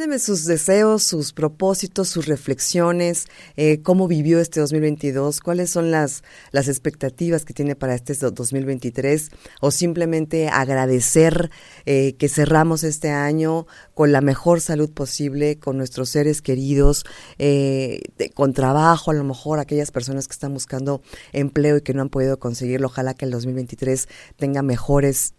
Mándeme sus deseos, sus propósitos, sus reflexiones, eh, cómo vivió este 2022, cuáles son las, las expectativas que tiene para este 2023 o simplemente agradecer eh, que cerramos este año con la mejor salud posible, con nuestros seres queridos, eh, con trabajo, a lo mejor aquellas personas que están buscando empleo y que no han podido conseguirlo. Ojalá que el 2023 tenga mejores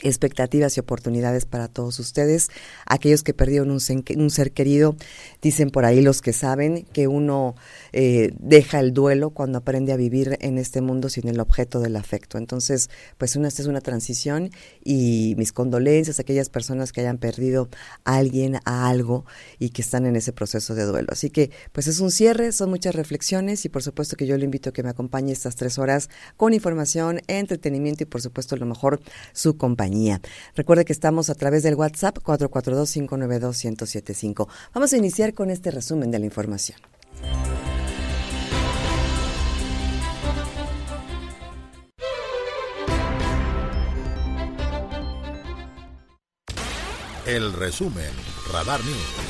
expectativas y oportunidades para todos ustedes. Aquellos que perdieron un, ser querido, dicen por ahí los que saben que uno eh, deja el duelo cuando aprende a vivir en este mundo sin el objeto del afecto. Entonces, pues una, esta es una transición y mis condolencias a aquellas personas que hayan perdido a alguien, a algo y que están en ese proceso de duelo. Así que, pues es un cierre, son muchas reflexiones y por supuesto que yo le invito a que me acompañe estas tres horas con información, entretenimiento y por supuesto a lo mejor su compañía. Recuerde que estamos a través del WhatsApp 442-592-1075. Vamos a iniciar con este resumen de la información. El resumen, Radar News.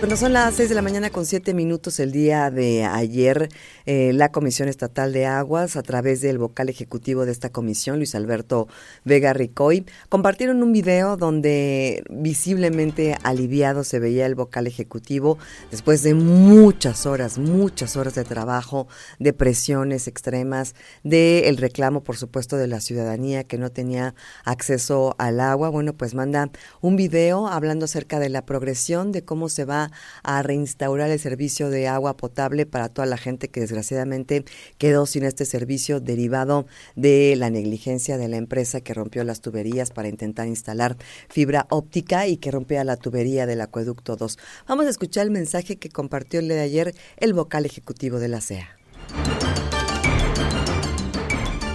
Bueno, son las seis de la mañana con siete minutos el día de ayer. Eh, la Comisión Estatal de Aguas, a través del vocal ejecutivo de esta comisión, Luis Alberto Vega Ricoy, compartieron un video donde visiblemente aliviado se veía el vocal ejecutivo después de muchas horas, muchas horas de trabajo, de presiones extremas, de el reclamo, por supuesto, de la ciudadanía que no tenía acceso al agua. Bueno, pues manda un video hablando acerca de la progresión, de cómo se va a reinstaurar el servicio de agua potable para toda la gente que desgraciadamente quedó sin este servicio derivado de la negligencia de la empresa que rompió las tuberías para intentar instalar fibra óptica y que rompía la tubería del acueducto 2. Vamos a escuchar el mensaje que compartió el de ayer el vocal ejecutivo de la CEA.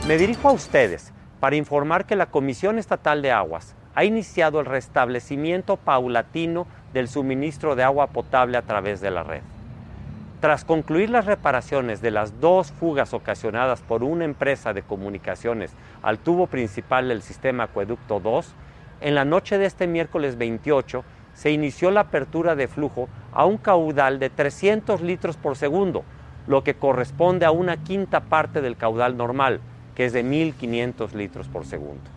Me dirijo a ustedes para informar que la Comisión Estatal de Aguas ha iniciado el restablecimiento paulatino del suministro de agua potable a través de la red. Tras concluir las reparaciones de las dos fugas ocasionadas por una empresa de comunicaciones al tubo principal del sistema Acueducto 2, en la noche de este miércoles 28 se inició la apertura de flujo a un caudal de 300 litros por segundo, lo que corresponde a una quinta parte del caudal normal, que es de 1.500 litros por segundo.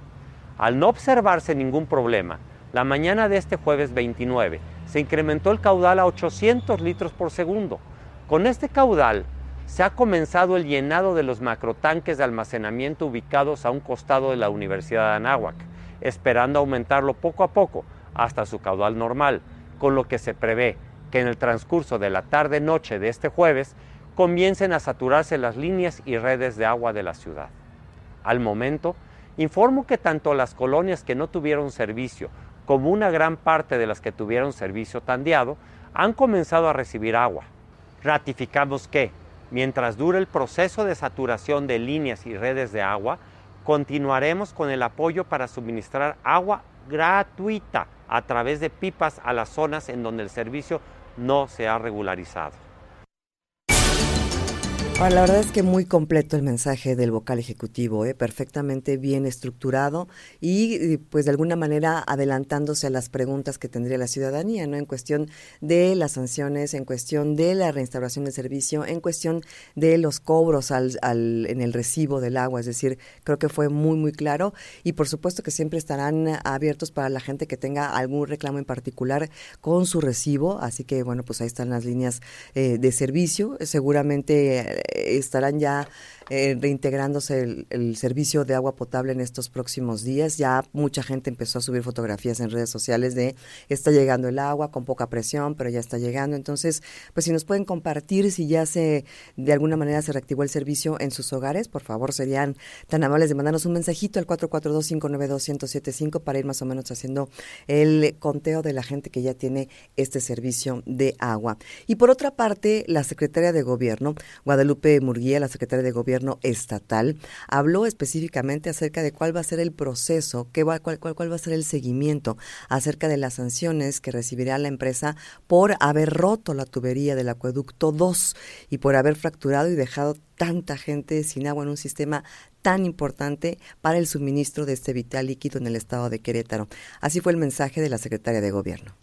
Al no observarse ningún problema, la mañana de este jueves 29 se incrementó el caudal a 800 litros por segundo. Con este caudal se ha comenzado el llenado de los macrotanques de almacenamiento ubicados a un costado de la Universidad de Anáhuac, esperando aumentarlo poco a poco hasta su caudal normal, con lo que se prevé que en el transcurso de la tarde-noche de este jueves comiencen a saturarse las líneas y redes de agua de la ciudad. Al momento, Informo que tanto las colonias que no tuvieron servicio como una gran parte de las que tuvieron servicio tandeado han comenzado a recibir agua. Ratificamos que, mientras dure el proceso de saturación de líneas y redes de agua, continuaremos con el apoyo para suministrar agua gratuita a través de pipas a las zonas en donde el servicio no se ha regularizado la verdad es que muy completo el mensaje del vocal ejecutivo, ¿eh? perfectamente bien estructurado y pues de alguna manera adelantándose a las preguntas que tendría la ciudadanía, ¿no? En cuestión de las sanciones, en cuestión de la reinstauración del servicio, en cuestión de los cobros al, al, en el recibo del agua, es decir, creo que fue muy, muy claro y por supuesto que siempre estarán abiertos para la gente que tenga algún reclamo en particular con su recibo, así que bueno, pues ahí están las líneas eh, de servicio, seguramente estarán ya eh, reintegrándose el, servicio de agua potable en estos próximos días. Ya mucha gente empezó a subir fotografías en redes sociales de está llegando el agua con poca presión, pero ya está llegando. Entonces, pues si nos pueden compartir si ya se de alguna manera se reactivó el servicio en sus hogares, por favor, serían tan amables de mandarnos un mensajito al 442-592-1075 para ir más o menos haciendo el conteo de la gente que ya tiene este servicio de agua. Y por otra parte, la secretaria de Gobierno, Guadalupe Murguía, la secretaria de Gobierno, estatal, habló específicamente acerca de cuál va a ser el proceso, qué va, cuál, cuál, cuál va a ser el seguimiento acerca de las sanciones que recibirá la empresa por haber roto la tubería del acueducto 2 y por haber fracturado y dejado tanta gente sin agua en un sistema tan importante para el suministro de este vital líquido en el estado de Querétaro. Así fue el mensaje de la secretaria de Gobierno.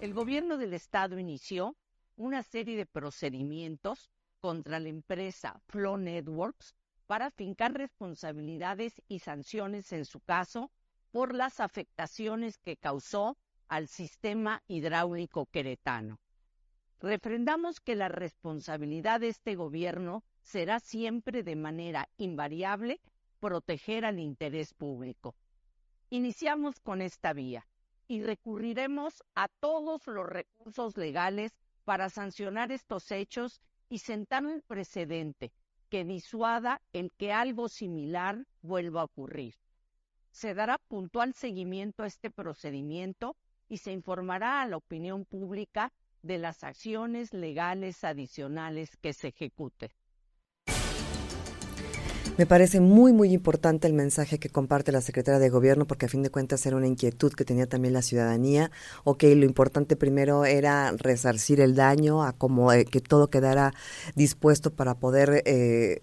El gobierno del estado inició una serie de procedimientos contra la empresa Flow Networks para fincar responsabilidades y sanciones en su caso por las afectaciones que causó al sistema hidráulico queretano. Refrendamos que la responsabilidad de este gobierno será siempre de manera invariable proteger al interés público. Iniciamos con esta vía y recurriremos a todos los recursos legales para sancionar estos hechos y sentar un precedente que disuada el que algo similar vuelva a ocurrir. Se dará puntual seguimiento a este procedimiento y se informará a la opinión pública de las acciones legales adicionales que se ejecuten. Me parece muy, muy importante el mensaje que comparte la secretaria de Gobierno, porque a fin de cuentas era una inquietud que tenía también la ciudadanía. Ok, lo importante primero era resarcir el daño, a como eh, que todo quedara dispuesto para poder eh,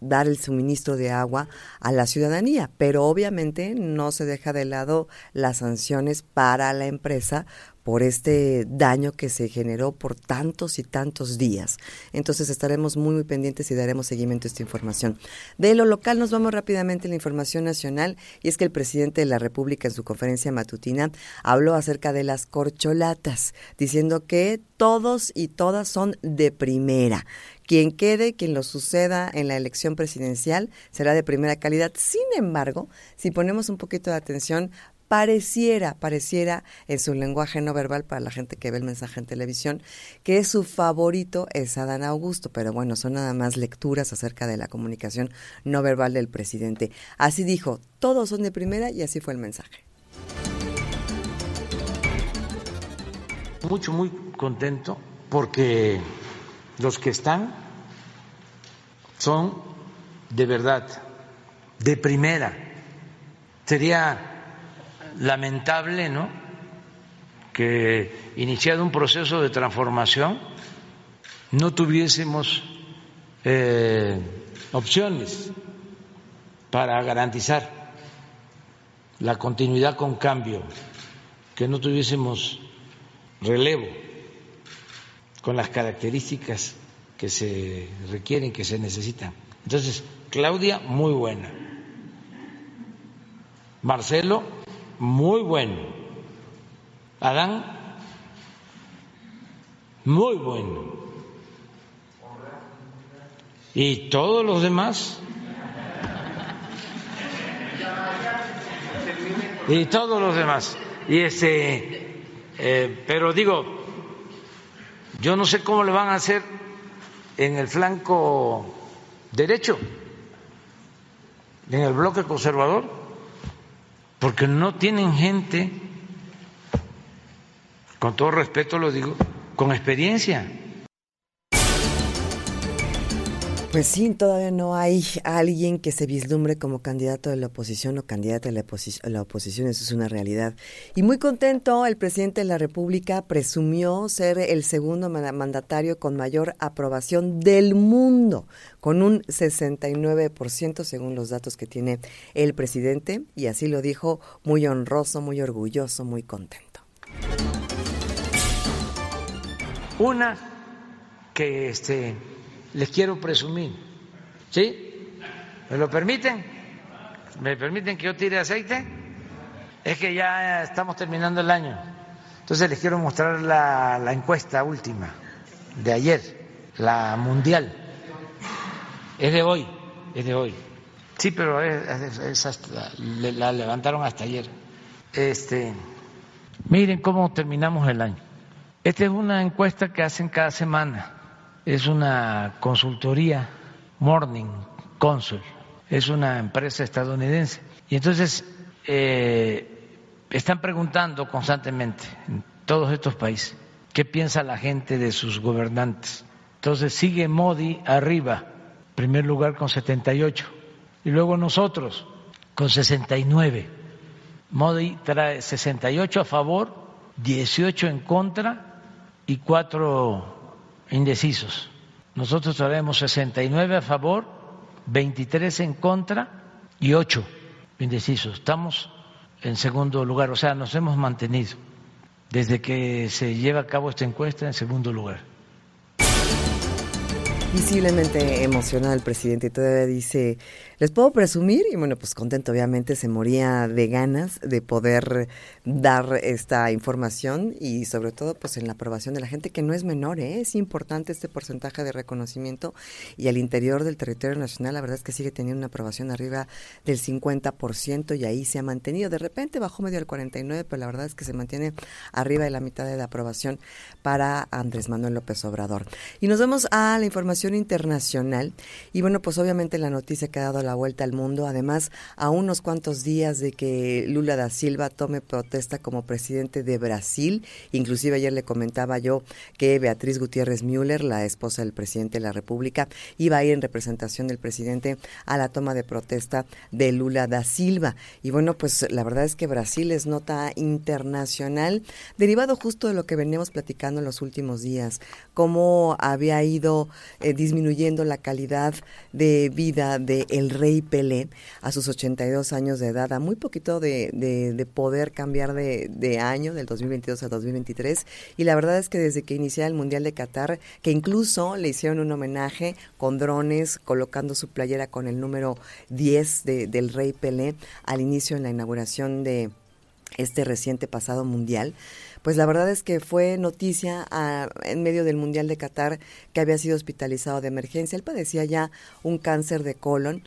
dar el suministro de agua a la ciudadanía. Pero obviamente no se deja de lado las sanciones para la empresa por este daño que se generó por tantos y tantos días. Entonces estaremos muy, muy pendientes y daremos seguimiento a esta información. De lo local nos vamos rápidamente a la información nacional y es que el presidente de la República en su conferencia matutina habló acerca de las corcholatas, diciendo que todos y todas son de primera. Quien quede, quien lo suceda en la elección presidencial será de primera calidad. Sin embargo, si ponemos un poquito de atención, pareciera, pareciera en su lenguaje no verbal para la gente que ve el mensaje en televisión, que su favorito es Adán Augusto, pero bueno, son nada más lecturas acerca de la comunicación no verbal del presidente. Así dijo, todos son de primera y así fue el mensaje. Mucho, muy contento porque los que están son de verdad, de primera. Sería lamentable, ¿no? Que iniciado un proceso de transformación no tuviésemos eh, opciones para garantizar la continuidad con cambio, que no tuviésemos relevo con las características que se requieren, que se necesitan. Entonces, Claudia, muy buena. Marcelo, muy bueno. Adán, muy bueno. Y todos los demás. Y todos los demás. Y este, eh, pero digo, yo no sé cómo le van a hacer en el flanco derecho, en el bloque conservador porque no tienen gente, con todo respeto lo digo, con experiencia. Pues sí, todavía no hay alguien que se vislumbre como candidato de la oposición o candidata de la, la, oposición, eso es una realidad. Y muy contento, el presidente de la República presumió ser el segundo mandatario con mayor aprobación del mundo, con un 69% según los datos que tiene el presidente, y así lo dijo, muy honroso, muy orgulloso, muy contento. Una que este les quiero presumir. ¿Sí? ¿Me lo permiten? ¿Me permiten que yo tire aceite? Es que ya estamos terminando el año. Entonces les quiero mostrar la, encuesta última. de ayer, la mundial. Es de hoy, es de hoy. Sí, pero la levantaron hasta ayer. Este, miren cómo terminamos el año. Esta es una encuesta que hacen cada semana. Es una consultoría Morning Consul. Es una empresa estadounidense. Y entonces eh, están preguntando constantemente en todos estos países qué piensa la gente de sus gobernantes. Entonces sigue Modi arriba, primer lugar con 78, y luego nosotros con 69. Modi trae 68 a favor, 18 en contra y 4 indecisos. Nosotros traemos 69 a favor, 23 en contra y 8 indecisos. Estamos en segundo lugar, o sea, nos hemos mantenido desde que se lleva a cabo esta encuesta en segundo lugar. Visiblemente emocionado el presidente todavía dice, les puedo presumir, y bueno, pues contento obviamente, se moría de ganas de poder dar esta información y sobre todo pues en la aprobación de la gente, que no es menor, ¿eh? es importante este porcentaje de reconocimiento y al interior del territorio nacional la verdad es que sigue teniendo una aprobación arriba del 50% y ahí se ha mantenido. De repente bajó medio al 49%, pero la verdad es que se mantiene arriba de la mitad de la aprobación para Andrés Manuel López Obrador. Y nos vemos a la información internacional y bueno, pues obviamente la noticia que ha dado la vuelta al mundo, además a unos cuantos días de que Lula da Silva tome como presidente de Brasil, inclusive ayer le comentaba yo que Beatriz Gutiérrez Müller, la esposa del presidente de la República, iba a ir en representación del presidente a la toma de protesta de Lula da Silva. Y bueno, pues la verdad es que Brasil es nota internacional, derivado justo de lo que veníamos platicando en los últimos días, cómo había ido eh, disminuyendo la calidad de vida de rey Pelé a sus 82 años de edad, a muy poquito de, poder cambiar de, de, año, del 2022 al 2023. Y la verdad es que desde que inició el Mundial de Qatar, que incluso le hicieron un homenaje con drones, colocando su playera con el número 10 del rey Pelé al inicio en la inauguración de este reciente pasado mundial, pues la verdad es que fue noticia ah, en medio del Mundial de Qatar que había sido hospitalizado de emergencia. Él padecía ya un cáncer de colon.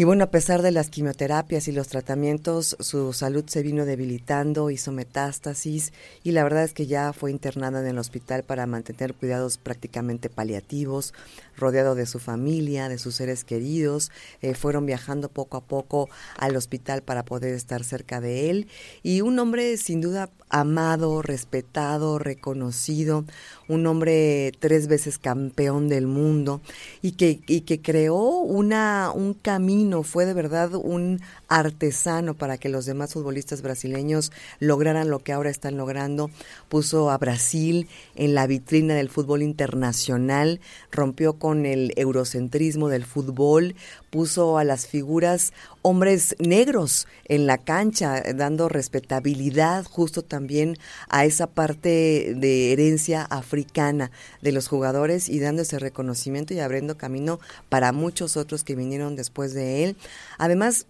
Y bueno, a pesar de las quimioterapias y los tratamientos, su salud se vino debilitando, hizo metástasis y la verdad es que ya fue internada en el hospital para mantener cuidados prácticamente paliativos rodeado de su familia, de sus seres queridos, eh, fueron viajando poco a poco al hospital para poder estar cerca de él. Y un hombre sin duda amado, respetado, reconocido, un hombre tres veces campeón del mundo y que, y que creó una, un camino, fue de verdad un artesano para que los demás futbolistas brasileños lograran lo que ahora están logrando, puso a Brasil en la vitrina del fútbol internacional, rompió con el eurocentrismo del fútbol, puso a las figuras hombres negros en la cancha, dando respetabilidad justo también a esa parte de herencia africana de los jugadores y dando ese reconocimiento y abriendo camino para muchos otros que vinieron después de él. Además,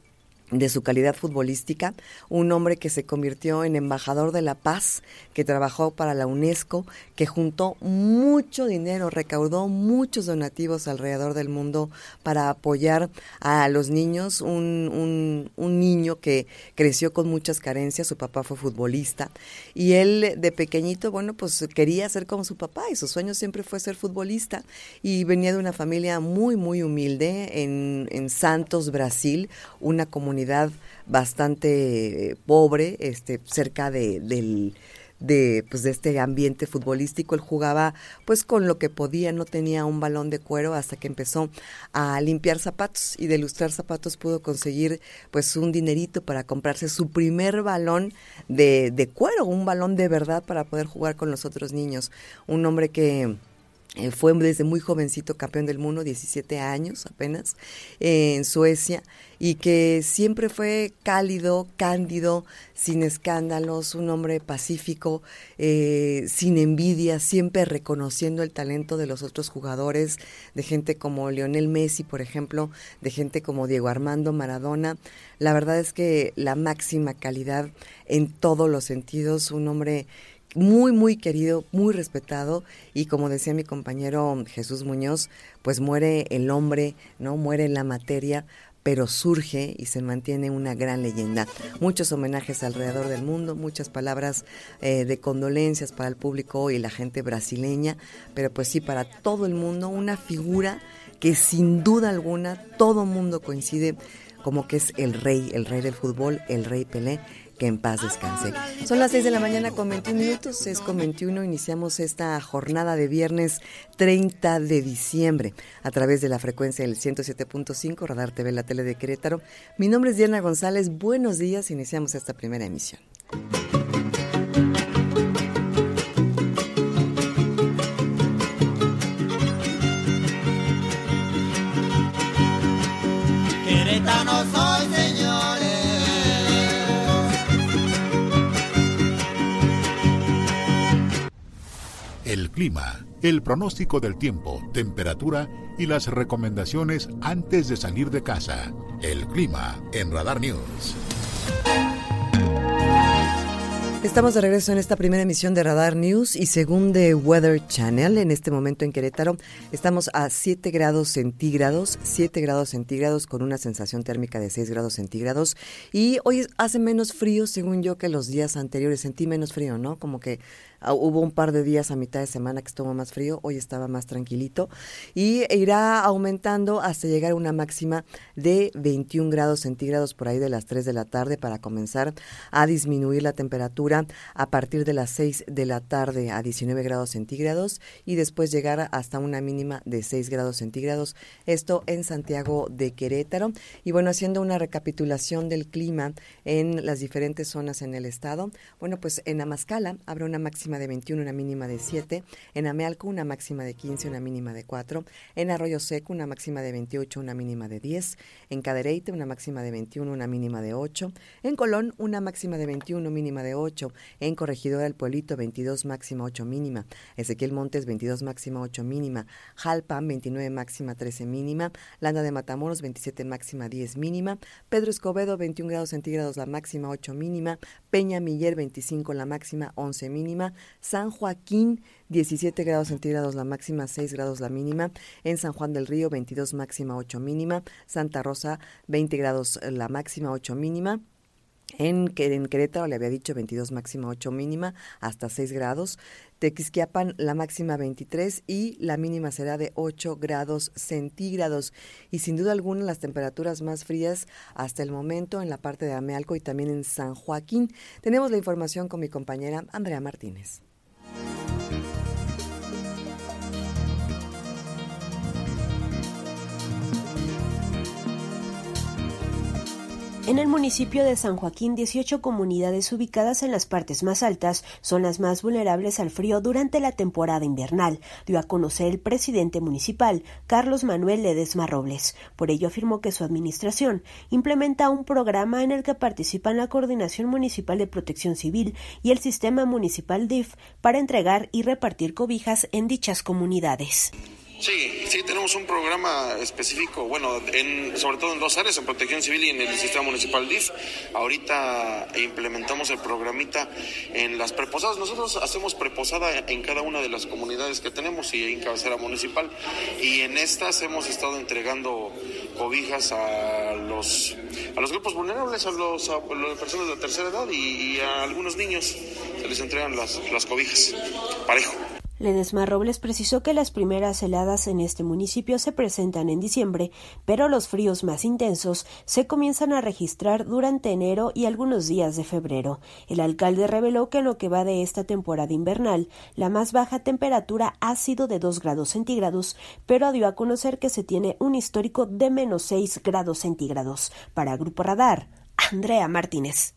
de su calidad futbolística, un hombre que se convirtió en embajador de la paz, que trabajó para la UNESCO, que juntó mucho dinero, recaudó muchos donativos alrededor del mundo para apoyar a los niños, un, un, un niño que creció con muchas carencias, su papá fue futbolista, y él de pequeñito, bueno, pues quería ser como su papá, y su sueño siempre fue ser futbolista, y venía de una familia muy, muy humilde en, en Santos, Brasil, una comunidad bastante eh, pobre, este, cerca de, del, de, pues, de este ambiente futbolístico. Él jugaba pues con lo que podía, no tenía un balón de cuero hasta que empezó a limpiar zapatos y de ilustrar zapatos pudo conseguir pues un dinerito para comprarse su primer balón de, de cuero, un balón de verdad para poder jugar con los otros niños. Un hombre que eh, fue desde muy jovencito campeón del mundo, 17 años apenas, en Suecia, y que siempre fue cálido, cándido, sin escándalos, un hombre pacífico, eh, sin envidia, siempre reconociendo el talento de los otros jugadores, de gente como Lionel Messi, por ejemplo, de gente como Diego Armando Maradona. La verdad es que la máxima calidad en todos los sentidos, un hombre muy, muy querido, muy respetado y como decía mi compañero Jesús Muñoz, pues muere el hombre, ¿no? Muere la materia, pero surge y se mantiene una gran leyenda. Muchos homenajes alrededor del mundo, muchas palabras eh, de condolencias para el público y la gente brasileña, pero pues sí, para todo el mundo, una figura que sin duda alguna todo mundo coincide como que es el rey, el rey del fútbol, el rey Pelé, que en paz descanse. Son las 6 de la mañana con 21 minutos, 6 con 21, iniciamos esta jornada de viernes 30 de diciembre a través de la frecuencia del 107.5 Radar TV, la tele de Querétaro. Mi nombre es Diana González, buenos días, iniciamos esta primera emisión. Clima, el pronóstico del tiempo, temperatura y las recomendaciones antes de salir de casa. El clima en Radar News. Estamos de regreso en esta primera emisión de Radar News y según The Weather Channel, en este momento en Querétaro, estamos a 7 grados centígrados, 7 grados centígrados con una sensación térmica de 6 grados centígrados y hoy hace menos frío según yo que los días anteriores, sentí menos frío, ¿no? Como que Ah, hubo un par de días a mitad de semana que estuvo más frío, hoy estaba más tranquilito y irá aumentando hasta llegar a una máxima de 21 grados centígrados por ahí de las 3 de la tarde para comenzar a disminuir la temperatura a partir de las 6 de la tarde a 19 grados centígrados y después llegar hasta una mínima de 6 grados centígrados. Esto en Santiago de Querétaro. Y bueno, haciendo una recapitulación del clima en las diferentes zonas en el estado, bueno, pues en Amascala habrá una máxima de 21, una mínima de 7. En Amealco, una máxima de 15, una mínima de 4. En Arroyo Seco, una máxima de 28, una mínima de 10. En Cadereyte, una máxima de 21, una mínima de 8. En Colón, una máxima de 21, mínima de 8. En Corregidora del Pueblito, 22, máxima 8 mínima. Ezequiel Montes, 22, máxima 8 mínima. Jalpan, 29, máxima 13 mínima. Landa de Matamoros, 27, máxima 10 mínima. Pedro Escobedo, 21 grados centígrados, la máxima 8 mínima. Peña Miller, 25, la máxima 11 mínima. San Joaquín 17 grados centígrados la máxima, 6 grados la mínima. En San Juan del Río 22 máxima, 8 mínima. Santa Rosa 20 grados la máxima, 8 mínima. En, Querétaro le había dicho 22 máxima, 8 mínima, hasta 6 grados. Tequisquiapan la máxima 23 y la mínima será de 8 grados centígrados. Y sin duda alguna las temperaturas más frías hasta el momento en la parte de Amealco y también en San Joaquín. Tenemos la información con mi compañera Andrea Martínez. En el municipio de San Joaquín, 18 comunidades ubicadas en las partes más altas son las más vulnerables al frío durante la temporada invernal, dio a conocer el presidente municipal, Carlos Manuel Ledesma Robles. Por ello afirmó que su administración implementa un programa en el que participan la Coordinación Municipal de Protección Civil y el Sistema Municipal DIF para entregar y repartir cobijas en dichas comunidades. Sí, sí, tenemos un programa específico, bueno, en, sobre todo en dos áreas, en protección civil y en el sistema municipal DIF. Ahorita implementamos el programita en las preposadas. Nosotros hacemos preposada en cada una de las comunidades que tenemos y en cabecera municipal. Y en estas hemos estado entregando cobijas a los, a los grupos vulnerables, a, los, a las personas de tercera edad y, y, a algunos niños. Se les entregan las, las cobijas, parejo. Ledesma Robles precisó que las primeras heladas en este municipio se presentan en diciembre, pero los fríos más intensos se comienzan a registrar durante enero y algunos días de febrero. El alcalde reveló que en lo que va de esta temporada invernal, la más baja temperatura ha sido de 2 grados centígrados, pero dio a conocer que se tiene un histórico de menos 6 grados centígrados. Para Grupo Radar, Andrea Martínez.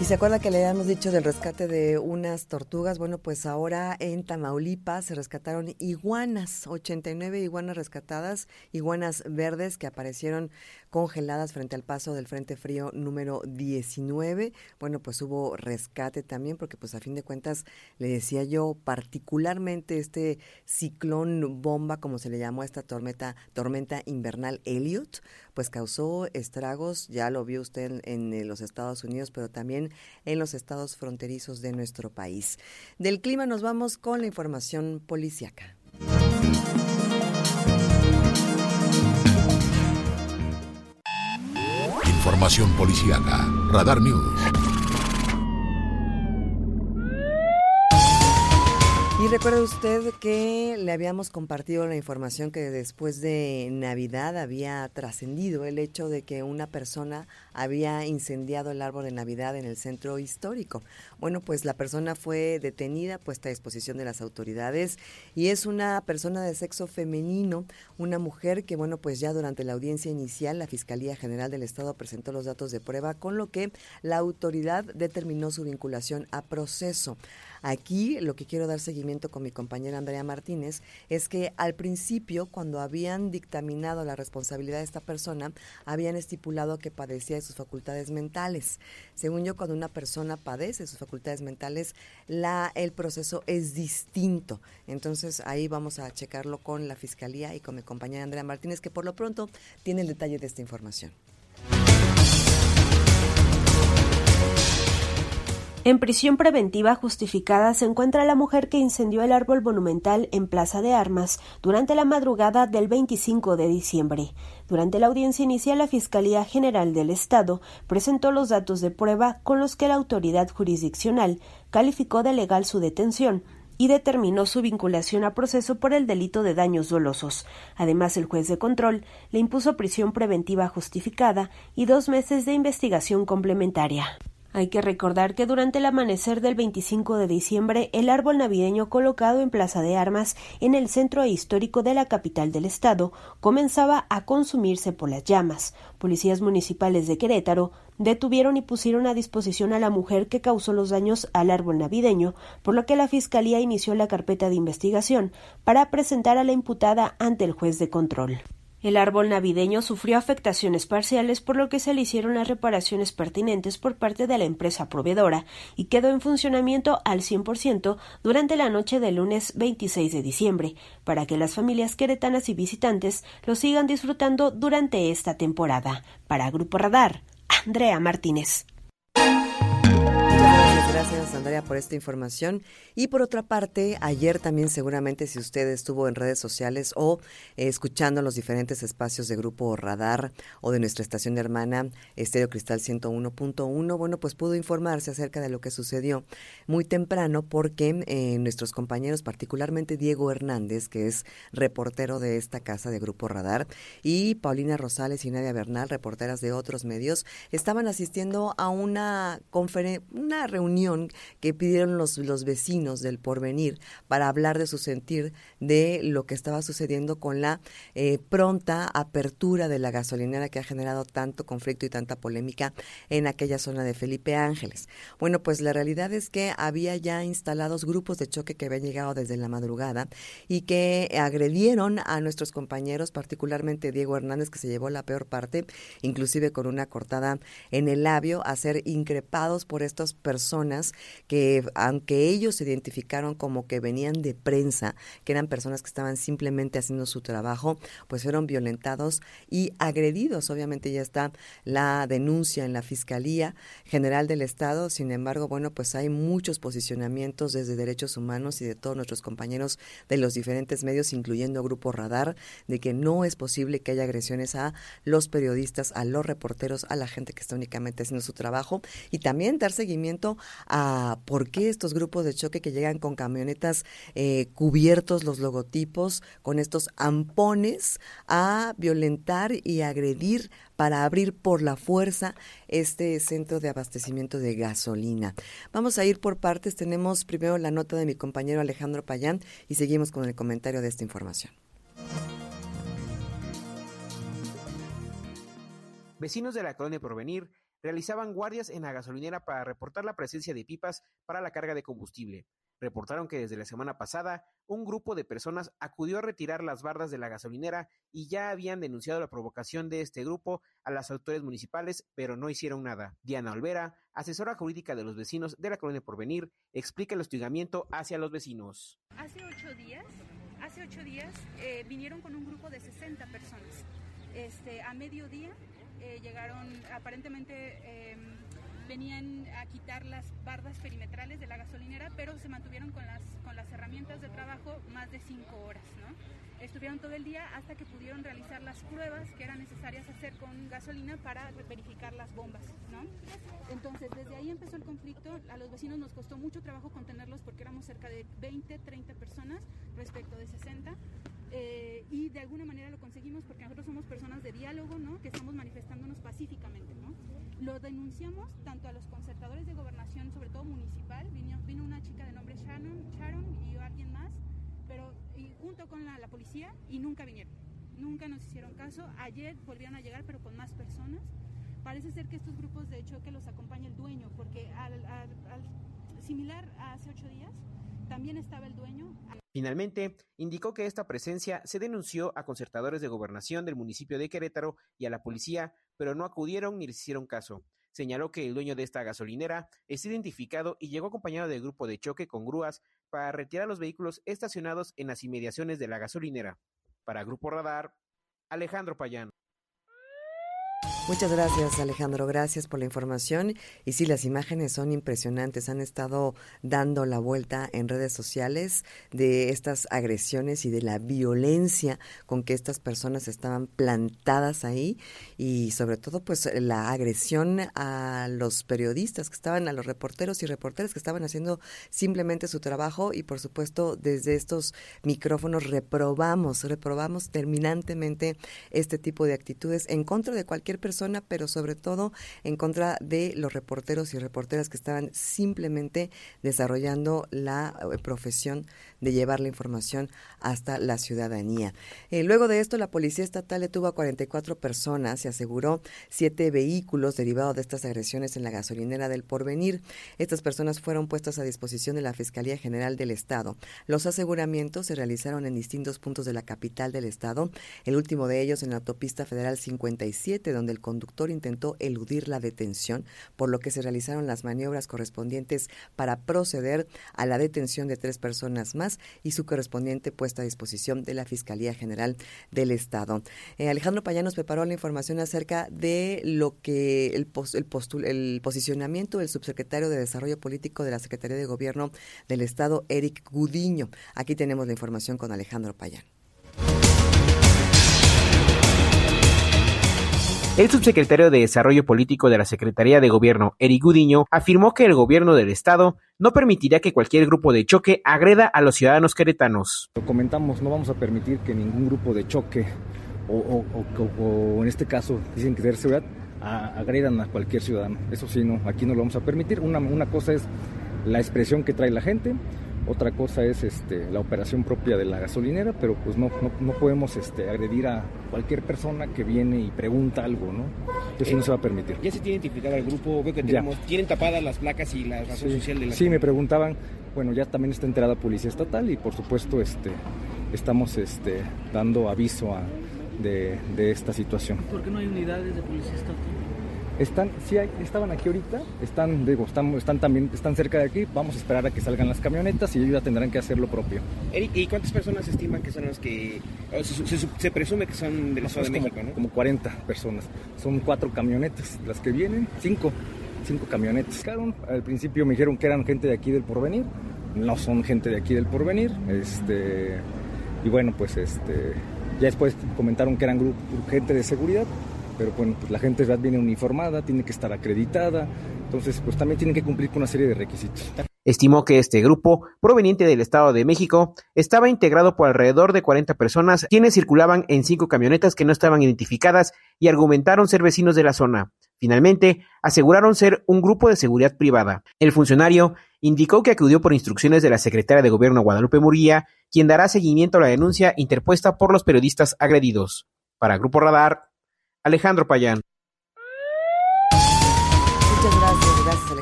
Y se acuerda que le habíamos dicho del rescate de unas tortugas. Bueno, pues ahora en Tamaulipas se rescataron iguanas, 89 iguanas rescatadas, iguanas verdes que aparecieron congeladas frente al paso del Frente Frío número 19. Bueno, pues hubo rescate también porque pues a fin de cuentas le decía yo particularmente este ciclón bomba como se le llamó a esta tormenta tormenta invernal Elliot, pues causó estragos, ya lo vio usted en, en los Estados Unidos, pero también en los estados fronterizos de nuestro país. Del clima nos vamos con la información policiaca. Información policiaca. Radar News. Y recuerda usted que le habíamos compartido la información que después de Navidad había trascendido el hecho de que una persona había incendiado el árbol de Navidad en el centro histórico. Bueno, pues la persona fue detenida, puesta a disposición de las autoridades y es una persona de sexo femenino, una mujer que, bueno, pues ya durante la audiencia inicial la Fiscalía General del Estado presentó los datos de prueba, con lo que la autoridad determinó su vinculación a proceso. Aquí lo que quiero dar seguimiento con mi compañera Andrea Martínez es que al principio, cuando habían dictaminado la responsabilidad de esta persona, habían estipulado que padecía de sus facultades mentales. Según yo, cuando una persona padece de sus facultades mentales, el proceso es distinto. Entonces ahí vamos a checarlo con la Fiscalía y con mi compañera Andrea Martínez, que por lo pronto tiene el detalle de esta información. En prisión preventiva justificada se encuentra la mujer que incendió el árbol monumental en Plaza de Armas durante la madrugada del 25 de diciembre. Durante la audiencia inicial, la Fiscalía General del Estado presentó los datos de prueba con los que la autoridad jurisdiccional calificó de legal su detención y determinó su vinculación a proceso por el delito de daños dolosos. Además, el juez de control le impuso prisión preventiva justificada y dos meses de investigación complementaria. Hay que recordar que durante el amanecer del 25 de diciembre, el árbol navideño colocado en Plaza de Armas, en el centro histórico de la capital del estado, comenzaba a consumirse por las llamas. Policías municipales de Querétaro detuvieron y pusieron a disposición a la mujer que causó los daños al árbol navideño, por lo que la Fiscalía inició la carpeta de investigación para presentar a la imputada ante el juez de control. El árbol navideño sufrió afectaciones parciales por lo que se le hicieron las reparaciones pertinentes por parte de la empresa proveedora y quedó en funcionamiento al 100% durante la noche del lunes 26 de diciembre, para que las familias queretanas y visitantes lo sigan disfrutando durante esta temporada. Para Grupo Radar, Andrea Martínez. Gracias, Andrea, por esta información. Y por otra parte, ayer también seguramente si usted estuvo en redes sociales o eh, escuchando los diferentes espacios de Grupo Radar o de nuestra estación hermana Estéreo Cristal 101.1, bueno, pues pudo informarse acerca de lo que sucedió muy temprano porque eh, nuestros compañeros, particularmente Diego Hernández, que es reportero de esta casa de Grupo Radar, y Paulina Rosales y Nadia Bernal, reporteras de otros medios, estaban asistiendo a una una reunión que pidieron los, los vecinos del porvenir para hablar de su sentir de lo que estaba sucediendo con la eh, pronta apertura de la gasolinera que ha generado tanto conflicto y tanta polémica en aquella zona de Felipe Ángeles. Bueno, pues la realidad es que había ya instalados grupos de choque que habían llegado desde la madrugada y que agredieron a nuestros compañeros, particularmente Diego Hernández, que se llevó la peor parte, inclusive con una cortada en el labio, a ser increpados por estas personas que, aunque ellos se identificaron como que venían de prensa, que eran personas que estaban simplemente haciendo su trabajo, pues fueron violentados y agredidos. Obviamente ya está la denuncia en la Fiscalía General del Estado. Sin embargo, bueno, pues hay muchos posicionamientos desde derechos humanos y de todos nuestros compañeros de los diferentes medios, incluyendo Grupo Radar, de que no es posible que haya agresiones a los periodistas, a los reporteros, a la gente que está únicamente haciendo su trabajo y también dar seguimiento a por qué estos grupos de choque que llegan con camionetas eh, cubiertos los logotipos, con estos ampones, a violentar y agredir para abrir por la fuerza este centro de abastecimiento de gasolina. Vamos a ir por partes. Tenemos primero la nota de mi compañero Alejandro Payán y seguimos con el comentario de esta información. Vecinos de la colonia Porvenir realizaban guardias en la gasolinera para reportar la presencia de pipas para la carga de combustible. Reportaron que desde la semana pasada un grupo de personas acudió a retirar las bardas de la gasolinera y ya habían denunciado la provocación de este grupo a las autoridades municipales, pero no hicieron nada. Diana Olvera, asesora jurídica de los vecinos de la colonia Porvenir, explica el hostigamiento hacia los vecinos. Hace ocho días, hace ocho días eh, vinieron con un grupo de 60 personas. Este, a mediodía eh, llegaron aparentemente em, venían a quitar las bardas perimetrales de la gasolinera, pero se mantuvieron con las, con las herramientas de trabajo más de cinco horas. ¿no? Estuvieron todo el día hasta que pudieron realizar las pruebas que eran necesarias hacer con gasolina para verificar las bombas. ¿no? Entonces, desde ahí empezó el conflicto. A los vecinos nos costó mucho trabajo contenerlos porque éramos cerca de 20, 30 personas respecto de 60. Eh, y de alguna manera lo conseguimos porque nosotros somos personas de diálogo, ¿no? Que estamos manifestándonos pacíficamente, ¿no? Lo denunciamos tanto a los concertadores de gobernación, sobre todo municipal, vino, vino una chica de nombre Shannon, Sharon y alguien más, pero y junto con la, la, policía y nunca vinieron, nunca nos hicieron caso. Ayer volvieron a llegar, pero con más personas. Parece ser que estos grupos de choque los acompaña el dueño, porque al, al, al similar a hace ocho días, también estaba el dueño. Finalmente, indicó que esta presencia se denunció a concertadores de gobernación del municipio de Querétaro y a la policía, pero no acudieron ni les hicieron caso. Señaló que el dueño de esta gasolinera es identificado y llegó acompañado del grupo de choque con grúas para retirar los vehículos estacionados en las inmediaciones de la gasolinera. Para Grupo Radar, Alejandro Payán. Muchas gracias Alejandro, gracias por la información. Y sí, las imágenes son impresionantes, han estado dando la vuelta en redes sociales de estas agresiones y de la violencia con que estas personas estaban plantadas ahí. Y sobre todo pues la agresión a los periodistas que estaban, a los reporteros y reporteras que estaban haciendo simplemente su trabajo. Y por supuesto desde estos micrófonos reprobamos, reprobamos terminantemente este tipo de actitudes en contra de cualquier persona pero sobre todo en contra de los reporteros y reporteras que estaban simplemente desarrollando la eh, profesión de llevar la información hasta la ciudadanía. Eh, luego de esto, la Policía Estatal detuvo a 44 personas y aseguró siete vehículos derivados de estas agresiones en la gasolinera del Porvenir. Estas personas fueron puestas a disposición de la Fiscalía General del Estado. Los aseguramientos se realizaron en distintos puntos de la capital del Estado, el último de ellos en la autopista federal 57, donde el conductor intentó eludir la detención, por lo que se realizaron las maniobras correspondientes para proceder a la detención de tres personas más y su correspondiente puesta a disposición de la Fiscalía General del Estado. Eh, Alejandro Payán nos preparó la información acerca de lo que el, el, postul, el posicionamiento del subsecretario de Desarrollo Político de la Secretaría de Gobierno del Estado, Eric Gudiño. Aquí tenemos la información con Alejandro Payán. El subsecretario de Desarrollo Político de la Secretaría de Gobierno, Eric Gudiño, afirmó que el gobierno del Estado no permitirá que cualquier grupo de choque agreda a los ciudadanos queretanos. Lo comentamos, no vamos a permitir que ningún grupo de choque, o, o, o, o en este caso dicen que es seguridad, a, agredan a cualquier ciudadano. Eso sí, no, aquí no lo vamos a permitir. Una, una cosa es la expresión que trae la gente, otra cosa es este, la operación propia de la gasolinera, pero pues no, no, no podemos este, agredir a cualquier persona que viene y pregunta algo, ¿no? Eso eh, no se va a permitir. ¿Ya se tiene identificado al grupo? Veo que tenemos, tienen tapadas las placas y la razón sí, social de la Sí, me preguntaban, bueno, ya también está enterada Policía Estatal y por supuesto este, estamos este, dando aviso a, de, de esta situación. ¿Por qué no hay unidades de Policía Estatal? Están, sí hay, estaban aquí ahorita, están, digo, están, están también, están cerca de aquí, vamos a esperar a que salgan las camionetas y ellos ya tendrán que hacer lo propio. Eric, ¿y cuántas personas se estiman que son las que, se, se, se presume que son de la Ciudad de como, México, ¿no? Como 40 personas, son cuatro camionetas las que vienen, cinco, cinco camionetas. Al principio me dijeron que eran gente de aquí del Porvenir, no son gente de aquí del Porvenir, este, y bueno, pues este, ya después comentaron que eran grupo, gente de seguridad, pero bueno, pues la gente viene uniformada, tiene que estar acreditada, entonces pues también tienen que cumplir con una serie de requisitos. Estimó que este grupo, proveniente del Estado de México, estaba integrado por alrededor de 40 personas, quienes circulaban en cinco camionetas que no estaban identificadas y argumentaron ser vecinos de la zona. Finalmente, aseguraron ser un grupo de seguridad privada. El funcionario indicó que acudió por instrucciones de la secretaria de Gobierno Guadalupe Murguía, quien dará seguimiento a la denuncia interpuesta por los periodistas agredidos. Para Grupo Radar, Alejandro Payán.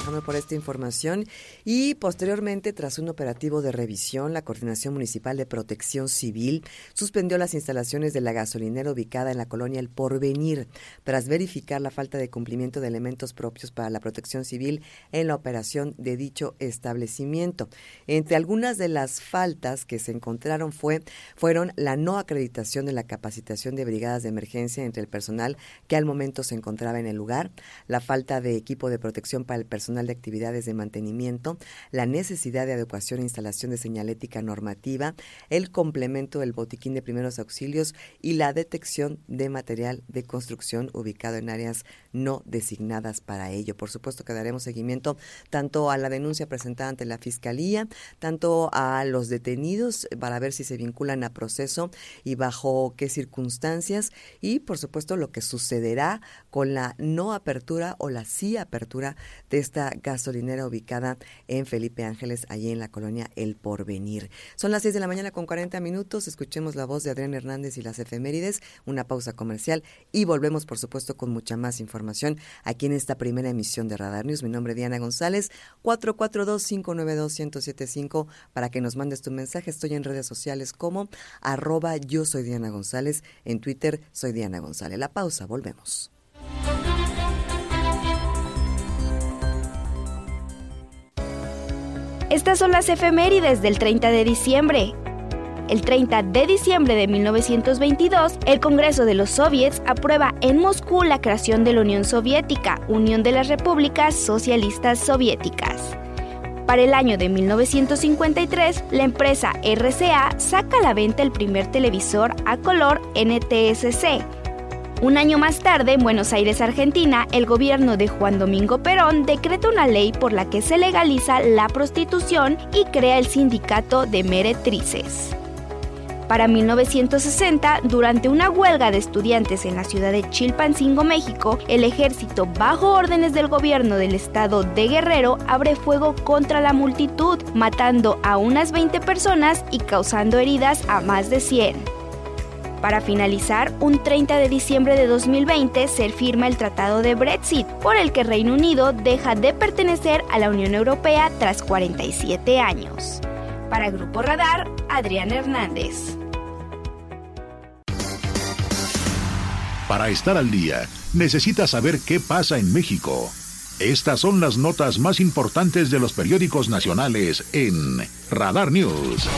Por esta información. Y posteriormente, tras un operativo de revisión, la Coordinación Municipal de Protección Civil suspendió las instalaciones de la gasolinera ubicada en la colonia El Porvenir, tras verificar la falta de cumplimiento de elementos propios para la protección civil en la operación de dicho establecimiento. Entre algunas de las faltas que se encontraron fue, fueron la no acreditación de la capacitación de brigadas de emergencia entre el personal que al momento se encontraba en el lugar, la falta de equipo de protección para el personal de actividades de mantenimiento, la necesidad de adecuación e instalación de señalética normativa, el complemento del botiquín de primeros auxilios y la detección de material de construcción ubicado en áreas no designadas para ello. Por supuesto que daremos seguimiento tanto a la denuncia presentada ante la Fiscalía, tanto a los detenidos para ver si se vinculan a proceso y bajo qué circunstancias y por supuesto lo que sucederá con la no apertura o la sí apertura de esta gasolinera ubicada en Felipe Ángeles, allí en la colonia El Porvenir. Son las 6 de la mañana con 40 minutos. Escuchemos la voz de Adrián Hernández y las efemérides, una pausa comercial y volvemos, por supuesto, con mucha más información aquí en esta primera emisión de Radar News. Mi nombre es Diana González, 442-592-1075 para que nos mandes tu mensaje. Estoy en redes sociales como arroba yo soy Diana González. En Twitter soy Diana González. La pausa, volvemos. Estas son las efemérides del 30 de diciembre. El 30 de diciembre de 1922, el Congreso de los Soviets aprueba en Moscú la creación de la Unión Soviética, Unión de las Repúblicas Socialistas Soviéticas. Para el año de 1953, la empresa RCA saca a la venta el primer televisor a color NTSC, un año más tarde, en Buenos Aires, Argentina, el gobierno de Juan Domingo Perón decreta una ley por la que se legaliza la prostitución y crea el sindicato de meretrices. Para 1960, durante una huelga de estudiantes en la ciudad de Chilpancingo, México, el ejército, bajo órdenes del gobierno del estado de Guerrero, abre fuego contra la multitud, matando a unas 20 personas y causando heridas a más de 100. Para finalizar, un 30 de diciembre de 2020 se firma el Tratado de Brexit, por el que Reino Unido deja de pertenecer a la Unión Europea tras 47 años. Para Grupo Radar, Adrián Hernández. Para estar al día, necesitas saber qué pasa en México. Estas son las notas más importantes de los periódicos nacionales en Radar News.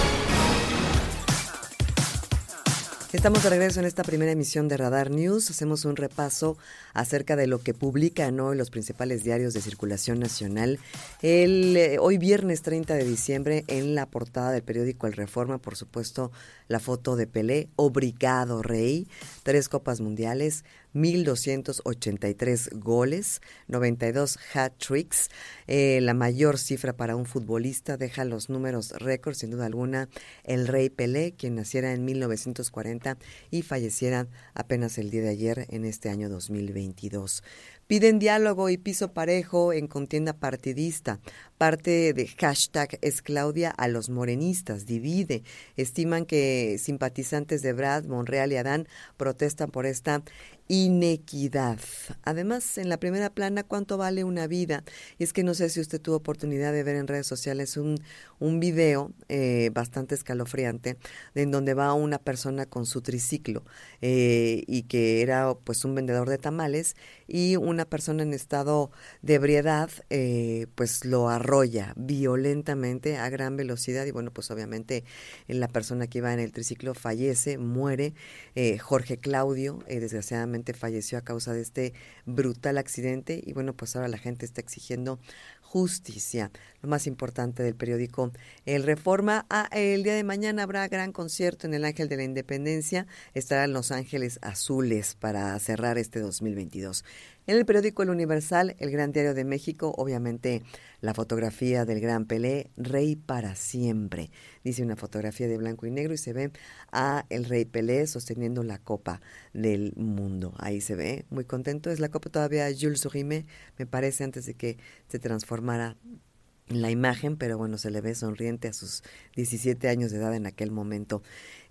Estamos de regreso en esta primera emisión de Radar News. Hacemos un repaso acerca de lo que publican hoy los principales diarios de circulación nacional. El, eh, hoy viernes 30 de diciembre, en la portada del periódico El Reforma, por supuesto, la foto de Pelé, obrigado rey, tres copas mundiales, 1.283 goles, 92 hat-tricks, eh, la mayor cifra para un futbolista, deja los números récords, sin duda alguna, el rey Pelé, quien naciera en 1940 y falleciera apenas el día de ayer en este año 2022. Piden diálogo y piso parejo en contienda partidista. Parte de hashtag es Claudia a los morenistas, divide. Estiman que simpatizantes de Brad, Monreal y Adán protestan por esta inequidad. Además, en la primera plana, ¿cuánto vale una vida? Y es que no sé si usted tuvo oportunidad de ver en redes sociales un, un video eh, bastante escalofriante en donde va una persona con su triciclo eh, y que era pues un vendedor de tamales y una persona en estado de ebriedad eh, pues lo arrolla violentamente a gran velocidad y bueno pues obviamente la persona que iba en el triciclo fallece, muere, Jorge Claudio desgraciadamente falleció a causa de este brutal accidente y bueno, pues ahora la gente está exigiendo justicia. Lo más importante del periódico El Reforma. Ah, el día de mañana habrá gran concierto en el Ángel de la Independencia. Estarán Los Ángeles Azules para cerrar este 2022. En el periódico El Universal, el Gran Diario de México, obviamente la fotografía del Gran Pelé, Rey para siempre. Dice una fotografía de blanco y negro y se ve a el Rey Pelé sosteniendo la Copa del Mundo. Ahí se ve, muy contento. Es la Copa todavía Jules Rimet, me parece, antes de que se transformara en la imagen, pero bueno, se le ve sonriente a sus 17 años de edad en aquel momento.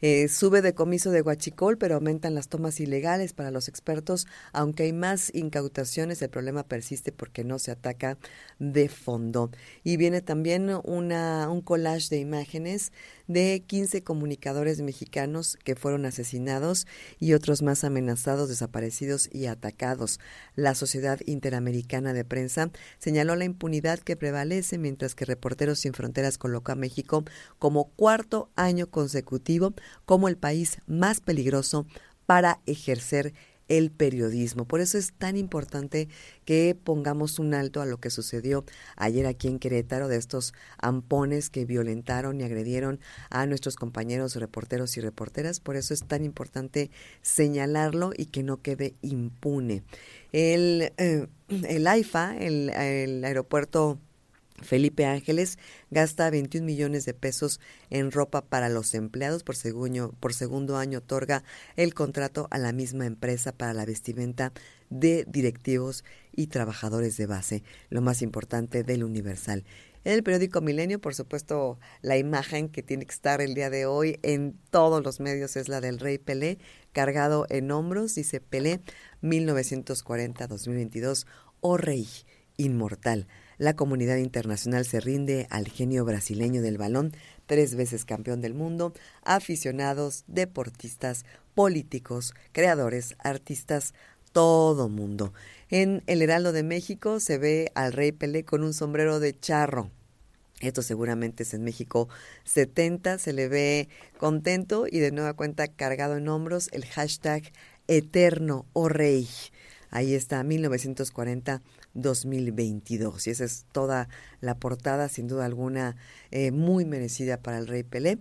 Eh, sube decomiso de Huachicol, pero aumentan las tomas ilegales para los expertos. Aunque hay más incautaciones, el problema persiste porque no se ataca de fondo. Y viene también una, un collage de imágenes de 15 comunicadores mexicanos que fueron asesinados y otros más amenazados, desaparecidos y atacados. La Sociedad Interamericana de Prensa señaló la impunidad que prevalece mientras que Reporteros Sin Fronteras colocó a México como cuarto año consecutivo como el país más peligroso para ejercer el periodismo. Por eso es tan importante que pongamos un alto a lo que sucedió ayer aquí en Querétaro de estos ampones que violentaron y agredieron a nuestros compañeros reporteros y reporteras. Por eso es tan importante señalarlo y que no quede impune. El, eh, el AIFA, el, el aeropuerto Felipe Ángeles gasta 21 millones de pesos en ropa para los empleados. Por segundo, año otorga el contrato a la misma empresa para la vestimenta de directivos y trabajadores de base, lo más importante del Universal. En el periódico Milenio, por supuesto, la imagen que tiene que estar el día de hoy en todos los medios es la del rey Pelé, cargado en hombros, dice Pelé, 1940-2022, o rey inmortal. La comunidad internacional se rinde al genio brasileño del balón, tres veces campeón del mundo, aficionados, deportistas, políticos, creadores, artistas, todo mundo. En el Heraldo de México se ve al rey Pelé con un sombrero de charro. Esto seguramente es en México 70, se le ve contento y de nueva cuenta cargado en hombros el hashtag eterno o rey. Ahí está, 1940 2022. Y esa es toda la portada, sin duda alguna, eh, muy merecida para el Rey Pelé.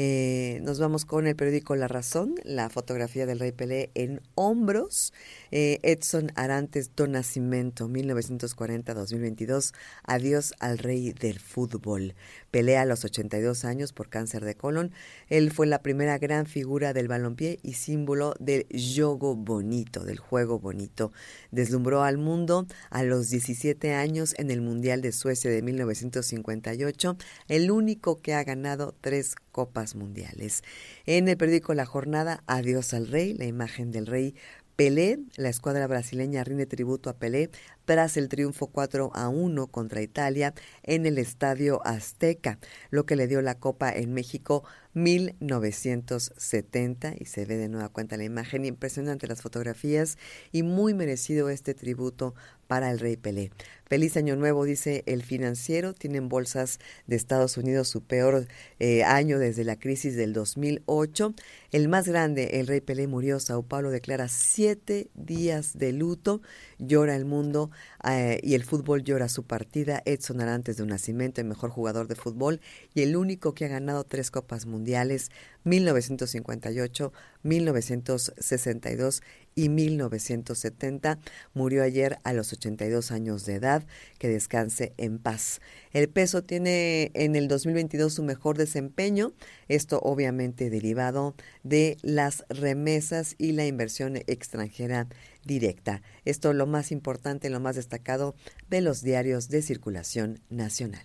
Eh, nos vamos con el periódico La Razón, la fotografía del Rey Pelé en hombros. Eh, Edson Arantes do Nascimento, 1940-2022. Adiós al Rey del Fútbol. Pelea a los 82 años por cáncer de colon. Él fue la primera gran figura del balompié y símbolo del yogo bonito, del juego bonito. Deslumbró al mundo a los 17 años en el Mundial de Suecia de 1958, el único que ha ganado tres copas mundiales. En el periódico La Jornada, Adiós al Rey, la imagen del rey Pelé, la escuadra brasileña rinde tributo a Pelé tras el triunfo 4 a 1 contra Italia en el Estadio Azteca, lo que le dio la Copa en México 1970 y se ve de nueva cuenta la imagen impresionante las fotografías y muy merecido este tributo para el Rey Pelé. Feliz Año Nuevo, dice el financiero. Tienen bolsas de Estados Unidos su peor eh, año desde la crisis del 2008. El más grande, el Rey Pelé, murió. Sao Paulo declara siete días de luto. Llora el mundo eh, y el fútbol llora su partida. Edson Arantes de un nacimiento, el mejor jugador de fútbol y el único que ha ganado tres Copas Mundiales, 1958, 1962 y 1970. Murió ayer a los 82 años de edad. Que descanse en paz. El peso tiene en el 2022 su mejor desempeño. Esto obviamente derivado de las remesas y la inversión extranjera directa. Esto lo más importante, lo más destacado de los diarios de circulación nacional.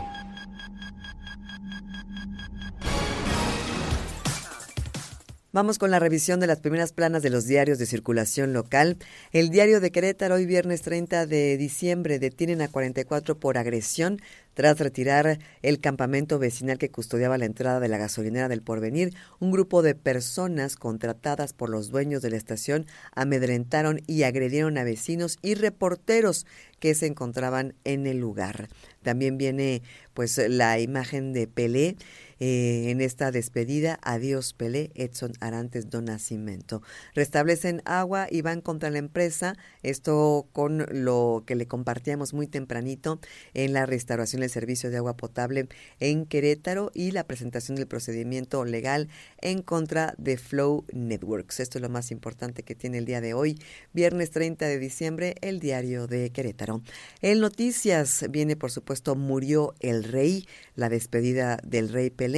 Vamos con la revisión de las primeras planas de los diarios de circulación local. El diario de Querétaro, hoy viernes 30 de diciembre, detienen a 44 por agresión tras retirar el campamento vecinal que custodiaba la entrada de la gasolinera del Porvenir. Un grupo de personas contratadas por los dueños de la estación amedrentaron y agredieron a vecinos y reporteros que se encontraban en el lugar. También viene pues la imagen de Pelé eh, en esta despedida. Adiós Pelé, Edson Arantes do Nascimento. Restablecen agua y van contra la empresa. Esto con lo que le compartíamos muy tempranito en la restauración del servicio de agua potable en Querétaro y la presentación del procedimiento legal en contra de Flow Networks. Esto es lo más importante que tiene el día de hoy, viernes 30 de diciembre, el diario de Querétaro. En noticias viene, por supuesto, murió el rey, la despedida del rey Pelé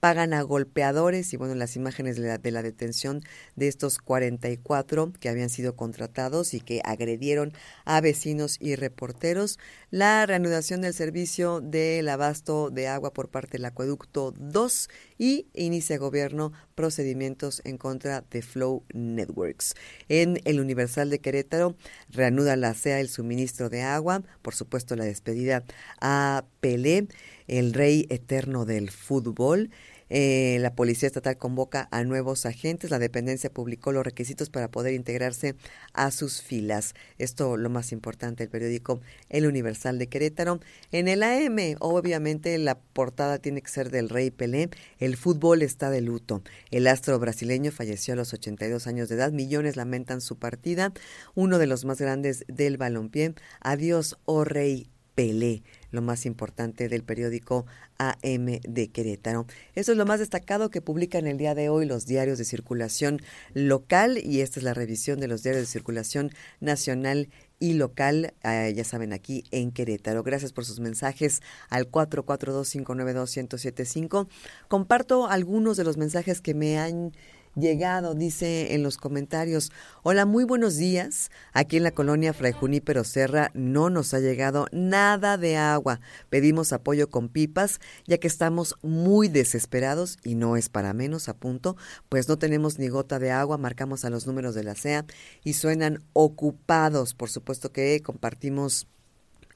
pagan a golpeadores y bueno, las imágenes de la, de la detención de estos 44 que habían sido contratados y que agredieron a vecinos y reporteros, la reanudación del servicio del abasto de agua por parte del acueducto 2 y inicia gobierno procedimientos en contra de Flow Networks. En el Universal de Querétaro reanuda la CEA el suministro de agua, por supuesto la despedida a Pelé, el rey eterno del fútbol. Eh, la Policía Estatal convoca a nuevos agentes. La dependencia publicó los requisitos para poder integrarse a sus filas. Esto lo más importante, el periódico El Universal de Querétaro. En el AM, obviamente, la portada tiene que ser del Rey Pelé. El fútbol está de luto. El astro brasileño falleció a los 82 años de edad. Millones lamentan su partida. Uno de los más grandes del balompié. Adiós, oh Rey Pelé lo más importante del periódico AM de Querétaro. Eso es lo más destacado que publican el día de hoy los diarios de circulación local y esta es la revisión de los diarios de circulación nacional y local, eh, ya saben, aquí en Querétaro. Gracias por sus mensajes al 442-592-1075. Comparto algunos de los mensajes que me han llegado, dice en los comentarios. Hola, muy buenos días. Aquí en la colonia Fray Junípero Serra no nos ha llegado nada de agua. Pedimos apoyo con pipas, ya que estamos muy desesperados y no es para menos, a punto, pues no tenemos ni gota de agua. Marcamos a los números de la SEA y suenan ocupados. Por supuesto que compartimos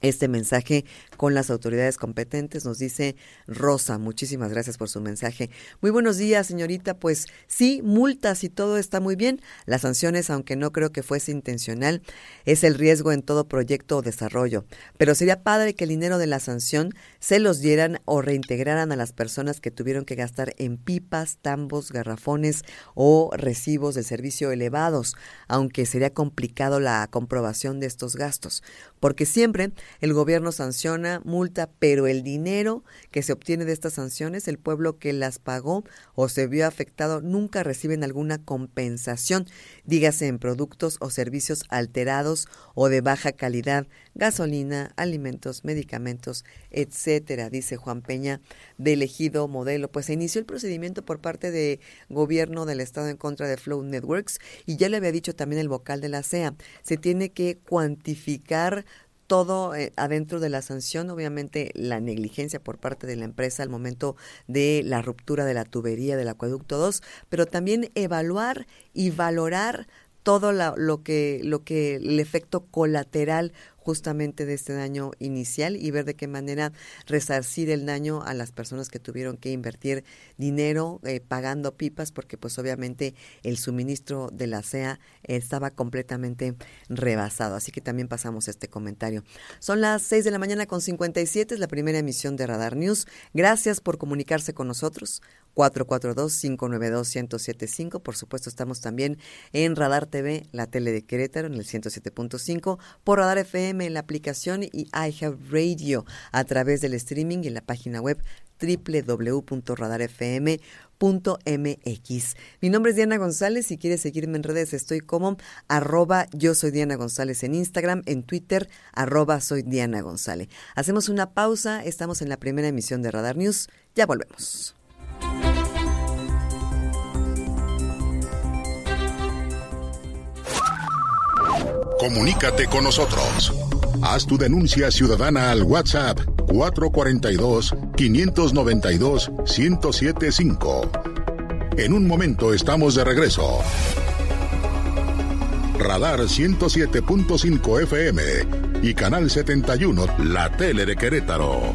este mensaje con las autoridades competentes. Nos dice Rosa, muchísimas gracias por su mensaje. Muy buenos días, señorita. Pues sí, multas y todo está muy bien. Las sanciones, aunque no creo que fuese intencional, es el riesgo en todo proyecto o desarrollo. Pero sería padre que el dinero de la sanción se los dieran o reintegraran a las personas que tuvieron que gastar en pipas, tambos, garrafones o recibos de servicio elevados, aunque sería complicado la comprobación de estos gastos. Porque siempre el gobierno sanciona, multa, pero el dinero que se obtiene de estas sanciones, el pueblo que las pagó o se vio afectado nunca reciben alguna compensación, dígase en productos o servicios alterados o de baja calidad, gasolina, alimentos, medicamentos, etcétera, dice Juan Peña de elegido modelo. Pues se inició el procedimiento por parte de gobierno del estado en contra de Flow Networks y ya le había dicho también el vocal de la CEA, se tiene que cuantificar todo eh, adentro de la sanción, obviamente la negligencia por parte de la empresa al momento de la ruptura de la tubería del acueducto 2, pero también evaluar y valorar todo lo que lo que el efecto colateral justamente de este daño inicial y ver de qué manera resarcir el daño a las personas que tuvieron que invertir dinero eh, pagando pipas porque pues obviamente el suministro de la CEA estaba completamente rebasado. Así que también pasamos este comentario. Son las 6 de la mañana con 57, es la primera emisión de Radar News. Gracias por comunicarse con nosotros. 442-592-1075. Por supuesto, estamos también en Radar TV, la tele de Querétaro, en el 107.5, por Radar FM en la aplicación y Radio a través del streaming en la página web www.radarfm.mx. Mi nombre es Diana González. Si quieres seguirme en redes, estoy como arroba yo soy Diana González en Instagram, en Twitter, arroba soy Diana González. Hacemos una pausa. Estamos en la primera emisión de Radar News. Ya volvemos. Comunícate con nosotros. Haz tu denuncia ciudadana al WhatsApp 442-592-1075. En un momento estamos de regreso. Radar 107.5 FM y Canal 71, la tele de Querétaro.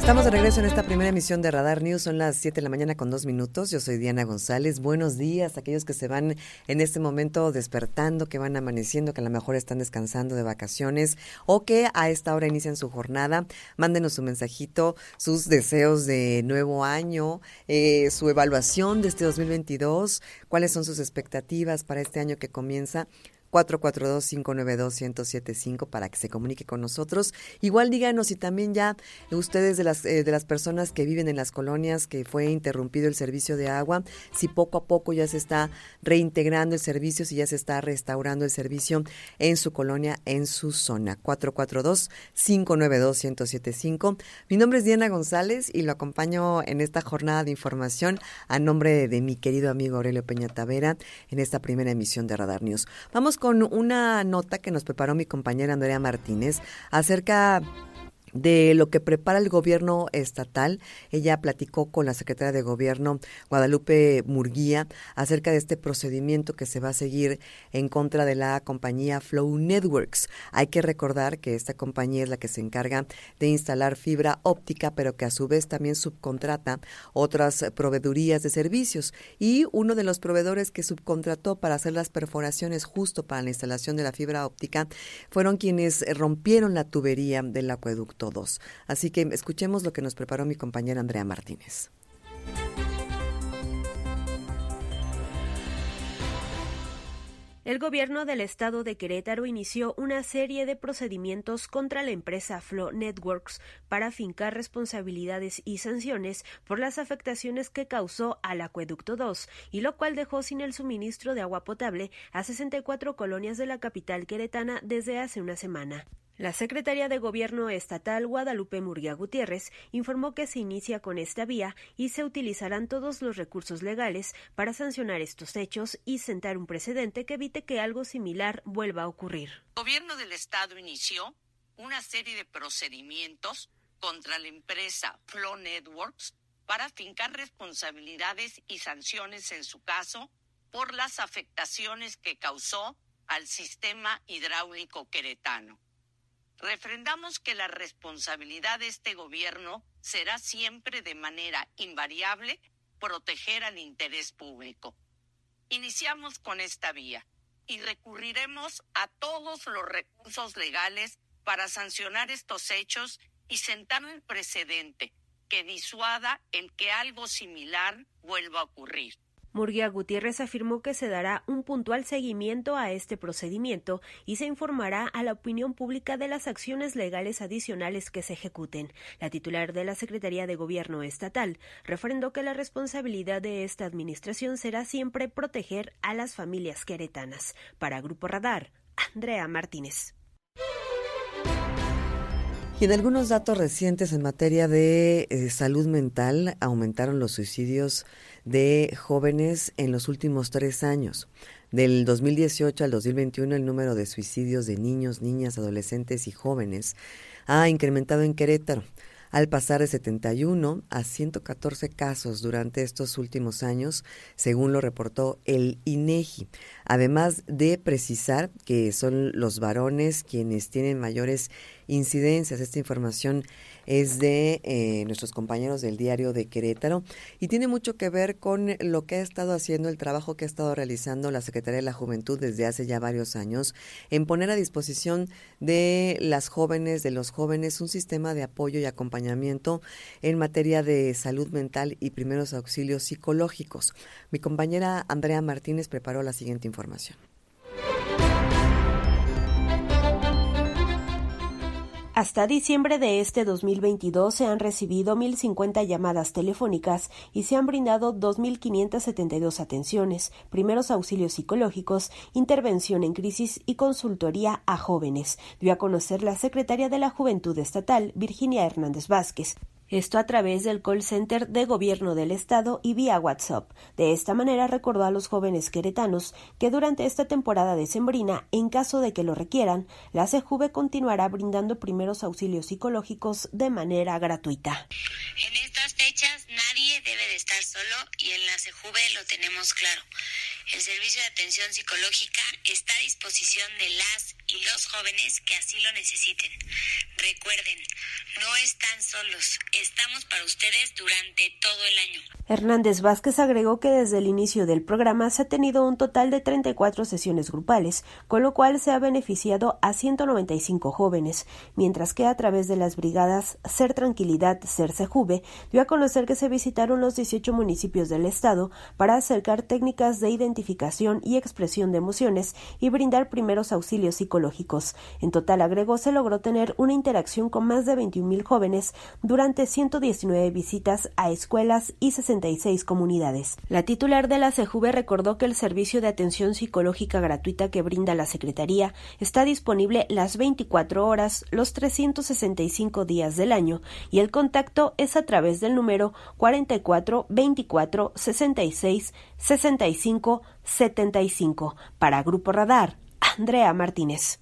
Estamos de regreso en esta primera emisión de Radar News. Son las 7 de la mañana con dos minutos. Yo soy Diana González. Buenos días a aquellos que se van en este momento despertando, que van amaneciendo, que a lo mejor están descansando de vacaciones o que a esta hora inician su jornada. Mándenos su mensajito, sus deseos de nuevo año, eh, su evaluación de este 2022, cuáles son sus expectativas para este año que comienza 442-592-1075 para que se comunique con nosotros. Igual díganos si también ya ustedes de las, eh, de las personas que viven en las colonias que fue interrumpido el servicio de agua, si poco a poco ya se está reintegrando el servicio, si ya se está restaurando el servicio en su colonia, en su zona. 442-592-1075. Mi nombre es Diana González y lo acompaño en esta jornada de información a nombre de mi querido amigo Aurelio Peña Tavera en esta primera emisión de Radar News. Vamos con una nota que nos preparó mi compañera Andrea Martínez acerca de lo que prepara el gobierno estatal. Ella platicó con la secretaria de gobierno Guadalupe Murguía acerca de este procedimiento que se va a seguir en contra de la compañía Flow Networks. Hay que recordar que esta compañía es la que se encarga de instalar fibra óptica, pero que a su vez también subcontrata otras proveedurías de servicios. Y uno de los proveedores que subcontrató para hacer las perforaciones justo para la instalación de la fibra óptica fueron quienes rompieron la tubería del acueducto todos. Así que escuchemos lo que nos preparó mi compañera Andrea Martínez. El gobierno del estado de Querétaro inició una serie de procedimientos contra la empresa Flow Networks para fincar responsabilidades y sanciones por las afectaciones que causó al acueducto 2 y lo cual dejó sin el suministro de agua potable a 64 colonias de la capital queretana desde hace una semana. La secretaria de Gobierno estatal Guadalupe Murguía Gutiérrez informó que se inicia con esta vía y se utilizarán todos los recursos legales para sancionar estos hechos y sentar un precedente que evite que algo similar vuelva a ocurrir. El gobierno del estado inició una serie de procedimientos contra la empresa Flow Networks para fincar responsabilidades y sanciones en su caso por las afectaciones que causó al sistema hidráulico queretano. Refrendamos que la responsabilidad de este gobierno será siempre de manera invariable proteger al interés público. Iniciamos con esta vía y recurriremos a todos los recursos legales para sancionar estos hechos y sentar el precedente que disuada el que algo similar vuelva a ocurrir. Murguía Gutiérrez afirmó que se dará un puntual seguimiento a este procedimiento y se informará a la opinión pública de las acciones legales adicionales que se ejecuten. La titular de la Secretaría de Gobierno Estatal refrendó que la responsabilidad de esta administración será siempre proteger a las familias queretanas. Para Grupo Radar, Andrea Martínez. Y en algunos datos recientes en materia de eh, salud mental aumentaron los suicidios de jóvenes en los últimos tres años. Del 2018 al 2021 el número de suicidios de niños, niñas, adolescentes y jóvenes ha incrementado en Querétaro al pasar de 71 a 114 casos durante estos últimos años, según lo reportó el INEGI. Además de precisar que son los varones quienes tienen mayores incidencias. Esta información es de eh, nuestros compañeros del diario de Querétaro y tiene mucho que ver con lo que ha estado haciendo, el trabajo que ha estado realizando la Secretaría de la Juventud desde hace ya varios años en poner a disposición de las jóvenes, de los jóvenes, un sistema de apoyo y acompañamiento en materia de salud mental y primeros auxilios psicológicos. Mi compañera Andrea Martínez preparó la siguiente información. Hasta diciembre de este 2022 se han recibido 1.050 llamadas telefónicas y se han brindado 2.572 atenciones, primeros auxilios psicológicos, intervención en crisis y consultoría a jóvenes, dio a conocer la secretaria de la Juventud Estatal, Virginia Hernández Vázquez. Esto a través del call center de gobierno del estado y vía WhatsApp. De esta manera recordó a los jóvenes queretanos que durante esta temporada de sembrina, en caso de que lo requieran, la CJV continuará brindando primeros auxilios psicológicos de manera gratuita. En estas fechas nadie debe de estar solo y en la CJV lo tenemos claro. El servicio de atención psicológica está a disposición de las y los jóvenes que así lo necesiten. Recuerden, no están solos. Estamos para ustedes durante todo el año. Hernández Vázquez agregó que desde el inicio del programa se ha tenido un total de 34 sesiones grupales, con lo cual se ha beneficiado a 195 jóvenes, mientras que a través de las brigadas Ser Tranquilidad, Ser Sejube, dio a conocer que se visitaron los 18 municipios del estado para acercar técnicas de identificación y expresión de emociones y brindar primeros auxilios psicológicos. En total, agregó, se logró tener una interacción con más de 21 mil jóvenes durante 119 visitas a escuelas y 66 comunidades. La titular de la CEJUVE recordó que el servicio de atención psicológica gratuita que brinda la Secretaría está disponible las 24 horas, los 365 días del año y el contacto es a través del número 44 24 66 65 75. Para Grupo Radar, Andrea Martínez.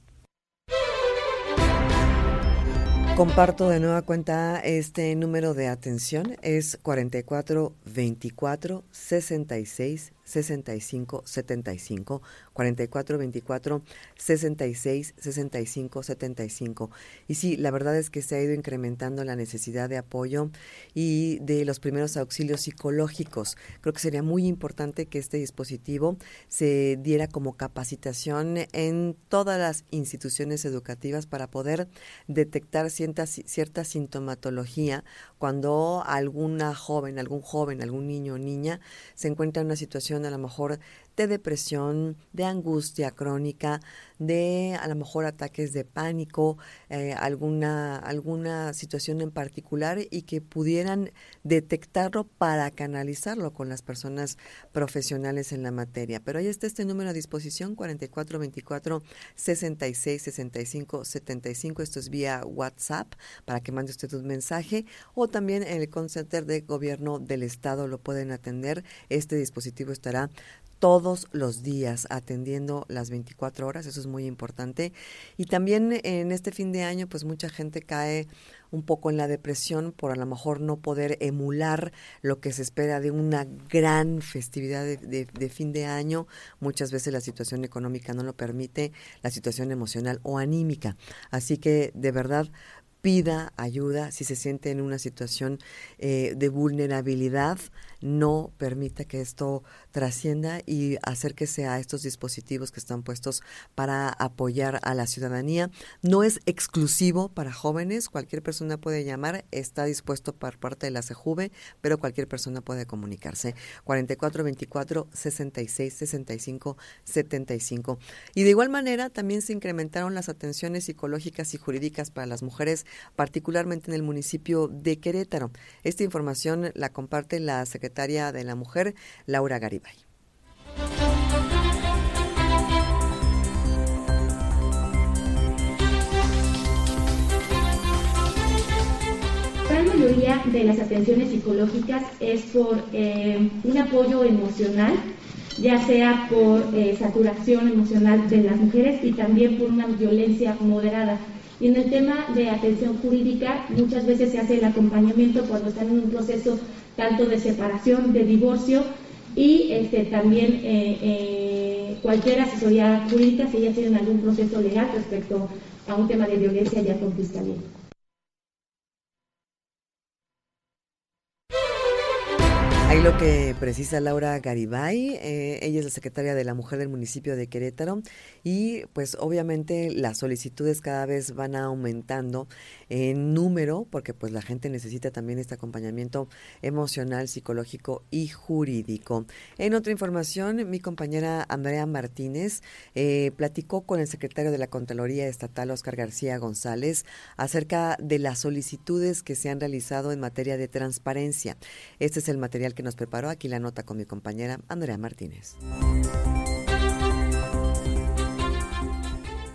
Comparto de nueva cuenta este número de atención, es 44 24 66 65 75 44 24 66 65 75 y sí la verdad es que se ha ido incrementando la necesidad de apoyo y de los primeros auxilios psicológicos. Creo que sería muy importante que este dispositivo se diera como capacitación en todas las instituciones educativas para poder detectar cierta, cierta sintomatología cuando alguna joven algún joven algún niño o niña se encuentra en una situación a lo mejor de depresión, de angustia crónica, de a lo mejor ataques de pánico, eh, alguna, alguna situación en particular y que pudieran detectarlo para canalizarlo con las personas profesionales en la materia. Pero ahí está este número a disposición, 4424 66 65 75. Esto es vía WhatsApp para que mande usted un mensaje o también en el call center de gobierno del estado lo pueden atender. Este dispositivo estará todos los días atendiendo las 24 horas, eso es muy importante. Y también en este fin de año, pues mucha gente cae un poco en la depresión por a lo mejor no poder emular lo que se espera de una gran festividad de, fin de año. Muchas veces la situación económica no lo permite, la situación emocional o anímica. Así que de verdad pida ayuda si se siente en una situación eh, de vulnerabilidad, no permita que esto trascienda y acérquese a estos dispositivos que están puestos para apoyar a la ciudadanía. No es exclusivo para jóvenes, cualquier persona puede llamar, está dispuesto por parte de la CEJUVE, pero cualquier persona puede comunicarse. 44 24 66 65 75. Y de igual manera también se incrementaron las atenciones psicológicas y jurídicas para las mujeres, particularmente en el municipio de Querétaro. Esta información la comparte la secretaria de la Mujer, Laura Garibay. La mayoría de las atenciones psicológicas es por eh, un apoyo emocional, ya sea por eh, saturación emocional de las mujeres y también por una violencia moderada. Y en el tema de atención jurídica, muchas veces se hace el acompañamiento cuando están en un proceso tanto de separación, de divorcio y este, también eh, eh, cualquier asesoría jurídica si ellas tienen algún proceso legal respecto a un tema de violencia ya con fiscalía. Ahí lo que precisa Laura Garibay, eh, ella es la secretaria de la Mujer del municipio de Querétaro y pues obviamente las solicitudes cada vez van aumentando en número porque pues la gente necesita también este acompañamiento emocional, psicológico y jurídico. En otra información, mi compañera Andrea Martínez eh, platicó con el secretario de la Contraloría Estatal, Oscar García González, acerca de las solicitudes que se han realizado en materia de transparencia. Este es el material que nos preparó. Aquí la nota con mi compañera Andrea Martínez.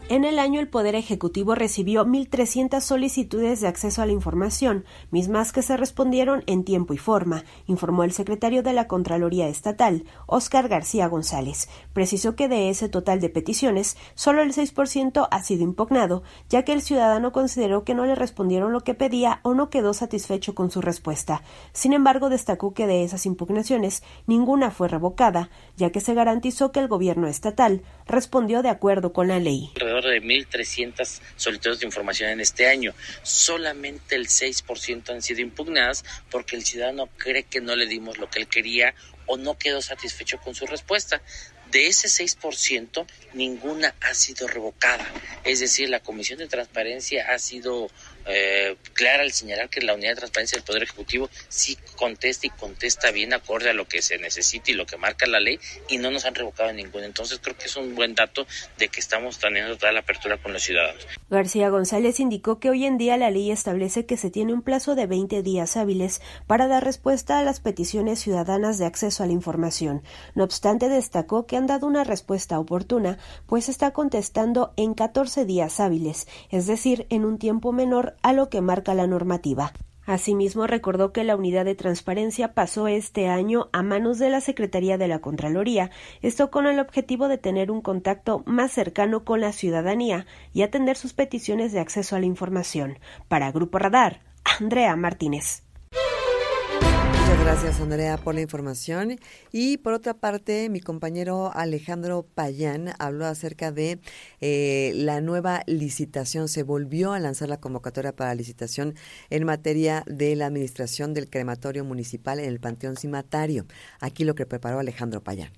En el año el Poder Ejecutivo recibió 1.300 solicitudes de acceso a la información, mismas que se respondieron en tiempo y forma, informó el secretario de la Contraloría Estatal, Óscar García González. Precisó que de ese total de peticiones, solo el 6% ha sido impugnado, ya que el ciudadano consideró que no le respondieron lo que pedía o no quedó satisfecho con su respuesta. Sin embargo, destacó que de esas impugnaciones ninguna fue revocada, ya que se garantizó que el gobierno estatal respondió de acuerdo con la ley de 1.300 solicitudes de información en este año. Solamente el 6% han sido impugnadas porque el ciudadano cree que no le dimos lo que él quería o no quedó satisfecho con su respuesta. De ese 6%, ninguna ha sido revocada. Es decir, la Comisión de Transparencia ha sido eh, clara al señalar que la unidad de transparencia del Poder Ejecutivo sí contesta y contesta bien acorde a lo que se necesita y lo que marca la ley y no nos han revocado ninguna. Entonces creo que es un buen dato de que estamos teniendo toda la apertura con los ciudadanos. García González indicó que hoy en día la ley establece que se tiene un plazo de 20 días hábiles para dar respuesta a las peticiones ciudadanas de acceso a la información. No obstante, destacó que han dado una respuesta oportuna, pues está contestando en 14 días hábiles, es decir, en un tiempo menor a lo que marca la normativa. Asimismo, recordó que la unidad de transparencia pasó este año a manos de la Secretaría de la Contraloría, esto con el objetivo de tener un contacto más cercano con la ciudadanía y atender sus peticiones de acceso a la información. Para Grupo Radar, Andrea Martínez. Gracias, Andrea, por la información. Y por otra parte, mi compañero Alejandro Payán habló acerca de eh, la nueva licitación. Se volvió a lanzar la convocatoria para licitación en materia de la administración del crematorio municipal en el Panteón Cimatario. Aquí lo que preparó Alejandro Payán.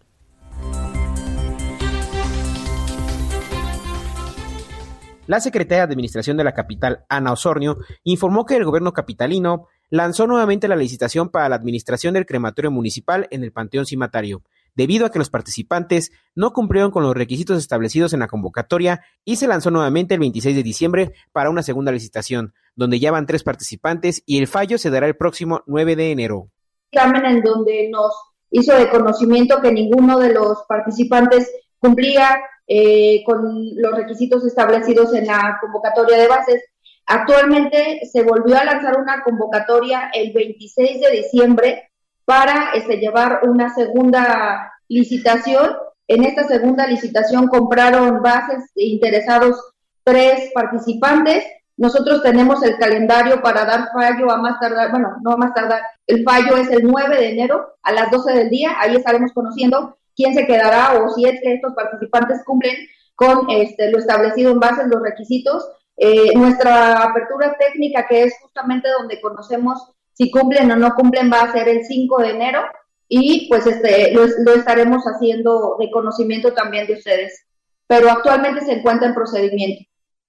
La secretaria de Administración de la capital, Ana Osornio, informó que el gobierno capitalino lanzó nuevamente la licitación para la administración del crematorio municipal en el Panteón Cimatario, debido a que los participantes no cumplieron con los requisitos establecidos en la convocatoria y se lanzó nuevamente el 26 de diciembre para una segunda licitación, donde ya van tres participantes y el fallo se dará el próximo 9 de enero. en donde nos hizo de conocimiento que ninguno de los participantes cumplía eh, con los requisitos establecidos en la convocatoria de bases. Actualmente se volvió a lanzar una convocatoria el 26 de diciembre para este, llevar una segunda licitación. En esta segunda licitación compraron bases interesados tres participantes. Nosotros tenemos el calendario para dar fallo a más tardar, bueno, no a más tardar, el fallo es el 9 de enero a las 12 del día, ahí estaremos conociendo quién se quedará o si es que estos participantes cumplen con este, lo establecido en base a los requisitos. Eh, nuestra apertura técnica, que es justamente donde conocemos si cumplen o no cumplen, va a ser el 5 de enero y pues este, lo, lo estaremos haciendo de conocimiento también de ustedes. Pero actualmente se encuentra en procedimiento.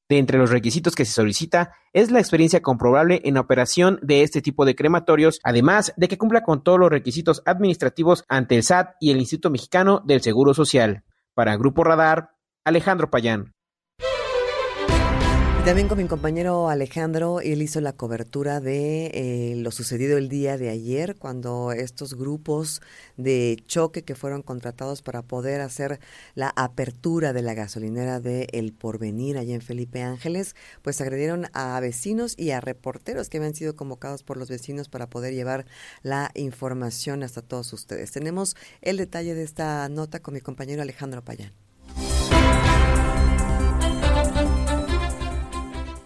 De entre los requisitos que se solicita es la experiencia comprobable en operación de este tipo de crematorios, además de que cumpla con todos los requisitos administrativos ante el SAT y el Instituto Mexicano del Seguro Social. Para Grupo Radar, Alejandro Payán también con mi compañero Alejandro, él hizo la cobertura de eh, lo sucedido el día de ayer, cuando estos grupos de choque que fueron contratados para poder hacer la apertura de la gasolinera de El Porvenir allá en Felipe Ángeles, pues agredieron a vecinos y a reporteros que habían sido convocados por los vecinos para poder llevar la información hasta todos ustedes. Tenemos el detalle de esta nota con mi compañero Alejandro Payán.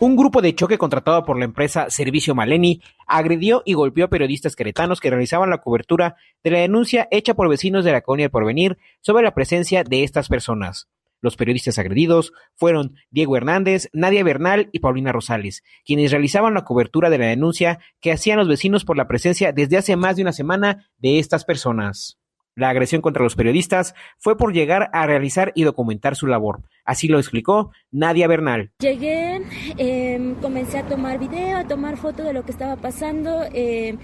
Un grupo de choque contratado por la empresa Servicio Maleni agredió y golpeó a periodistas queretanos que realizaban la cobertura de la denuncia hecha por vecinos de la colonia de Porvenir sobre la presencia de estas personas. Los periodistas agredidos fueron Diego Hernández, Nadia Bernal y Paulina Rosales, quienes realizaban la cobertura de la denuncia que hacían los vecinos por la presencia desde hace más de una semana de estas personas. La agresión contra los periodistas fue por llegar a realizar y documentar su labor. Así lo explicó Nadia Bernal. Llegué, em, comencé a tomar video, a tomar foto de lo que estaba pasando. Em,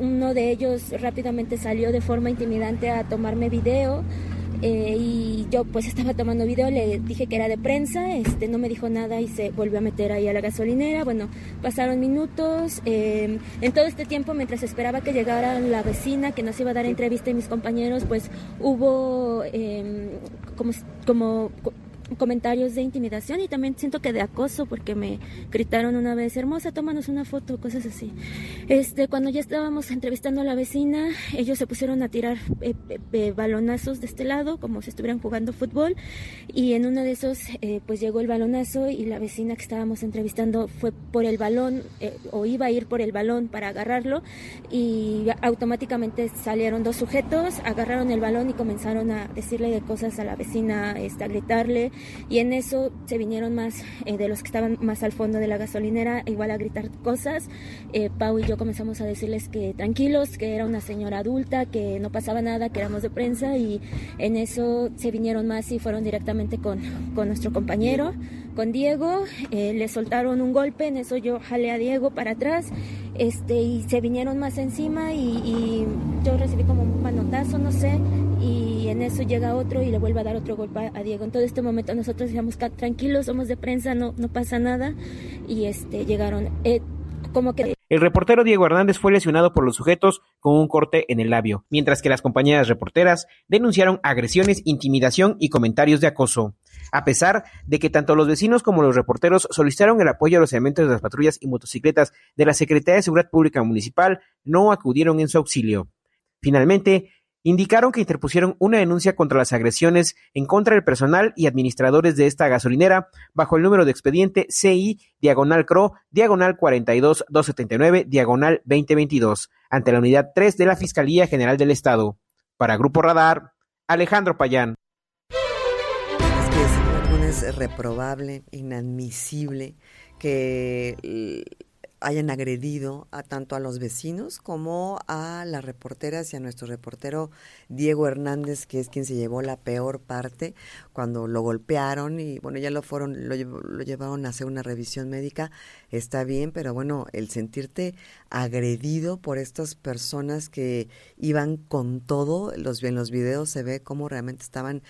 uno de ellos rápidamente salió de forma intimidante a tomarme video. Eh, y yo pues estaba tomando video, le dije que era de prensa, este no me dijo nada y se volvió a meter ahí a la gasolinera. Bueno, pasaron minutos. Eh, en todo este tiempo, mientras esperaba que llegara la vecina que nos iba a dar entrevista y mis compañeros, pues hubo eh, como, como comentarios de intimidación y también siento que de acoso porque me gritaron una vez, hermosa, tómanos una foto, cosas así. Este, cuando ya estábamos entrevistando a la vecina, ellos se pusieron a tirar eh, eh, eh, balonazos de este lado, como si estuvieran jugando fútbol, y en uno de esos, pues llegó el balonazo y la vecina que estábamos entrevistando fue por el balón, o iba a ir por el balón para agarrarlo, y automáticamente salieron dos sujetos, agarraron el balón y comenzaron a decirle de cosas a la vecina, este, a gritarle, y en eso se vinieron más eh, de los que estaban más al fondo de la gasolinera, igual a gritar cosas. Eh, Pau y yo comenzamos a decirles que tranquilos, que era una señora adulta, que no pasaba nada, que éramos de prensa y en eso se vinieron más y fueron directamente con, con nuestro compañero, con Diego, eh, le soltaron un golpe, en eso yo jalé a Diego para atrás este, y se vinieron más encima y, y yo recibí como un manotazo, no sé, y en eso llega otro y le vuelve a dar otro golpe a Diego. En todo este momento nosotros decíamos tranquilos, somos de prensa, no, no pasa nada y este, llegaron. El reportero Diego Hernández fue lesionado por los sujetos con un corte en el labio, mientras que las compañeras reporteras denunciaron agresiones, intimidación y comentarios de acoso. A pesar de que tanto los vecinos como los reporteros solicitaron el apoyo a los elementos de las patrullas y motocicletas de la Secretaría de Seguridad Pública Municipal, no acudieron en su auxilio. Finalmente, indicaron que interpusieron una denuncia contra las agresiones en contra del personal y administradores de esta gasolinera bajo el número de expediente CI diagonal CRO diagonal 42279 diagonal 2022 ante la unidad 3 de la Fiscalía General del Estado. Para Grupo Radar, Alejandro Payán. Es que es reprobable, inadmisible que hayan agredido a tanto a los vecinos como a las reporteras y a nuestro reportero Diego Hernández, que es quien se llevó la peor parte cuando lo golpearon y bueno, ya lo fueron, lo, lo llevaron a hacer una revisión médica, está bien, pero bueno, el sentirte agredido por estas personas que iban con todo, los, en los videos se ve cómo realmente estaban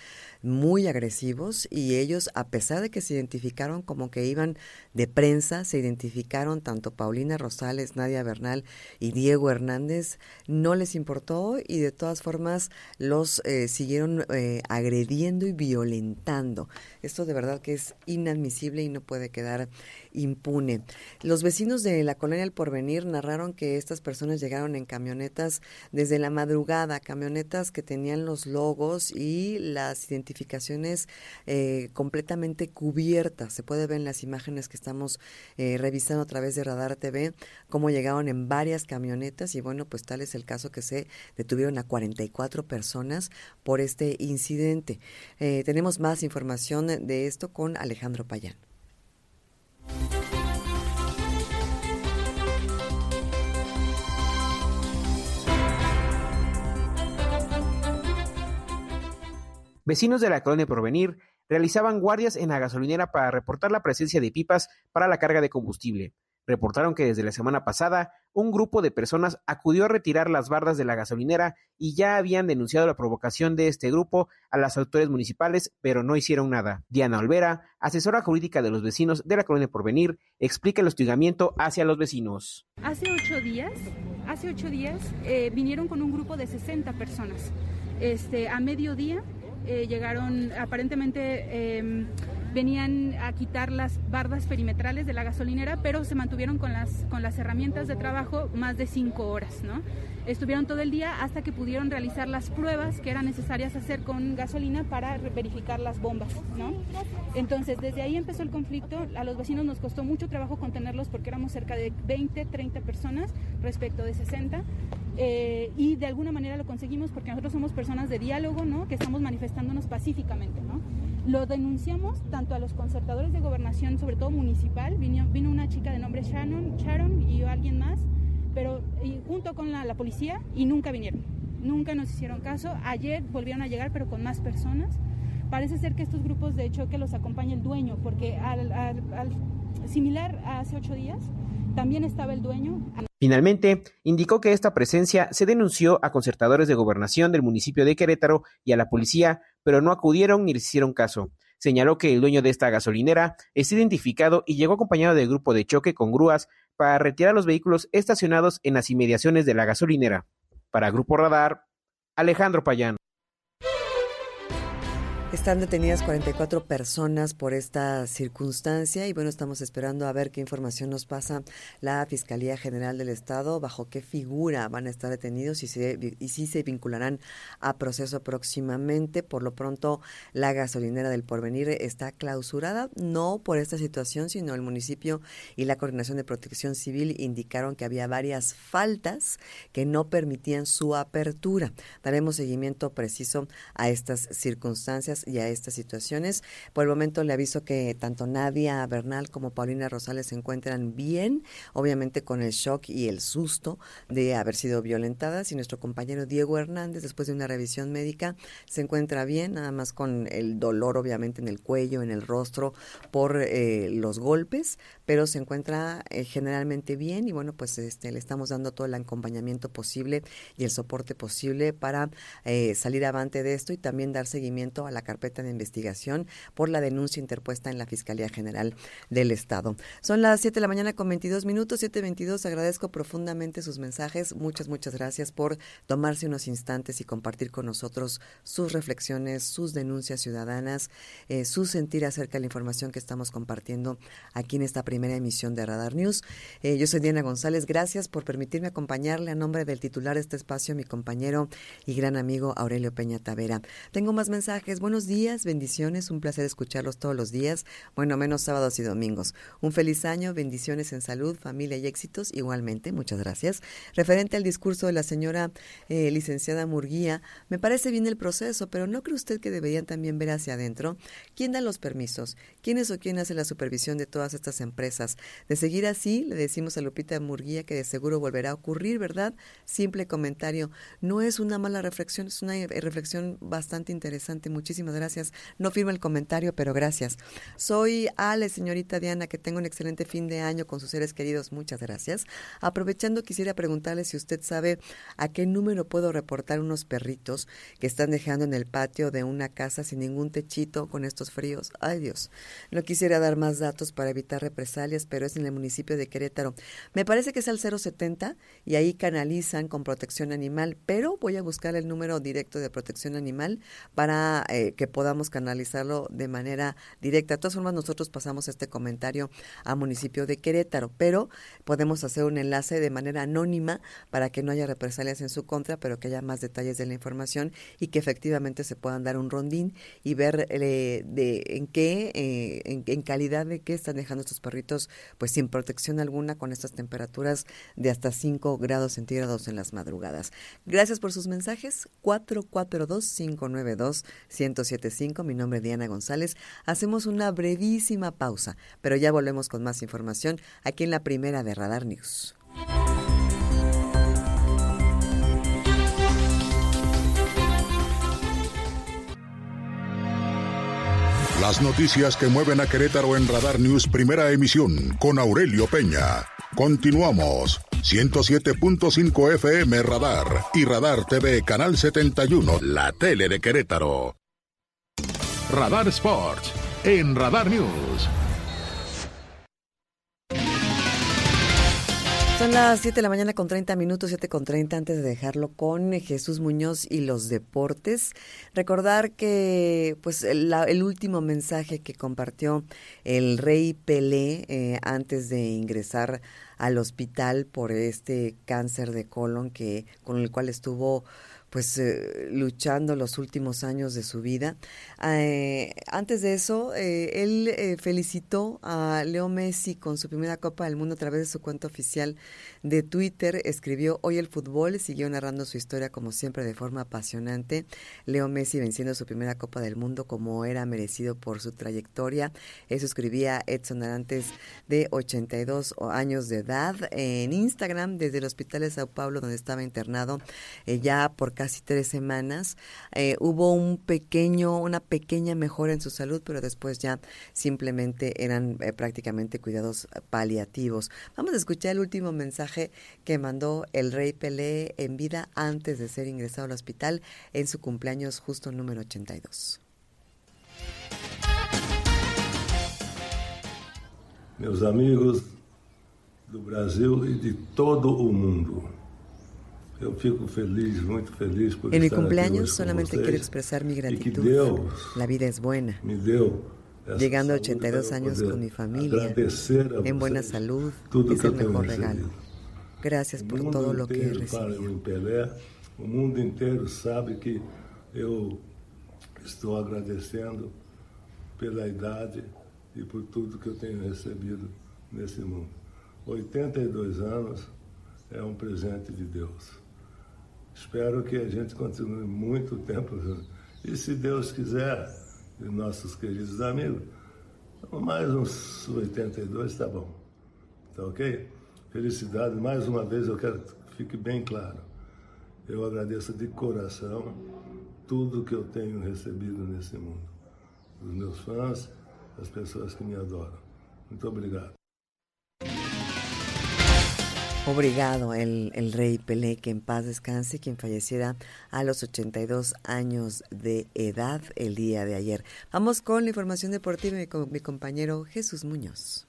muy agresivos y ellos, a pesar de que se identificaron como que iban de prensa, se identificaron tanto Paulina Rosales, Nadia Bernal y Diego Hernández, no les importó y de todas formas los eh, siguieron eh, agrediendo y violentando. Esto de verdad que es inadmisible y no puede quedar impune. Los vecinos de la colonia El Porvenir narraron que estas personas llegaron en camionetas desde la madrugada, camionetas que tenían los logos y las identificaciones eh, completamente cubiertas. Se puede ver en las imágenes que estamos eh, revisando a través de Radar TV cómo llegaron en varias camionetas y bueno, pues tal es el caso que se detuvieron a 44 personas por este incidente. Eh, tenemos más información de esto con Alejandro Payán. Vecinos de la colonia Porvenir realizaban guardias en la gasolinera para reportar la presencia de pipas para la carga de combustible. Reportaron que desde la semana pasada un grupo de personas acudió a retirar las bardas de la gasolinera y ya habían denunciado la provocación de este grupo a las autoridades municipales, pero no hicieron nada. Diana Olvera, asesora jurídica de los vecinos de la colonia Porvenir, explica el hostigamiento hacia los vecinos. Hace ocho días, hace ocho días eh, vinieron con un grupo de 60 personas. Este, a mediodía eh, llegaron aparentemente em, venían a quitar las bardas perimetrales de la gasolinera, pero se mantuvieron con las, con las herramientas de trabajo más de cinco horas, ¿no? Estuvieron todo el día hasta que pudieron realizar las pruebas que eran necesarias hacer con gasolina para verificar las bombas, ¿no? Entonces, desde ahí empezó el conflicto. A los vecinos nos costó mucho trabajo contenerlos porque éramos cerca de 20, 30 personas respecto de 60. Eh, y de alguna manera lo conseguimos porque nosotros somos personas de diálogo, ¿no? Que estamos manifestándonos pacíficamente, ¿no? Lo denunciamos tanto a los concertadores de gobernación, sobre todo municipal, vino, vino una chica de nombre Shannon, Sharon y alguien más, pero junto con la, policía y nunca vinieron, nunca nos hicieron caso. Ayer volvieron a llegar, pero con más personas. Parece ser que estos grupos de choque los acompaña el dueño, porque al, similar a hace ocho días, también estaba el dueño. Finalmente, indicó que esta presencia se denunció a concertadores de gobernación del municipio de Querétaro y a la policía, pero no acudieron ni les hicieron caso. Señaló que el dueño de esta gasolinera es identificado y llegó acompañado del grupo de choque con grúas para retirar los vehículos estacionados en las inmediaciones de la gasolinera. Para Grupo Radar, Alejandro Payán. Están detenidas 44 personas por esta circunstancia y bueno, estamos esperando a ver qué información nos pasa la Fiscalía General del Estado, bajo qué figura van a estar detenidos y, y si se vincularán a proceso próximamente. Por lo pronto, la gasolinera del Porvenir está clausurada, no por esta situación, sino el municipio y la Coordinación de Protección Civil indicaron que había varias faltas que no permitían su apertura. Daremos seguimiento preciso a estas circunstancias y a estas situaciones. Por el momento le aviso que tanto Nadia Bernal como Paulina Rosales se encuentran bien, obviamente con el shock y el susto de haber sido violentadas y nuestro compañero Diego Hernández después de una revisión médica se encuentra bien, nada más con el dolor obviamente en el cuello, en el rostro por eh, los golpes, pero se encuentra eh, generalmente bien y bueno, pues este, le estamos dando todo el acompañamiento posible y el soporte posible para eh, salir avante de esto y también dar seguimiento a la carpeta de investigación por la denuncia interpuesta en la Fiscalía General del Estado. Son las 7 de la mañana con 22 minutos, 7.22. Agradezco profundamente sus mensajes. Muchas, muchas gracias por tomarse unos instantes y compartir con nosotros sus reflexiones, sus denuncias ciudadanas, eh, su sentir acerca de la información que estamos compartiendo aquí en esta primera emisión de Radar News. Eh, yo soy Diana González, gracias por permitirme acompañarle a nombre del titular de este espacio, mi compañero y gran amigo Aurelio Peña Tavera. Tengo más mensajes, buenos días, bendiciones, un placer escucharlos todos los días, bueno, menos sábados y domingos. Un feliz año, bendiciones en salud, familia y éxitos, igualmente, muchas gracias. Referente al discurso de la señora eh, licenciada Murguía, me parece bien el proceso, pero ¿no cree usted que deberían también ver hacia adentro? ¿Quién da los permisos? ¿Quién es o quién hace la supervisión de todas estas empresas? De seguir así, le decimos a Lupita Murguía que de seguro volverá a ocurrir, ¿verdad? Simple comentario. No es una mala reflexión, es una reflexión bastante interesante. Muchísimas gracias. No firmo el comentario, pero gracias. Soy Ale, señorita Diana, que tengo un excelente fin de año con sus seres queridos. Muchas gracias. Aprovechando, quisiera preguntarle si usted sabe a qué número puedo reportar unos perritos que están dejando en el patio de una casa sin ningún techito con estos fríos. Ay Dios. No quisiera dar más datos para evitar represalias, pero es en el municipio de Querétaro. Me parece que es al 070 y ahí canalizan con protección animal, pero voy a buscar el número directo de protección animal para eh, que podamos canalizarlo de manera directa. De todas formas, nosotros pasamos este comentario a municipio de Querétaro, pero podemos hacer un enlace de manera anónima para que no haya represalias en su contra, pero que haya más detalles de la información y que efectivamente se puedan dar un rondín y ver eh, de en qué, eh, en, calidad de qué están dejando estos perritos, pues sin protección alguna con estas temperaturas de hasta 5 grados centígrados en las madrugadas. Gracias por sus mensajes. 442-592-1075. Mi nombre es Diana González. Hacemos una brevísima pausa, pero ya volvemos con más información aquí en la primera de Radar News. Las noticias que mueven a Querétaro en Radar News Primera Emisión con Aurelio Peña. Continuamos. 107.5 FM Radar y Radar TV Canal 71, la tele de Querétaro. Radar Sports en Radar News. Son las 7 de la mañana con 30 minutos, 7 con 30 antes de dejarlo con Jesús Muñoz y los deportes. Recordar que pues el, el último mensaje que compartió el rey Pelé eh, antes de ingresar al hospital por este cáncer de colon que con el cual estuvo pues eh, luchando los últimos años de su vida. Eh, antes de eso, eh, él felicitó a Leo Messi con su primera Copa del Mundo a través de su cuenta oficial de Twitter. Escribió, hoy el fútbol siguió narrando su historia como siempre de forma apasionante. Leo Messi venciendo su primera Copa del Mundo como era merecido por su trayectoria. Eso escribía Edson Arantes de 82 años de edad en Instagram desde el Hospital de Sao Paulo donde estaba internado ya por casi tres semanas. Eh, hubo un pequeño, una pequeña mejora en su salud, pero después ya simplemente eran eh, prácticamente cuidados paliativos. Vamos a escuchar el último mensaje que mandó el rey Pelé en vida antes de ser ingresado al hospital en su cumpleaños justo número 82. Meus amigos do Brasil e de todo o mundo. En mi cumpleaños solamente quiero expresar mi gratitud. La vida es buena. Llegando a 82 años con mi familia, en buena salud, es el mejor regalo. Gracias por todo lo que recibido. O mundo inteiro sabe que eu estou agradecendo pela idade e por tudo que eu tenho recebido nesse mundo. 82 anos é um presente de Deus. Espero que a gente continue muito tempo junto. E se Deus quiser, e nossos queridos amigos, mais uns 82 está bom. Tá ok? Felicidade, mais uma vez eu quero que fique bem claro. Eu agradeço de coração tudo que eu tenho recebido nesse mundo. Os meus fãs, as pessoas que me adoram. Muito obrigado. Obrigado, el, el, rey Pelé, que en paz descanse, quien falleciera a los 82 años de edad el día de ayer. Vamos con la información deportiva con mi compañero Jesús Muñoz.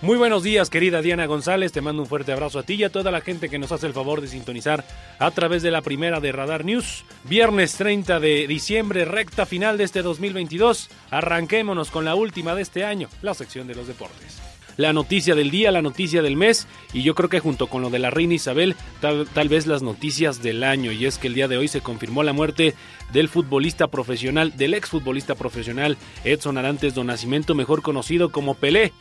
Muy buenos días, querida Diana González. Te mando un fuerte abrazo a ti y a toda la gente que nos hace el favor de sintonizar a través de la primera de Radar News. Viernes 30 de diciembre, recta final de este 2022. Arranquémonos con la última de este año, la sección de los deportes. La noticia del día, la noticia del mes y yo creo que junto con lo de la reina Isabel, tal, vez las noticias del año. Y es que el día de hoy se confirmó la muerte del futbolista profesional, del exfutbolista profesional Edson Arantes do Nascimento, mejor conocido como Pelé.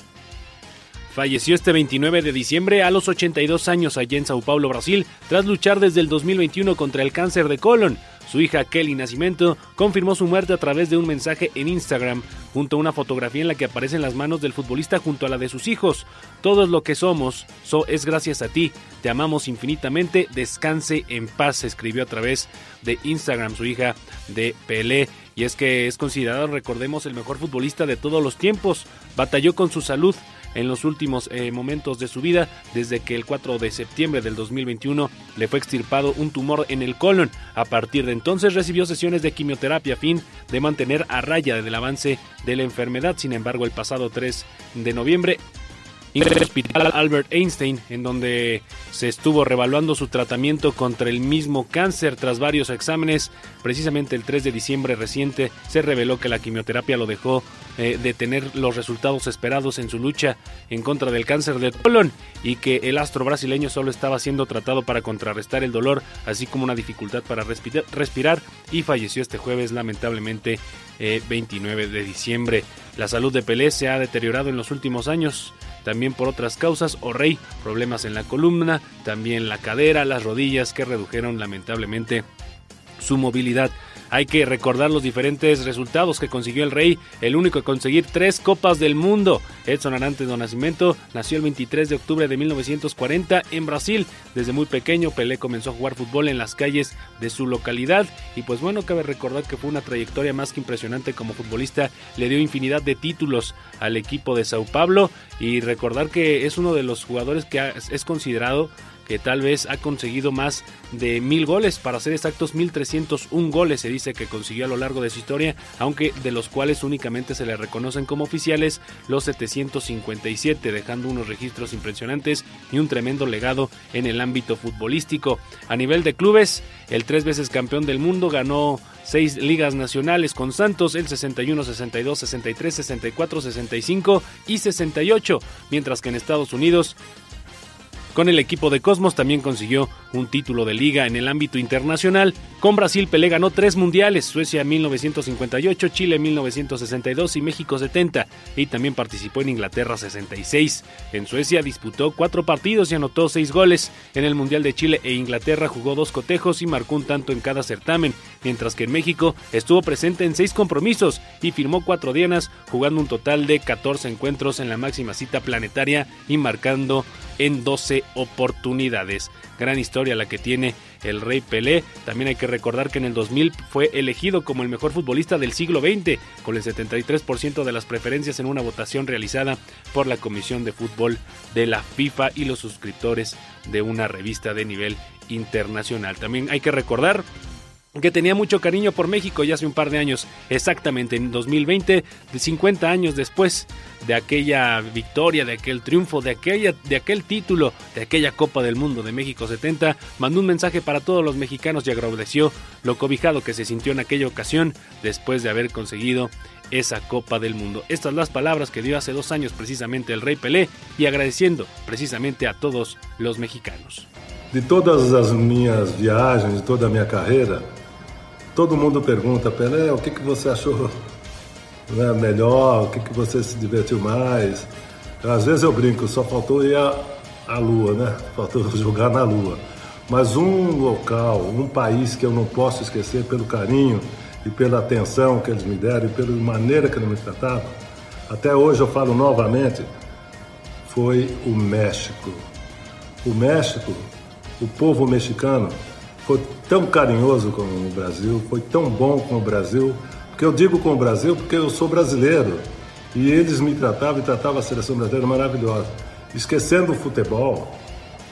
Falleció este 29 de diciembre a los 82 años allá en Sao Paulo, Brasil, tras luchar desde el 2021 contra el cáncer de colon. Su hija Kelly Nacimiento confirmó su muerte a través de un mensaje en Instagram, junto a una fotografía en la que aparecen las manos del futbolista junto a la de sus hijos. Todo lo que somos so es gracias a ti. Te amamos infinitamente. Descanse en paz, escribió a través de Instagram su hija de Pelé. Y es que es considerado, recordemos, el mejor futbolista de todos los tiempos. Batalló con su salud en los últimos eh, momentos de su vida, desde que el 4 de septiembre del 2021 le fue extirpado un tumor en el colon. A partir de entonces recibió sesiones de quimioterapia a fin de mantener a raya del avance de la enfermedad. Sin embargo, el pasado 3 de noviembre el hospital Albert Einstein, en donde se estuvo revaluando su tratamiento contra el mismo cáncer tras varios exámenes. Precisamente el 3 de diciembre reciente se reveló que la quimioterapia lo dejó eh, de tener los resultados esperados en su lucha en contra del cáncer de colon y que el astro brasileño solo estaba siendo tratado para contrarrestar el dolor, así como una dificultad para respirar y falleció este jueves lamentablemente 29 eh, de diciembre. La salud de Pelé se ha deteriorado en los últimos años también por otras causas, o rey, problemas en la columna, también la cadera, las rodillas que redujeron lamentablemente su movilidad. Hay que recordar los diferentes resultados que consiguió el Rey, el único a conseguir tres Copas del Mundo. Edson Arantes do Nascimento nació el 23 de octubre de 1940 en Brasil. Desde muy pequeño Pelé comenzó a jugar fútbol en las calles de su localidad y pues bueno, cabe recordar que fue una trayectoria más que impresionante como futbolista. Le dio infinidad de títulos al equipo de Sao Paulo y recordar que es uno de los jugadores que es considerado que tal vez ha conseguido más de mil goles, para ser exactos 1301 goles se dice que consiguió a lo largo de su historia, aunque de los cuales únicamente se le reconocen como oficiales los 757, dejando unos registros impresionantes y un tremendo legado en el ámbito futbolístico. A nivel de clubes, el tres veces campeón del mundo ganó seis ligas nacionales con Santos, el 61, 62, 63, 64, 65 y 68, mientras que en Estados Unidos con el equipo de Cosmos también consiguió un título de liga en el ámbito internacional. Con Brasil Pelé ganó tres mundiales, Suecia 1958, Chile 1962 y México 70, y también participó en Inglaterra 66. En Suecia disputó cuatro partidos y anotó seis goles. En el Mundial de Chile e Inglaterra jugó dos cotejos y marcó un tanto en cada certamen, mientras que en México estuvo presente en seis compromisos y firmó cuatro dianas, jugando un total de 14 encuentros en la máxima cita planetaria y marcando en 12 oportunidades. Gran historia la que tiene el Rey Pelé. También hay que recordar que en el 2000 fue elegido como el mejor futbolista del siglo XX, con el 73% de las preferencias en una votación realizada por la Comisión de Fútbol de la FIFA y los suscriptores de una revista de nivel internacional. También hay que recordar que tenía mucho cariño por México ya hace un par de años, exactamente en 2020, de 50 años después de aquella victoria, de aquel triunfo, de, aquella, de aquel título, de aquella Copa del Mundo de México 70, mandó un mensaje para todos los mexicanos y agradeció lo cobijado que se sintió en aquella ocasión después de haber conseguido esa Copa del Mundo. Estas las palabras que dio hace dos años precisamente el Rey Pelé y agradeciendo precisamente a todos los mexicanos. De todas as minhas viagens, de toda a minha carreira, todo mundo pergunta, Pelé, o que, que você achou né, melhor, o que, que você se divertiu mais. Às vezes eu brinco, só faltou ir a Lua, né? Faltou jogar na Lua. Mas um local, um país que eu não posso esquecer pelo carinho e pela atenção que eles me deram e pela maneira que eles me trataram, até hoje eu falo novamente, foi o México. O México, o povo mexicano, foi tão carinhoso com o Brasil, foi tão bom com o Brasil, porque eu digo com o Brasil porque eu sou brasileiro e eles me tratavam e tratavam a seleção brasileira maravilhosa. Esquecendo o futebol,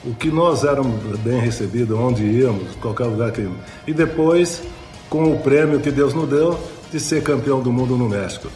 o que nós éramos bem recebidos, onde íamos, qualquer lugar que íamos. E depois, com o prêmio que Deus nos deu de ser campeão do mundo no México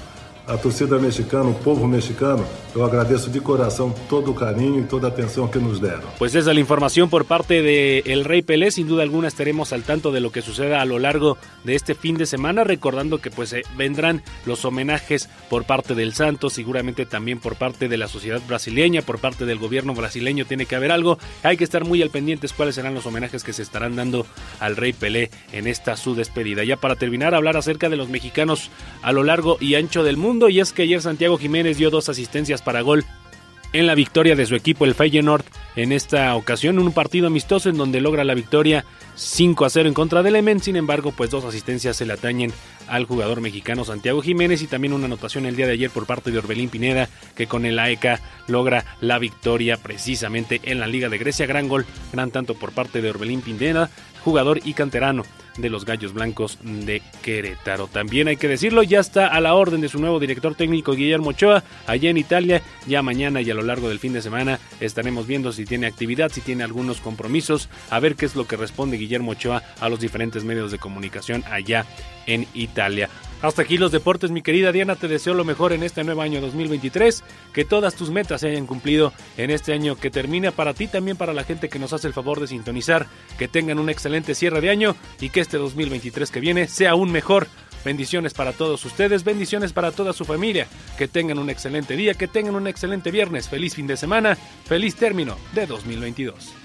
a torcida mexicana, o povo mexicano, yo agradezco de corazón todo el cariño y toda la atención que nos dieron. Pues esa es la información por parte de el Rey Pelé. Sin duda alguna estaremos al tanto de lo que suceda a lo largo de este fin de semana, recordando que pues eh, vendrán los homenajes por parte del Santos, seguramente también por parte de la sociedad brasileña, por parte del gobierno brasileño tiene que haber algo. Hay que estar muy al pendientes cuáles serán los homenajes que se estarán dando al Rey Pelé en esta su despedida. Ya para terminar, hablar acerca de los mexicanos a lo largo y ancho del mundo y es que ayer Santiago Jiménez dio dos asistencias para gol en la victoria de su equipo el Feyenoord en esta ocasión un partido amistoso en donde logra la victoria 5 a 0 en contra del Emen, sin embargo pues dos asistencias se le atañen al jugador mexicano Santiago Jiménez y también una anotación el día de ayer por parte de Orbelín Pineda que con el AECA logra la victoria precisamente en la Liga de Grecia, gran gol, gran tanto por parte de Orbelín Pineda, jugador y canterano de los Gallos Blancos de Querétaro. También hay que decirlo, ya está a la orden de su nuevo director técnico Guillermo Ochoa, allá en Italia. Ya mañana y a lo largo del fin de semana estaremos viendo si tiene actividad, si tiene algunos compromisos, a ver qué es lo que responde Guillermo Ochoa a los diferentes medios de comunicación allá en Italia. Hasta aquí los deportes, mi querida Diana, te deseo lo mejor en este nuevo año 2023, que todas tus metas se hayan cumplido en este año que termina. Para ti, también para la gente que nos hace el favor de sintonizar, que tengan un excelente cierre de año y que este 2023 que viene sea aún mejor. Bendiciones para todos ustedes, bendiciones para toda su familia, que tengan un excelente día, que tengan un excelente viernes, feliz fin de semana, feliz término de 2022.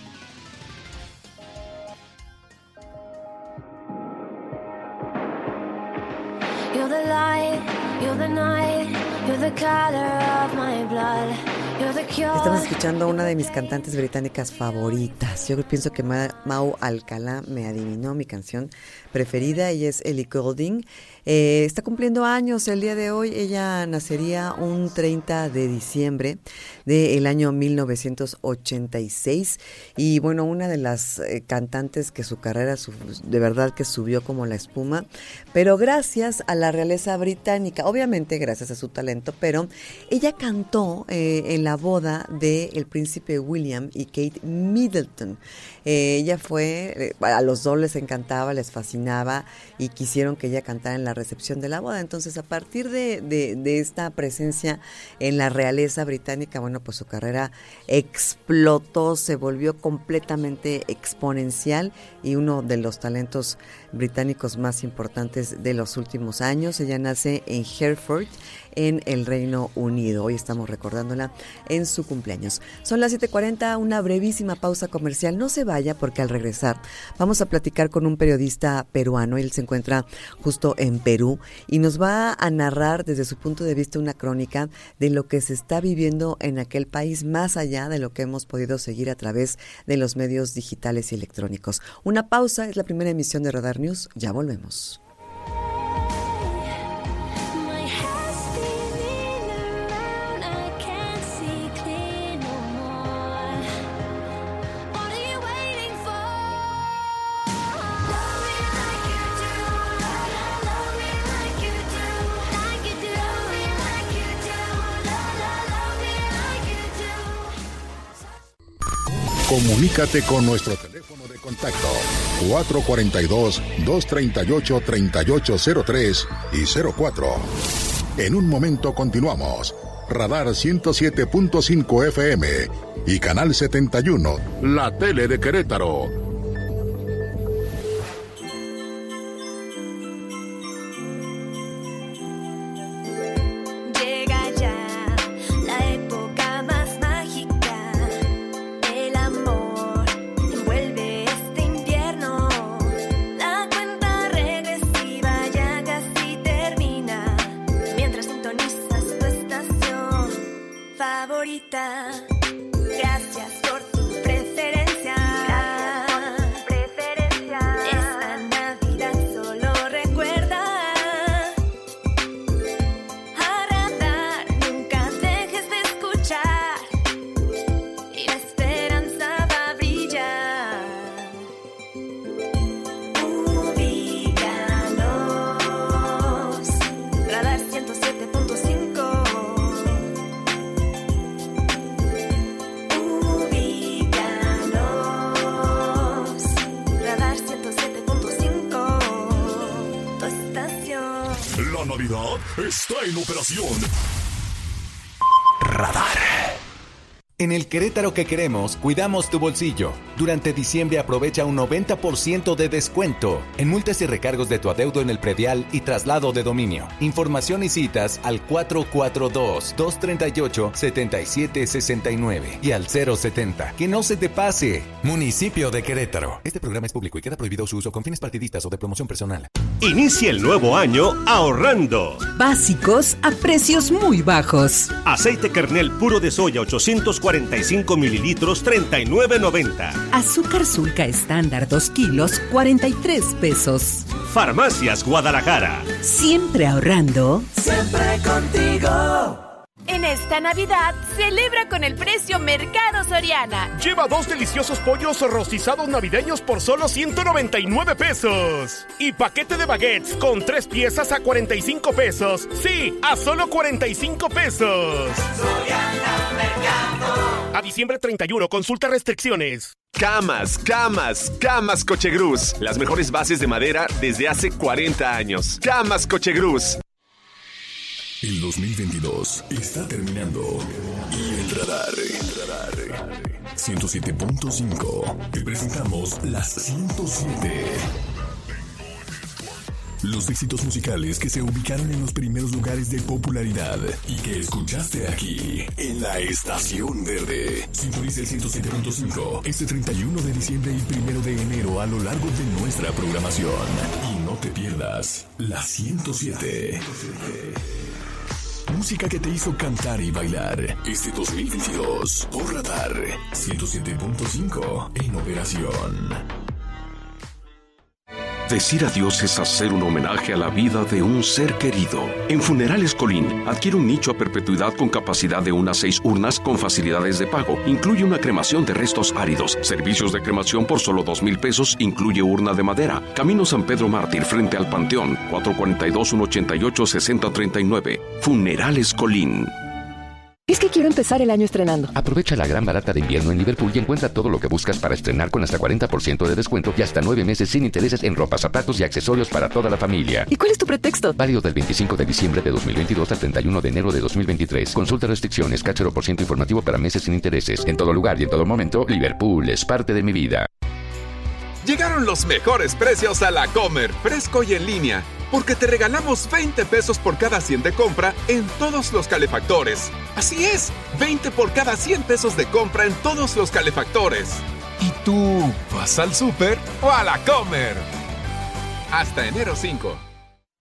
Estamos escuchando a una de mis cantantes británicas favoritas. Yo pienso que Mau Alcalá me adivinó mi canción preferida y es Ellie Goulding. Eh, está cumpliendo años el día de hoy. Ella nacería un 30 de diciembre del año 1986. Y bueno, una de las eh, cantantes que su carrera de verdad que subió como la espuma. Pero gracias a la realeza británica, obviamente gracias a su talento, pero ella cantó eh, en la boda del el príncipe William y Kate Middleton. Ella fue, a los dos les encantaba, les fascinaba y quisieron que ella cantara en la recepción de la boda. Entonces, a partir de, de, esta presencia en la realeza británica, bueno, pues su carrera explotó, se volvió completamente exponencial y uno de los talentos británicos más importantes de los últimos años. Ella nace en Hereford, en el Reino Unido. Hoy estamos recordándola en su cumpleaños. Son las 7:40, una brevísima pausa comercial. No se porque al regresar vamos a platicar con un periodista peruano. Él se encuentra justo en Perú y nos va a narrar desde su punto de vista una crónica de lo que se está viviendo en aquel país más allá de lo que hemos podido seguir a través de los medios digitales y electrónicos. Una pausa es la primera emisión de Radar News. Ya volvemos. Comunícate con nuestro teléfono de contacto 442-238-3803 y 04. En un momento continuamos. Radar 107.5 FM y Canal 71, la tele de Querétaro el Querétaro que queremos, cuidamos tu bolsillo. Durante diciembre aprovecha un 90% de descuento en multas y recargos de tu adeudo en el predial y traslado de dominio. Información y citas al 442-238-7769 y al 070. Que no se te pase. Municipio de Querétaro. Este programa es público y queda prohibido su uso con fines partidistas o de promoción personal. Inicia el nuevo año ahorrando. Básicos a precios muy bajos. Aceite kernel puro de soya 845 mililitros 39.90. Azúcar sulca estándar 2 kilos 43 pesos. Farmacias Guadalajara. Siempre ahorrando. Siempre contigo. En esta Navidad, celebra con el precio Mercado Soriana. Lleva dos deliciosos pollos rostizados navideños por solo 199 pesos. Y paquete de baguettes con tres piezas a 45 pesos. Sí, a solo 45 pesos. Soriana Mercado. A diciembre 31, consulta restricciones. Camas, camas, camas Cochegruz. Las mejores bases de madera desde hace 40 años. Camas Cochegruz. El 2022 está terminando y el radar, el radar 107.5 te presentamos las 107. Los éxitos musicales que se ubicaron en los primeros lugares de popularidad y que escuchaste aquí en la Estación Verde. Sintoniza el 107.5 este 31 de diciembre y 1 de enero a lo largo de nuestra programación. Y no te pierdas la 107. Música que te hizo cantar y bailar este 2022 por Radar 107.5 en operación. Decir adiós es hacer un homenaje a la vida de un ser querido. En Funerales Colín, adquiere un nicho a perpetuidad con capacidad de unas seis urnas con facilidades de pago. Incluye una cremación de restos áridos. Servicios de cremación por solo dos mil pesos. Incluye urna de madera. Camino San Pedro Mártir frente al Panteón. 442-188-6039. Funerales Colín. Es que quiero empezar el año estrenando. Aprovecha la gran barata de invierno en Liverpool y encuentra todo lo que buscas para estrenar con hasta 40% de descuento y hasta 9 meses sin intereses en ropa, zapatos y accesorios para toda la familia. ¿Y cuál es tu pretexto? Válido del 25 de diciembre de 2022 al 31 de enero de 2023. Consulta restricciones, cachero por ciento informativo para meses sin intereses. En todo lugar y en todo momento, Liverpool es parte de mi vida. Llegaron los mejores precios a la Comer, fresco y en línea, porque te regalamos 20 pesos por cada 100 de compra en todos los calefactores. Así es, 20 por cada 100 pesos de compra en todos los calefactores. ¿Y tú vas al súper o a la Comer? Hasta enero 5.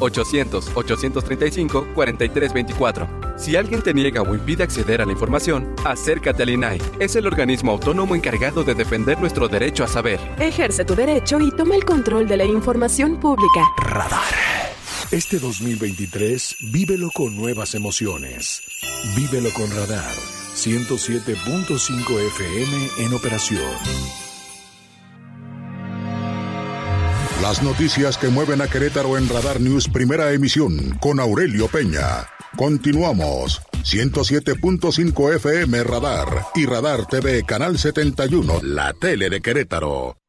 800-835-4324. Si alguien te niega o impide acceder a la información, acércate al INAI. Es el organismo autónomo encargado de defender nuestro derecho a saber. Ejerce tu derecho y toma el control de la información pública. Radar. Este 2023, vívelo con nuevas emociones. Vívelo con Radar 107.5 FM en operación. Las noticias que mueven a Querétaro en Radar News Primera Emisión con Aurelio Peña. Continuamos. 107.5 FM Radar y Radar TV Canal 71, la tele de Querétaro.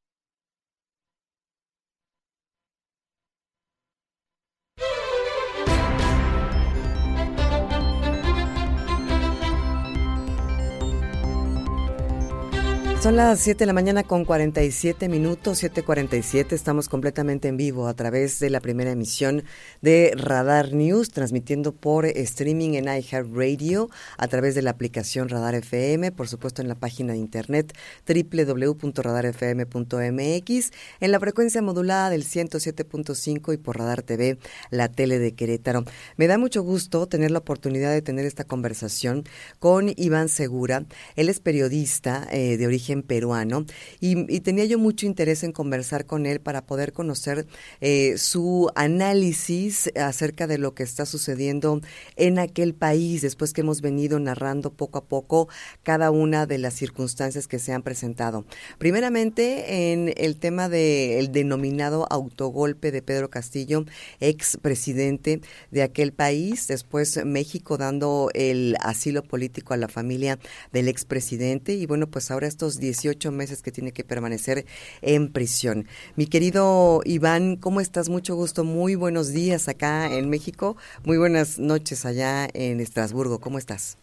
Son las 7 de la mañana con 47 minutos, 7.47. Estamos completamente en vivo a través de la primera emisión de Radar News, transmitiendo por streaming en iHeartRadio, a través de la aplicación Radar FM, por supuesto en la página de internet www.radarfm.mx, en la frecuencia modulada del 107.5 y por Radar TV, la tele de Querétaro. Me da mucho gusto tener la oportunidad de tener esta conversación con Iván Segura. Él es periodista eh, de origen origen peruano y, tenía yo mucho interés en conversar con él para poder conocer eh, su análisis acerca de lo que está sucediendo en aquel país después que hemos venido narrando poco a poco cada una de las circunstancias que se han presentado. Primeramente en el tema del denominado autogolpe de Pedro Castillo, ex presidente de aquel país, después México dando el asilo político a la familia del expresidente y bueno, pues ahora estos 18 meses que tiene que permanecer en prisión. Mi querido Iván, ¿cómo estás? Mucho gusto, muy buenos días acá en México, muy buenas noches allá en Estrasburgo, ¿cómo estás?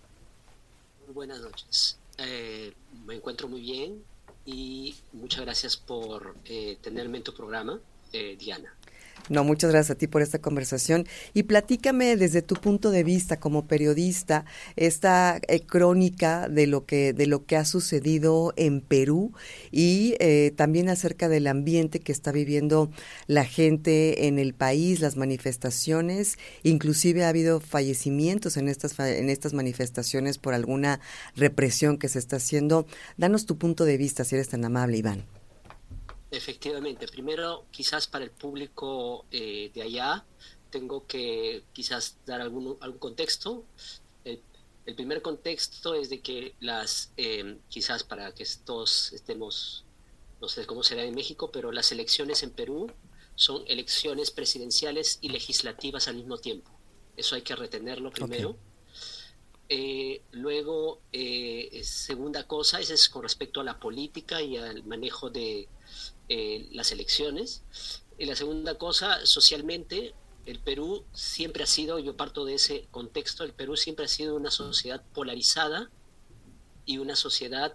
Muy buenas noches, eh, me encuentro muy bien y muchas gracias por eh, tenerme en tu programa, eh, Diana. No, muchas gracias a ti por esta conversación. Y platícame desde tu punto de vista como periodista esta eh, crónica de lo que de lo que ha sucedido en Perú y eh, también acerca del ambiente que está viviendo la gente en el país, las manifestaciones, inclusive ha habido fallecimientos en estas en estas manifestaciones por alguna represión que se está haciendo. Danos tu punto de vista, si eres tan amable, Iván. Efectivamente, primero quizás para el público eh, de allá tengo que quizás dar algún, algún contexto. El, primer contexto es de que las, eh, quizás para que todos estemos, no sé cómo será en México, pero las elecciones en Perú son elecciones presidenciales y legislativas al mismo tiempo. Eso hay que retenerlo primero. Eh, luego, segunda cosa, esa es con respecto a la política y al manejo de eh, las elecciones. Y la segunda cosa, socialmente, el Perú siempre ha sido, yo parto de ese contexto, el Perú siempre ha sido una sociedad polarizada y una sociedad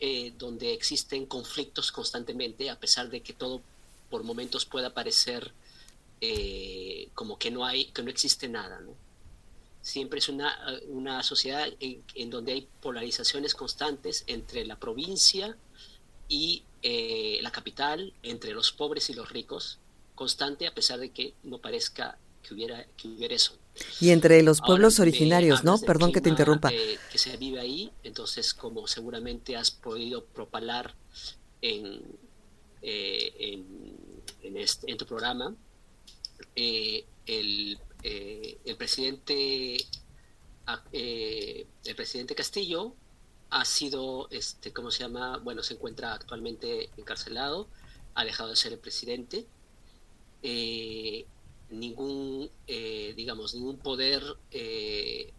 eh, donde existen conflictos constantemente, a pesar de que todo por momentos pueda parecer eh, como que no hay, que no existe nada, Siempre es una, una sociedad en, en donde hay polarizaciones constantes entre la provincia y eh, la capital entre los pobres y los ricos, constante a pesar de que no parezca que hubiera, que hubiera eso. Y entre los pueblos originarios, ¿no? Perdón que te interrumpa. Eh, que se vive ahí, entonces como seguramente has podido propalar en, eh, en, este, en, tu programa, el, el, presidente el presidente Castillo ha sido, este, ¿cómo se llama? Bueno, se encuentra actualmente encarcelado, ha dejado de ser el presidente. Eh, ningún, eh, digamos, ningún poder, eh,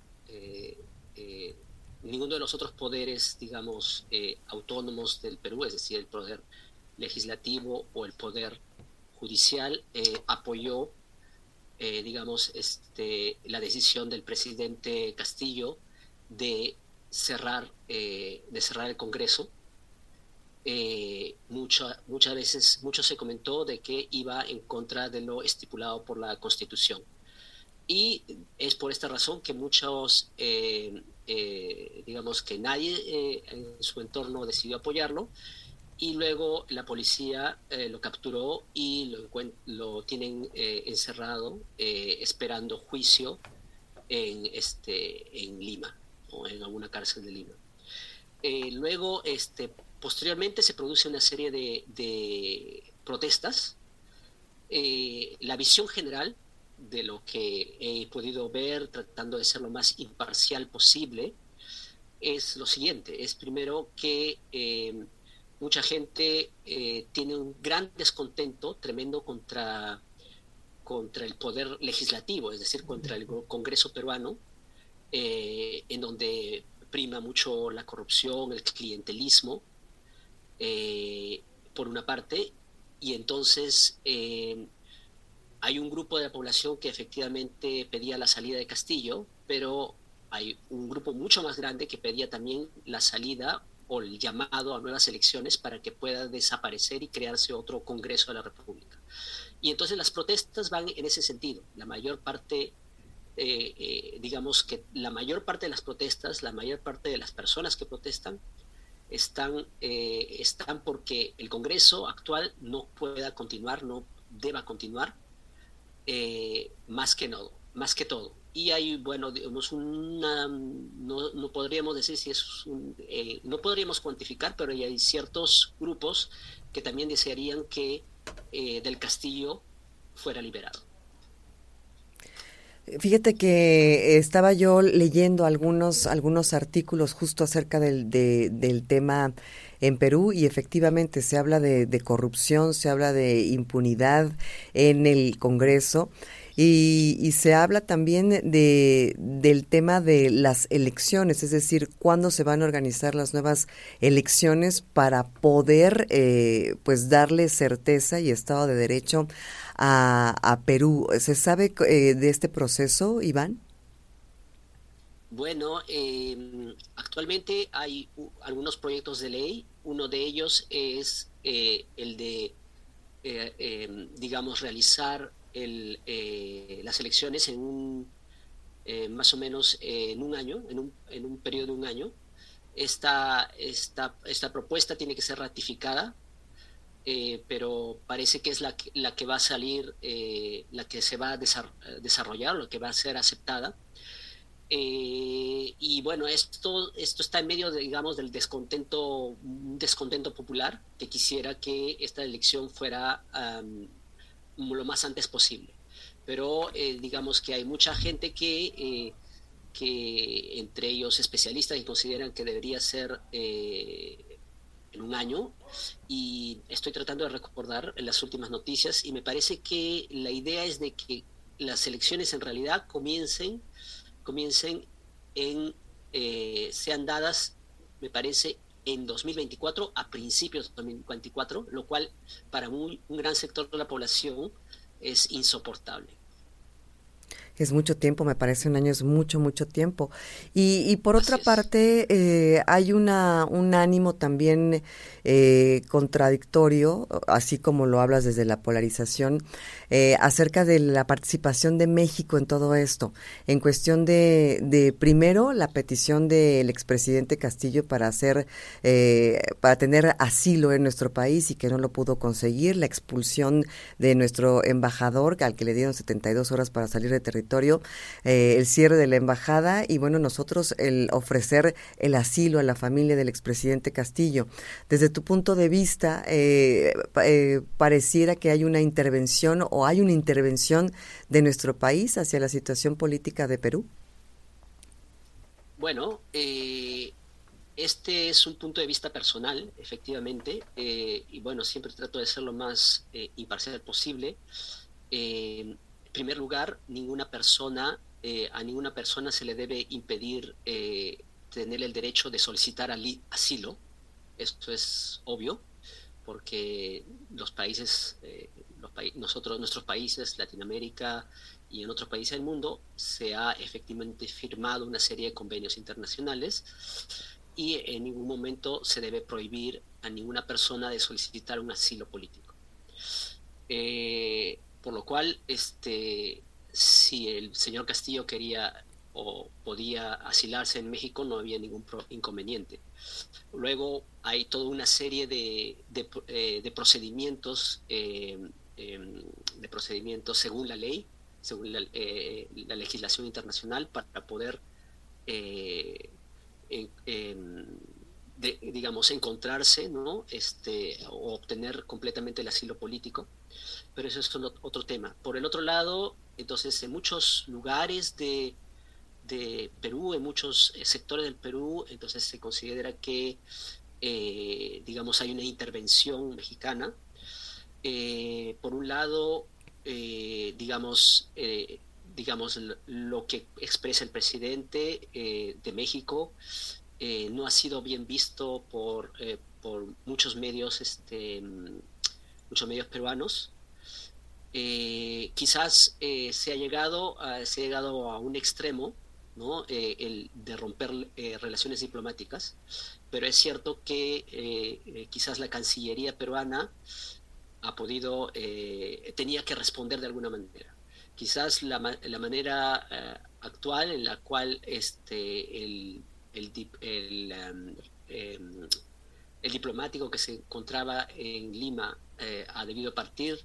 ninguno de los otros poderes, digamos, autónomos del Perú, es decir, el poder legislativo o el poder judicial, apoyó, digamos, este, la decisión del presidente Castillo de cerrar, eh, de cerrar el Congreso. Eh, muchas veces, mucho se comentó de que iba en contra de lo estipulado por la Constitución. Y es por esta razón que muchos, eh, digamos que nadie en su entorno decidió apoyarlo, y luego la policía lo capturó y lo, lo tienen encerrado esperando juicio en, este, en Lima o en alguna cárcel de Lima. Eh, luego, este, posteriormente se produce una serie de, protestas. Eh, la visión general de lo que he podido ver, tratando de ser lo más imparcial posible, es lo siguiente. Es primero que eh, mucha gente tiene un gran descontento tremendo contra, contra el poder legislativo, es decir, contra el Congreso peruano, eh, en donde prima mucho la corrupción, el clientelismo, eh, por una parte, y entonces eh, hay un grupo de la población que efectivamente pedía la salida de Castillo, pero hay un grupo mucho más grande que pedía también la salida o el llamado a nuevas elecciones para que pueda desaparecer y crearse otro Congreso de la República. Y entonces las protestas van en ese sentido. La mayor parte eh, eh, digamos que la mayor parte de las protestas, la mayor parte de las personas que protestan, están, eh, están porque el Congreso actual no pueda continuar, no deba continuar, más, que no, más que todo. y hay, bueno, digamos, una, no, no podríamos decir si es un, no podríamos cuantificar, pero hay ciertos grupos que también desearían que del castillo fuera liberado. Fíjate que estaba yo leyendo algunos, algunos artículos justo acerca del, del tema en Perú y efectivamente se habla de, de, corrupción, se habla de impunidad en el Congreso y, se habla también de, del tema de las elecciones, es decir, cuándo se van a organizar las nuevas elecciones para poder eh, pues darle certeza y Estado de Derecho a, Perú. ¿Se sabe eh, de este proceso, Iván? Bueno, eh, actualmente hay algunos proyectos de ley. Uno de ellos es eh, el de, eh, em, digamos, realizar el, eh, las elecciones en un, eh, más o menos en un año, en un, en un periodo de un año. Esta, esta, esta propuesta tiene que ser ratificada, eh, pero parece que es la, que va a salir, la que se va a desarrollar, la que va a ser aceptada. y bueno, esto, esto está en medio, digamos, del descontento, descontento popular que quisiera que esta elección fuera lo más antes posible. Pero eh, digamos que hay mucha gente que, eh, que, entre ellos especialistas, y consideran que debería ser eh, en un año. Y estoy tratando de recordar las últimas noticias y me parece que la idea es de que las elecciones en realidad comiencen, comiencen en, sean dadas, me parece, en 2024 a principios de 2024, lo cual para un, un gran sector de la población es insoportable es mucho tiempo, me parece un año es mucho, mucho tiempo. Y, y por otra parte, eh, hay una, un ánimo también eh, contradictorio, así como lo hablas desde la polarización, eh, acerca de la participación de México en todo esto, en cuestión de, de primero, la petición del expresidente Castillo para hacer, para tener asilo en nuestro país y que no lo pudo conseguir, la expulsión de nuestro embajador, al que le dieron 72 horas para salir de territorio eh, el cierre de la embajada y bueno, nosotros el ofrecer el asilo a la familia del expresidente Castillo. Desde tu punto de vista, eh, eh, pareciera que hay una intervención o hay una intervención de nuestro país hacia la situación política de Perú. Bueno, este es un punto de vista personal, efectivamente, y bueno, siempre trato de ser lo más imparcial posible. En primer lugar, ninguna persona, eh, a ninguna persona se le debe impedir eh, tener el derecho de solicitar asilo. Esto es obvio, porque los países, eh, nosotros, nuestros países, Latinoamérica y en otros países del mundo, se ha efectivamente firmado una serie de convenios internacionales y en ningún momento se debe prohibir a ninguna persona de solicitar un asilo político. Por lo cual, este, si el señor Castillo quería o podía asilarse en México, no había ningún inconveniente. Luego hay toda una serie de, de, eh, procedimientos, em, em, de procedimientos según la ley, según la, eh, legislación internacional, para poder, eh, em, digamos, encontrarse, ¿no? Este, o obtener completamente el asilo político pero eso es otro tema. Por el otro lado, entonces, en muchos lugares de, de Perú, en muchos eh, sectores del Perú, entonces se considera que, eh, digamos, hay una intervención mexicana. Eh, por un lado, digamos, digamos, lo que expresa el presidente de México no ha sido bien visto por, por muchos medios, este, muchos medios peruanos. Eh, quizás eh, se, ha llegado a, se ha llegado a un extremo ¿no? Eh, el de romper relaciones diplomáticas, pero es cierto que quizás la Cancillería peruana ha podido, tenía que responder de alguna manera. Quizás la, la manera actual en la cual este, el, el, el, um, em, el diplomático que se encontraba en Lima ha debido partir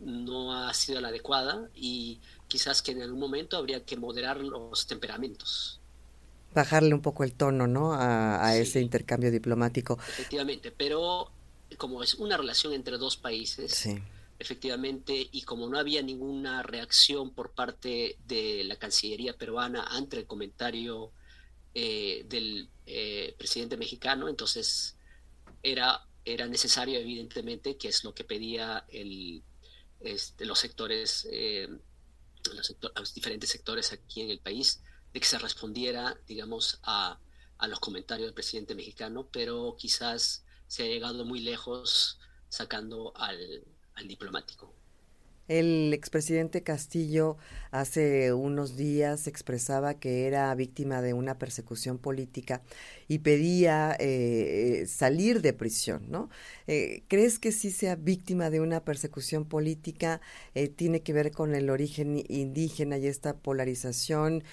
no ha sido la adecuada y quizás que en algún momento habría que moderar los temperamentos. Bajarle un poco el tono, ¿no? A, ese intercambio diplomático. Efectivamente, pero como es una relación entre dos países, efectivamente, y como no había ninguna reacción por parte de la Cancillería peruana ante el comentario eh, del eh, presidente mexicano, entonces era, era necesario, evidentemente, que es lo que pedía el, este, los sectores, eh, los, diferentes sectores aquí en el país, de que se respondiera, digamos, a, a los comentarios del presidente mexicano, pero quizás se ha llegado muy lejos sacando al, al diplomático. El expresidente Castillo hace unos días expresaba que era víctima de una persecución política y pedía eh, salir de prisión, ¿no? Eh, ¿Crees que sí sea víctima de una persecución política? Eh, ¿Tiene que ver con el origen indígena y esta polarización?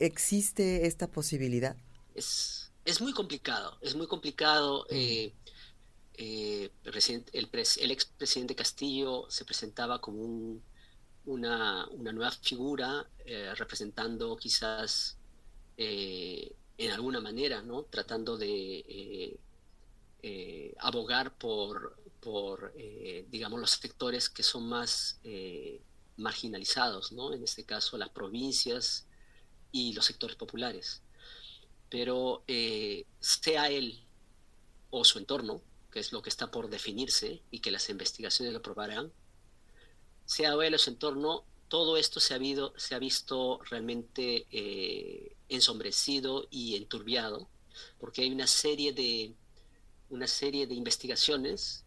¿Existe esta posibilidad? Es, es muy complicado, es muy complicado. Mm eh, el, el expresidente Castillo se presentaba como una, nueva figura eh, representando quizás eh, en alguna manera, tratando de abogar por, digamos, los sectores que son más marginalizados, en este caso las provincias y los sectores populares. Pero sea él o su entorno, que es lo que está por definirse y que las investigaciones lo probarán, sea él o su entorno, todo esto se ha, se ha visto realmente eh, ensombrecido y enturbiado, porque hay una serie de, una serie de investigaciones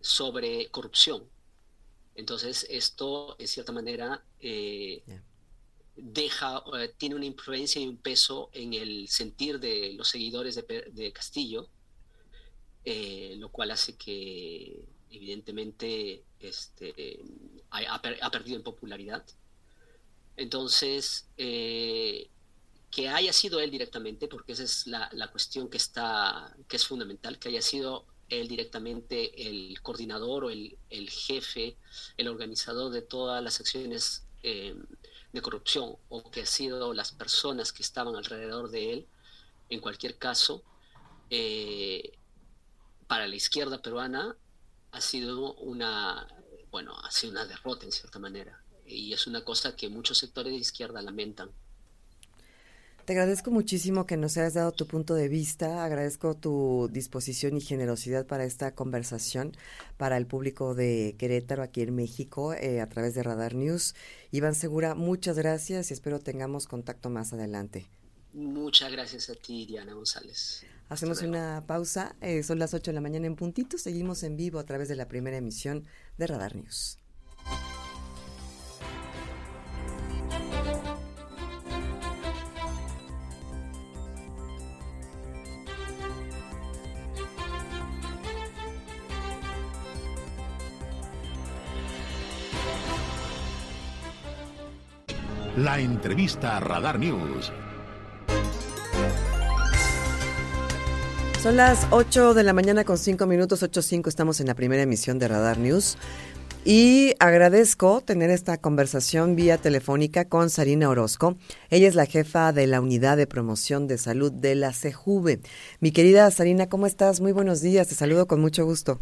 sobre corrupción. Entonces, esto, en cierta manera, eh, deja, eh, tiene una influencia y un peso en el sentir de los seguidores de Castillo, eh, lo cual hace que evidentemente este, ha, perdido en popularidad. Entonces, eh, que haya sido él directamente, porque esa es la, cuestión que, está, que es fundamental, que haya sido él directamente el coordinador o el, jefe, el organizador de todas las acciones eh, de corrupción, o que ha sido las personas que estaban alrededor de él, en cualquier caso, para la izquierda peruana ha sido una, bueno, ha sido una derrota en cierta manera. Y es una cosa que muchos sectores de izquierda lamentan. Te agradezco muchísimo que nos hayas dado tu punto de vista, agradezco tu disposición y generosidad para esta conversación para el público de Querétaro aquí en México eh, a través de Radar News. Iván Segura, muchas gracias y espero tengamos contacto más adelante. Muchas gracias a ti, Diana González. Hacemos una pausa, eh, son las 8 de la mañana en puntito, seguimos en vivo a través de la primera emisión de Radar News. La entrevista a Radar News Son las 8 de la mañana con 5 minutos, 8.5, estamos en la primera emisión de Radar News. Y agradezco tener esta conversación vía telefónica con Sarina Orozco. Ella es la jefa de la Unidad de Promoción de Salud de la CEJUVE. Mi querida Sarina, ¿cómo estás? Muy buenos días, te saludo con mucho gusto.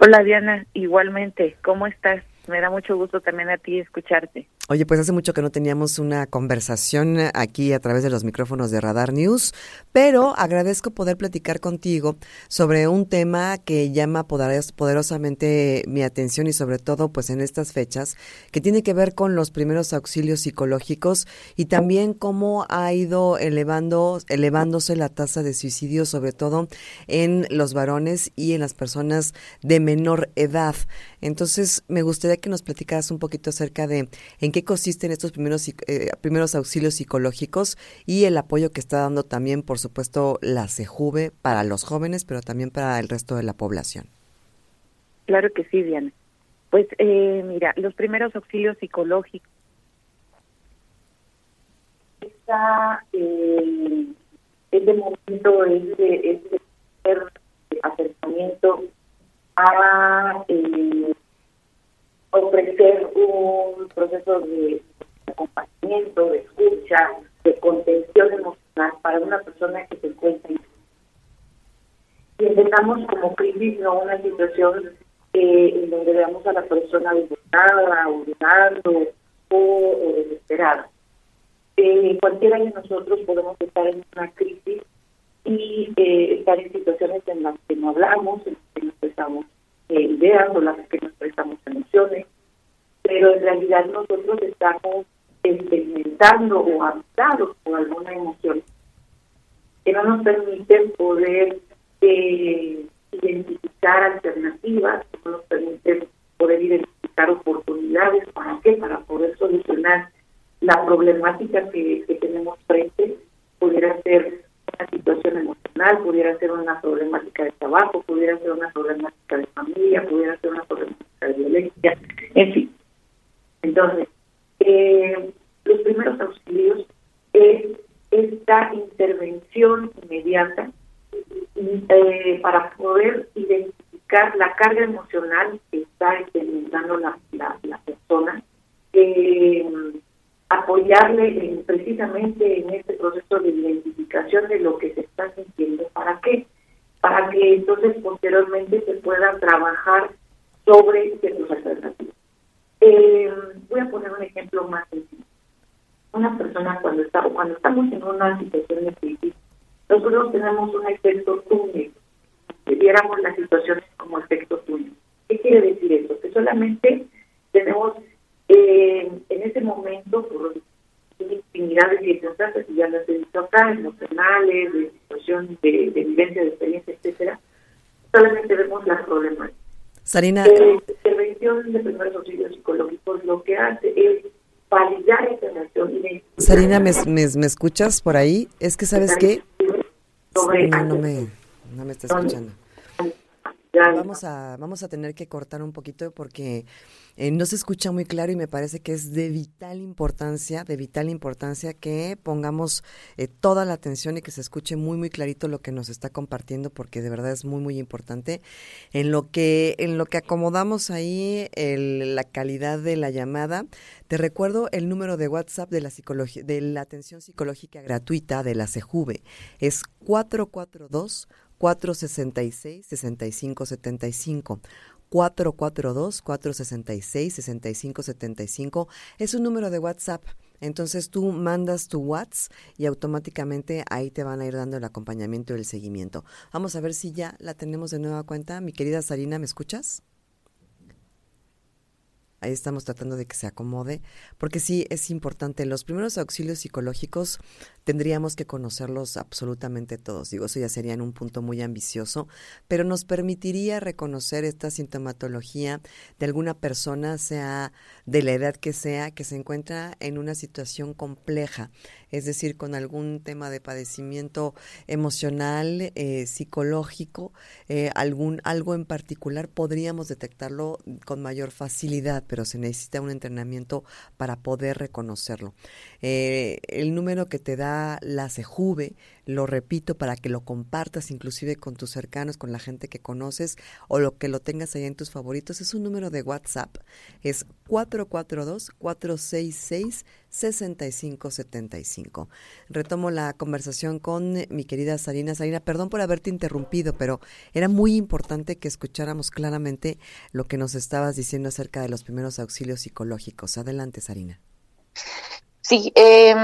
Hola Diana, igualmente, ¿cómo estás? Me da mucho gusto también a ti escucharte. Oye, pues hace mucho que no teníamos una conversación aquí a través de los micrófonos de Radar News, pero agradezco poder platicar contigo sobre un tema que llama poderosamente mi atención y sobre todo pues en estas fechas, que tiene que ver con los primeros auxilios psicológicos y también cómo ha ido elevando, elevándose la tasa de suicidio, sobre todo en los varones y en las personas de menor edad. Entonces, me gustaría que nos platicaras un poquito acerca de qué consisten estos primeros, eh, primeros auxilios psicológicos y el apoyo que está dando también, por supuesto, la CEJUVE para los jóvenes, pero también para el resto de la población. Claro que sí, Diana. Pues eh, mira, los primeros auxilios psicológicos está eh, este momento es de, acercamiento a eh, ofrecer un proceso de acompañamiento, de escucha, de contención emocional para una persona que se encuentra y empezamos como crisis, no una situación eh, en donde veamos a la persona desesperada, olvidando o, desesperada. Eh, cualquiera de nosotros podemos estar en una crisis y eh, estar en situaciones en las que no hablamos, en las que no expresamos eh, ideas o las que no expresamos emociones, pero en realidad nosotros estamos experimentando o habitados por alguna emoción que no nos permiten poder eh, identificar alternativas, que no nos permiten poder identificar oportunidades, ¿para qué? Para poder solucionar la problemática que, que tenemos frente, pudiera ser una situación emocional, pudiera ser una problemática de trabajo, pudiera ser una problemática de familia, pudiera ser una problemática de violencia, en fin. Entonces, eh, los primeros auxilios es esta intervención inmediata eh, para poder identificar la carga emocional que está experimentando la, la, persona, eh, apoyarle precisamente en este proceso de identificación de lo que se está sintiendo. ¿Para qué? Para que entonces posteriormente se pueda trabajar sobre ciertos alternativos. Eh, voy a poner un ejemplo más sencillo. Una persona cuando está cuando estamos en una situación de crisis, nosotros tenemos un efecto túnel. Si viéramos las situaciones como efecto túnel. ¿Qué quiere decir eso? Que solamente tenemos eh, en ese momento, por infinidad de circunstancias, y ya las he visto acá, emocionales, de situación de, de vivencia, de experiencia, etcétera, solamente vemos las problemas. Sarina. La eh, intervención de primeros auxilios psicológicos lo que hace es validar esa relación. Sarina, ¿me, me, me escuchas por ahí? Es que, ¿sabes qué? No, no me, no me está escuchando. Vamos a, vamos a tener que cortar un poquito porque eh, no se escucha muy claro y me parece que es de vital importancia, de vital importancia que pongamos eh, toda la atención y que se escuche muy muy clarito lo que nos está compartiendo porque de verdad es muy muy importante. En lo que en lo que acomodamos ahí la calidad de la llamada, te recuerdo el número de WhatsApp de la psicología de la atención psicológica gratuita de la CEJUVE es 442 466-6575. 442-466-6575 es un número de WhatsApp. Entonces tú mandas tu WhatsApp y automáticamente ahí te van a ir dando el acompañamiento y el seguimiento. Vamos a ver si ya la tenemos de nueva cuenta. Mi querida Sarina, ¿me escuchas? Ahí estamos tratando de que se acomode, porque sí es importante. Los primeros auxilios psicológicos tendríamos que conocerlos absolutamente todos. Digo, eso ya sería en un punto muy ambicioso, pero nos permitiría reconocer esta sintomatología de alguna persona, sea de la edad que sea, que se encuentra en una situación compleja, es decir, con algún tema de padecimiento emocional, eh, psicológico, eh, algún algo en particular, podríamos detectarlo con mayor facilidad pero se necesita un entrenamiento para poder reconocerlo. Eh, el número que te da la CEJUVE, lo repito para que lo compartas inclusive con tus cercanos, con la gente que conoces o lo que lo tengas ahí en tus favoritos, es un número de WhatsApp, es 442-466-6575. Retomo la conversación con mi querida Sarina. Sarina, perdón por haberte interrumpido, pero era muy importante que escucháramos claramente lo que nos estabas diciendo acerca de los primeros auxilios psicológicos. Adelante, Sarina. Sí, eh,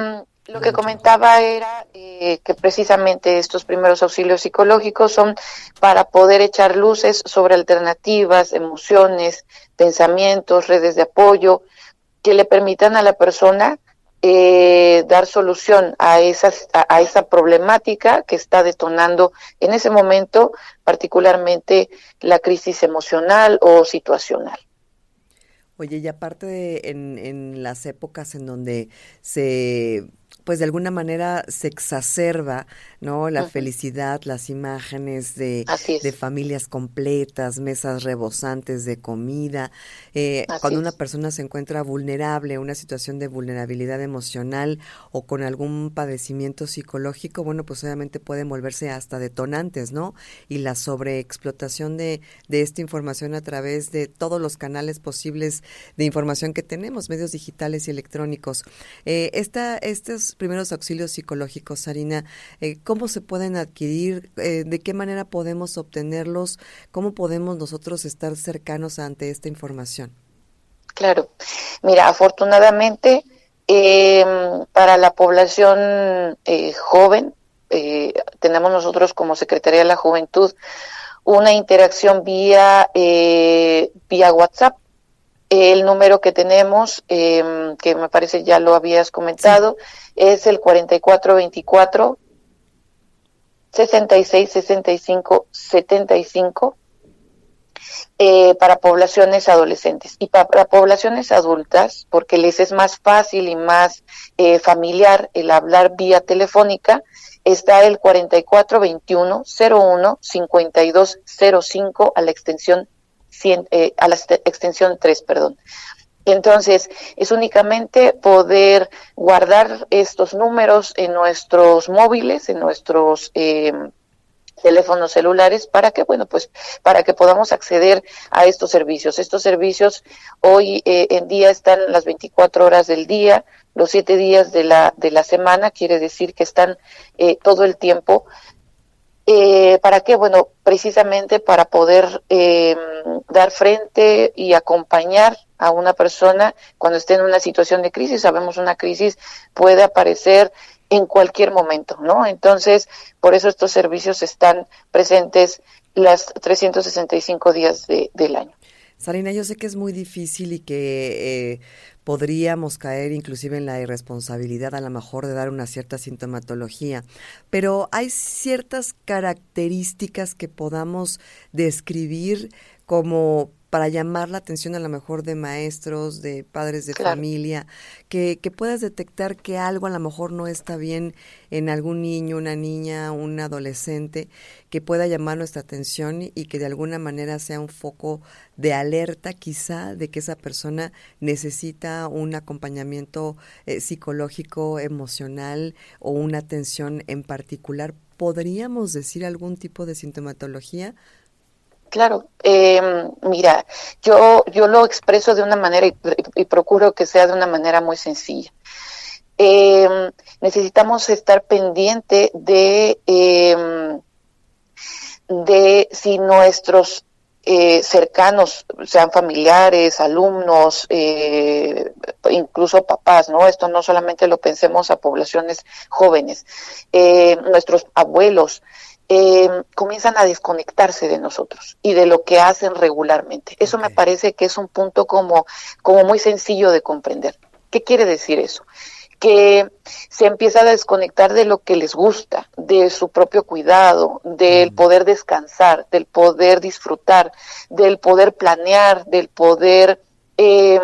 lo que comentaba era eh, que precisamente estos primeros auxilios psicológicos son para poder echar luces sobre alternativas, emociones, pensamientos, redes de apoyo que le permitan a la persona eh, dar solución a, esas, a, esa problemática que está detonando en ese momento, particularmente la crisis emocional o situacional. Oye, y aparte de en, en las épocas en donde se pues de alguna manera se exacerba, ¿no? La felicidad, las imágenes de, de, familias completas, mesas rebosantes de comida. Eh, cuando una persona se encuentra vulnerable, una situación de vulnerabilidad emocional o con algún padecimiento psicológico, bueno, pues obviamente pueden volverse hasta detonantes, ¿no? Y la sobreexplotación de, de esta información a través de todos los canales posibles de información que tenemos, medios digitales y electrónicos. Eh, esta, estos primeros auxilios psicológicos, Sarina, eh, ¿cómo se pueden adquirir? Eh, ¿De qué manera podemos obtenerlos? ¿Cómo podemos nosotros estar cercanos ante esta información? Claro, mira, afortunadamente em, para la población eh, joven, tenemos nosotros como Secretaría de la Juventud una interacción vía, vía WhatsApp el número que tenemos, eh, que me parece ya lo habías comentado, es el 4424 66 65 75 eh, para poblaciones adolescentes y para, poblaciones adultas, porque les es más fácil y más eh, familiar el hablar vía telefónica, está el 4421 01 5205 a la extensión eh, a la extensión 3, perdón. Entonces, es únicamente poder guardar estos números en nuestros móviles, en nuestros eh, teléfonos celulares para que bueno pues para que podamos acceder a estos servicios. Estos servicios hoy eh, en día están las 24 horas del día los siete días de la de la semana quiere decir que están todo el tiempo eh, ¿Para qué? Bueno, precisamente para poder eh, dar frente y acompañar a una persona cuando esté en una situación de crisis. Sabemos una crisis puede aparecer en cualquier momento, ¿no? Entonces, por eso estos servicios están presentes las 365 días del año. Sarina, yo sé que es muy difícil y que eh, podríamos caer inclusive en la irresponsabilidad a lo mejor de dar una cierta sintomatología, pero hay ciertas características que podamos describir como para llamar la atención a lo mejor de maestros, de padres de familia, que, que, puedas detectar que algo a lo mejor no está bien en algún niño, una niña, un adolescente, que pueda llamar nuestra atención y que de alguna manera sea un foco de alerta quizá de que esa persona necesita un acompañamiento eh, psicológico, emocional o una atención en particular. ¿Podríamos decir algún tipo de sintomatología? Claro, eh, mira, yo, yo lo expreso de una manera y, procuro que sea de una manera muy sencilla. Eh, necesitamos estar pendiente de, eh, de si nuestros eh, cercanos, sean familiares, alumnos, eh, incluso papás, ¿no? Esto no solamente lo pensemos a poblaciones jóvenes, eh, nuestros abuelos, eh, comienzan a desconectarse de nosotros y de lo que hacen regularmente. Eso me parece que es un punto como, como muy sencillo de comprender. ¿Qué quiere decir eso? que se empieza a desconectar de lo que les gusta, de su propio cuidado, del poder descansar, del poder disfrutar, del poder planear, del poder eh,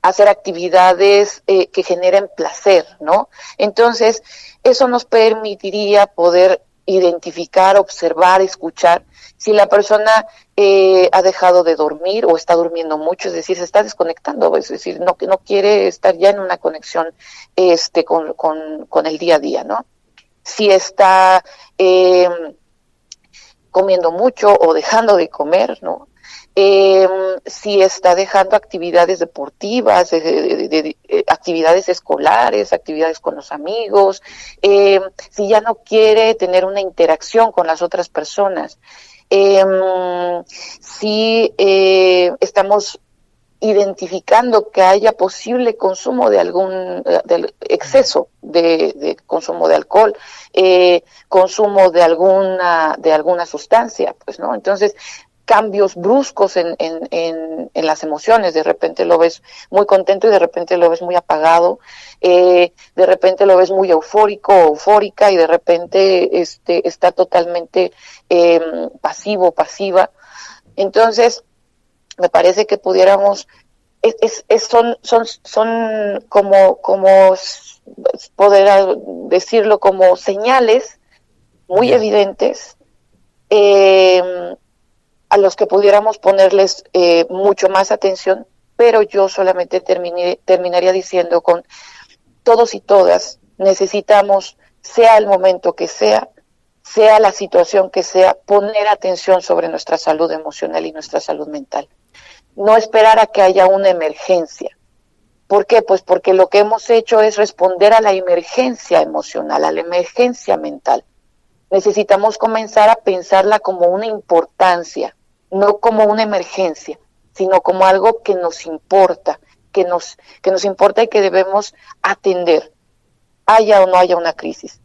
hacer actividades eh, que generen placer, ¿no? Entonces, eso nos permitiría poder identificar, observar, escuchar. Si la persona eh, ha dejado de dormir o está durmiendo mucho, es decir, se está desconectando, es decir, no, no quiere estar ya en una conexión este, con, con, el día a día, ¿no? Si está eh, comiendo mucho o dejando de comer, ¿no? Eh, si está dejando actividades deportivas, de, eh, actividades escolares, actividades con los amigos, eh, si ya no quiere tener una interacción con las otras personas, eh, si estamos identificando que haya posible consumo de algún exceso de, consumo de alcohol, eh, consumo de alguna de alguna sustancia, pues no. Entonces cambios bruscos en, en, en, las emociones. De repente lo ves muy contento y de repente lo ves muy apagado. Eh, de repente lo ves muy eufórico o eufórica y de repente este, está totalmente eh, pasivo, pasiva. Entonces, me parece que pudiéramos es, es, son, son, son como, como poder decirlo, como señales muy evidentes eh, a los que pudiéramos ponerles eh, mucho más atención, pero yo solamente terminaría diciendo con todos y todas necesitamos, sea el momento que sea, sea la situación que sea, poner atención sobre nuestra salud emocional y nuestra salud mental. No esperar a que haya una emergencia. ¿Por qué? Pues porque lo que hemos hecho es responder a la emergencia emocional, a la emergencia mental. Necesitamos comenzar a pensarla como una importancia, no como una emergencia, sino como algo que nos importa, que nos, que nos importa y que debemos atender, haya o no haya una crisis.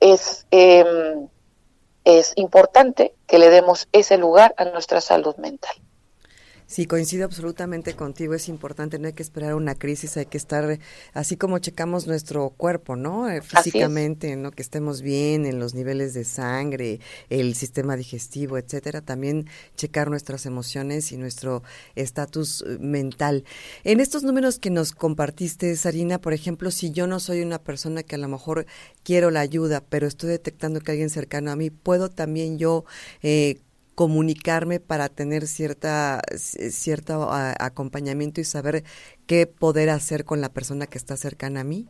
Es, em, es importante que le demos ese lugar a nuestra salud mental. Sí, coincido absolutamente contigo. Es importante, no hay que esperar una crisis, hay que estar, así como checamos nuestro cuerpo, ¿no? Eh, físicamente, ¿no? Que estemos bien en los niveles de sangre, el sistema digestivo, etcétera. También checar nuestras emociones y nuestro estatus eh, mental. En estos números que nos compartiste, Sarina, por ejemplo, si yo no soy una persona que a lo mejor quiero la ayuda, pero estoy detectando que alguien cercano a mí, puedo también yo eh, comunicarme para tener cierta cierto acompañamiento y saber qué poder hacer con la persona que está cercana a mí?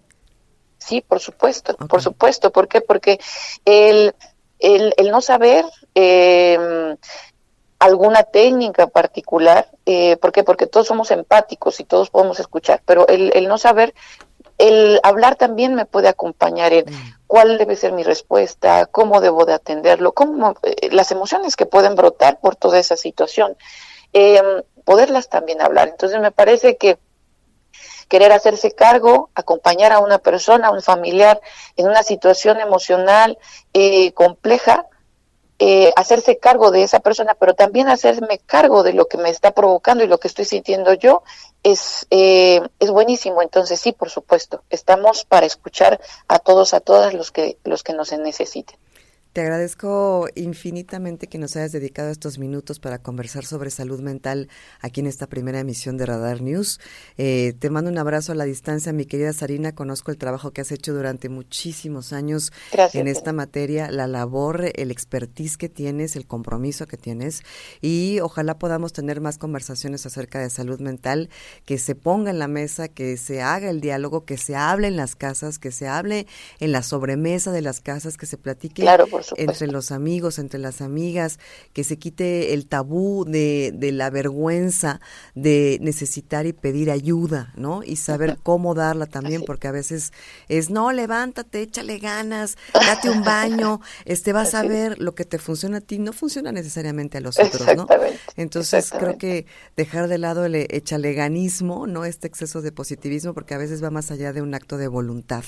Sí, por supuesto, por supuesto. ¿Por qué? Porque el, el, no saber em, alguna técnica particular, eh, ¿por qué? Porque todos somos empáticos y todos podemos escuchar, pero el, el no saber el hablar también me puede acompañar en mm. cuál debe ser mi respuesta, cómo debo de atenderlo, cómo eh, las emociones que pueden brotar por toda esa situación, eh, poderlas también hablar. Entonces me parece que querer hacerse cargo, acompañar a una persona, a un familiar en una situación emocional eh, compleja, eh, hacerse cargo de esa persona, pero también hacerme cargo de lo que me está provocando y lo que estoy sintiendo yo, es, eh, es buenísimo. Entonces sí, por supuesto, estamos para escuchar a todos, a todas los que, los que nos necesiten. Te agradezco infinitamente que nos hayas dedicado estos minutos para conversar sobre salud mental aquí en esta primera emisión de Radar News. Eh, te mando un abrazo a la distancia, mi querida Sarina. Conozco el trabajo que has hecho durante muchísimos años en esta materia, la labor, el expertise que tienes, el compromiso que tienes y ojalá podamos tener más conversaciones acerca de salud mental, que se ponga en la mesa, que se haga el diálogo, que se hable en las casas, que se hable en la sobremesa de las casas, que se platique. Claro, entre los amigos, entre las amigas, que se quite el tabú de, de la vergüenza de necesitar y pedir ayuda, ¿no? Y saber cómo darla también, porque a veces es, no, levántate, échale ganas, date un baño, este vas a ver lo que te funciona a ti, no funciona necesariamente a los otros, ¿no? Entonces creo que dejar de lado el echaleganismo, ¿no? Este exceso de positivismo, porque a veces va más allá de un acto de voluntad.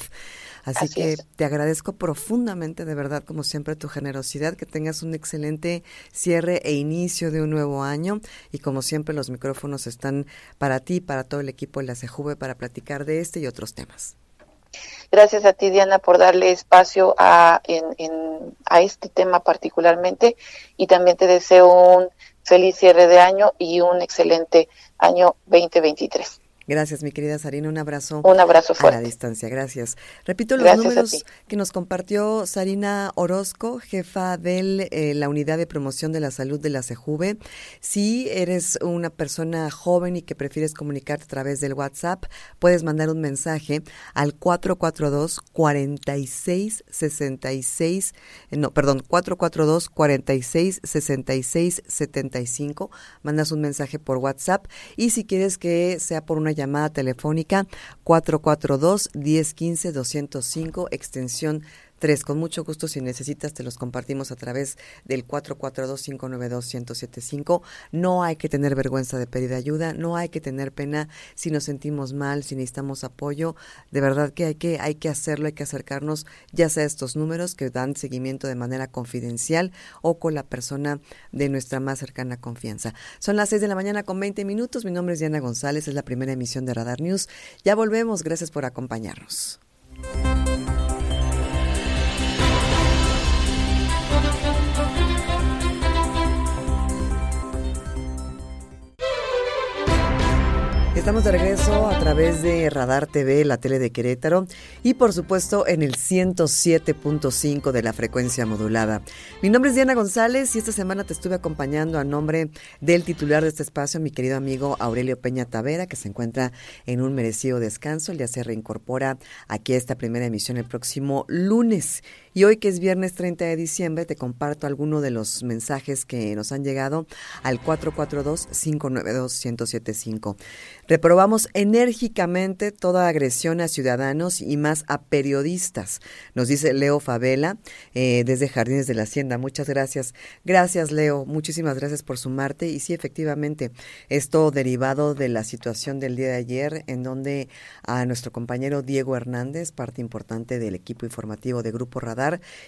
Así, que te agradezco profundamente, de verdad, como siempre, tu generosidad, que tengas un excelente cierre e inicio de un nuevo año. Y como siempre, los micrófonos están para ti, para todo el equipo de la CEJUVE, para platicar de este y otros temas. Gracias a ti, Diana, por darle espacio a, en, a este tema particularmente. Y también te deseo un feliz cierre de año y un excelente año 2023. Gracias, mi querida Sarina. Un abrazo. Un abrazo fuerte. A la distancia. Gracias. Repito los números que nos compartió Sarina Orozco, jefa de eh, la Unidad de Promoción de la Salud de la CEJUVE. Si eres una persona joven y que prefieres comunicarte a través del WhatsApp, puedes mandar un mensaje al 442 46 66 no, perdón, 442 46 66 75. Mandas un mensaje por WhatsApp y si quieres que sea por una llamada telefónica 442-1015-205, extensión 3. Con mucho gusto, si necesitas, te los compartimos a través del 442-592-1075. No hay que tener vergüenza de pedir ayuda, no hay que tener pena si nos sentimos mal, si necesitamos apoyo. De verdad que hay que, hay que hacerlo, hay que acercarnos ya sea a estos números que dan seguimiento de manera confidencial o con la persona de nuestra más cercana confianza. Son las 6 de la mañana con 20 minutos. Mi nombre es Diana González, es la primera emisión de Radar News. Ya volvemos, gracias por acompañarnos. Estamos de regreso a través de Radar TV, la tele de Querétaro, y por supuesto en el 107.5 de la frecuencia modulada. Mi nombre es Diana González y esta semana te estuve acompañando a nombre del titular de este espacio, mi querido amigo Aurelio Peña Tavera, que se encuentra en un merecido descanso. ya se reincorpora aquí a esta primera emisión el próximo lunes. Y hoy que es viernes 30 de diciembre, te comparto algunos de los mensajes que nos han llegado al 442-592-1075. Reprobamos enérgicamente toda agresión a ciudadanos y más a periodistas, nos dice Leo Favela eh, desde Jardines de la Hacienda. Muchas gracias. Gracias, Leo. Muchísimas gracias por sumarte. Y sí, efectivamente, esto derivado de la situación del día de ayer, en donde a nuestro compañero Diego Hernández, parte importante del equipo informativo de Grupo Radar,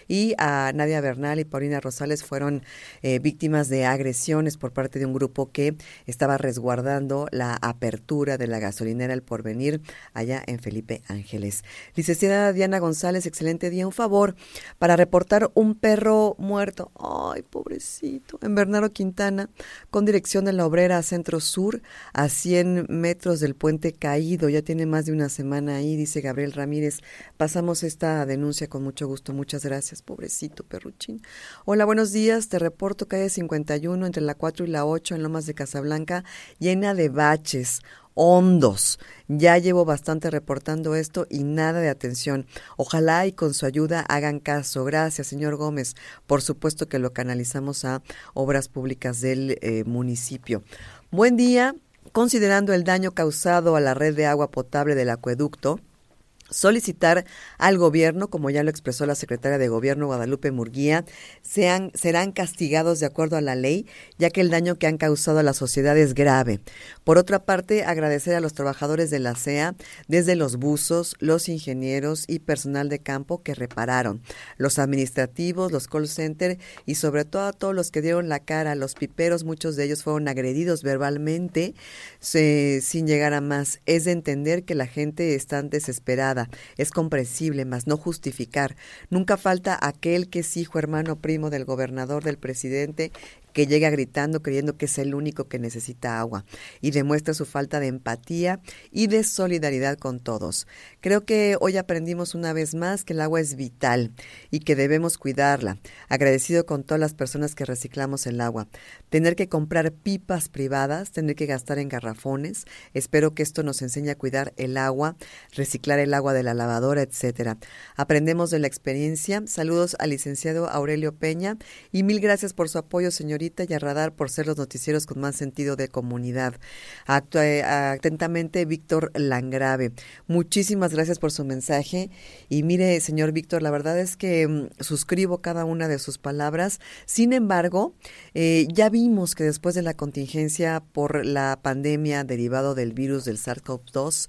y a Nadia Bernal y Paulina Rosales fueron eh, víctimas de agresiones por parte de un grupo que estaba resguardando la apertura de la gasolinera El Porvenir allá en Felipe Ángeles. Licenciada Diana González, excelente día. Un favor para reportar un perro muerto. Ay, pobrecito. En Bernardo Quintana, con dirección de la obrera Centro Sur, a 100 metros del puente caído. Ya tiene más de una semana ahí, dice Gabriel Ramírez. Pasamos esta denuncia con mucho gusto. Muchas gracias, pobrecito perruchín. Hola, buenos días. Te reporto calle 51 entre la 4 y la 8 en Lomas de Casablanca, llena de baches hondos. Ya llevo bastante reportando esto y nada de atención. Ojalá y con su ayuda hagan caso. Gracias, señor Gómez. Por supuesto que lo canalizamos a obras públicas del eh, municipio. Buen día. Considerando el daño causado a la red de agua potable del acueducto, solicitar al gobierno, como ya lo expresó la secretaria de Gobierno Guadalupe Murguía, sean, serán castigados de acuerdo a la ley, ya que el daño que han causado a la sociedad es grave. Por otra parte, agradecer a los trabajadores de la CEA, desde los buzos, los ingenieros y personal de campo que repararon, los administrativos, los call center y sobre todo a todos los que dieron la cara, los piperos, muchos de ellos fueron agredidos verbalmente sin llegar a más. Es de entender que la gente está desesperada es comprensible, mas no justificar. Nunca falta aquel que es hijo, hermano, primo del gobernador, del presidente, que llega gritando creyendo que es el único que necesita agua y demuestra su falta de empatía y de solidaridad con todos. Creo que hoy aprendimos una vez más que el agua es vital y que debemos cuidarla. Agradecido con todas las personas que reciclamos el agua. Tener que comprar pipas privadas, tener que gastar en garrafones. Espero que esto nos enseñe a cuidar el agua, reciclar el agua de la lavadora, etcétera. Aprendemos de la experiencia. Saludos al licenciado Aurelio Peña y mil gracias por su apoyo, señor y a Radar por ser los noticieros con más sentido de comunidad. Eh, atentamente, Víctor Langrave. Muchísimas gracias por su mensaje. Y mire, señor Víctor, la verdad es que mm, suscribo cada una de sus palabras. Sin embargo, eh, ya vimos que después de la contingencia por la pandemia derivado del virus del SARS-CoV-2,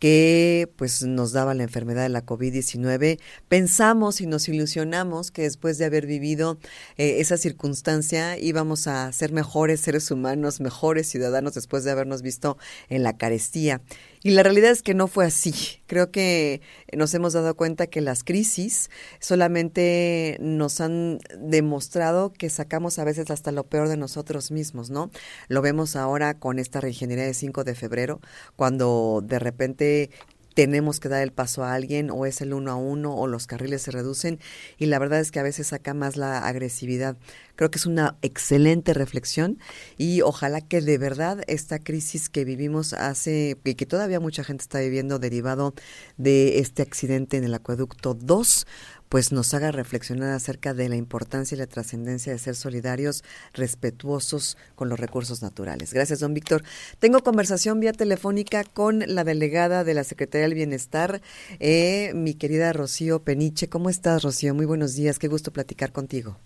que pues nos daba la enfermedad de la COVID-19, pensamos y nos ilusionamos que después de haber vivido eh, esa circunstancia íbamos a ser mejores seres humanos, mejores ciudadanos después de habernos visto en la carestía. Y la realidad es que no fue así. Creo que nos hemos dado cuenta que las crisis solamente nos han demostrado que sacamos a veces hasta lo peor de nosotros mismos, ¿no? Lo vemos ahora con esta reingeniería de 5 de febrero, cuando de repente tenemos que dar el paso a alguien o es el uno a uno o los carriles se reducen y la verdad es que a veces saca más la agresividad. Creo que es una excelente reflexión y ojalá que de verdad esta crisis que vivimos hace y que todavía mucha gente está viviendo derivado de este accidente en el acueducto 2 pues nos haga reflexionar acerca de la importancia y la trascendencia de ser solidarios, respetuosos con los recursos naturales. Gracias, don Víctor. Tengo conversación vía telefónica con la delegada de la Secretaría del Bienestar, eh, mi querida Rocío Peniche. ¿Cómo estás, Rocío? Muy buenos días. Qué gusto platicar contigo.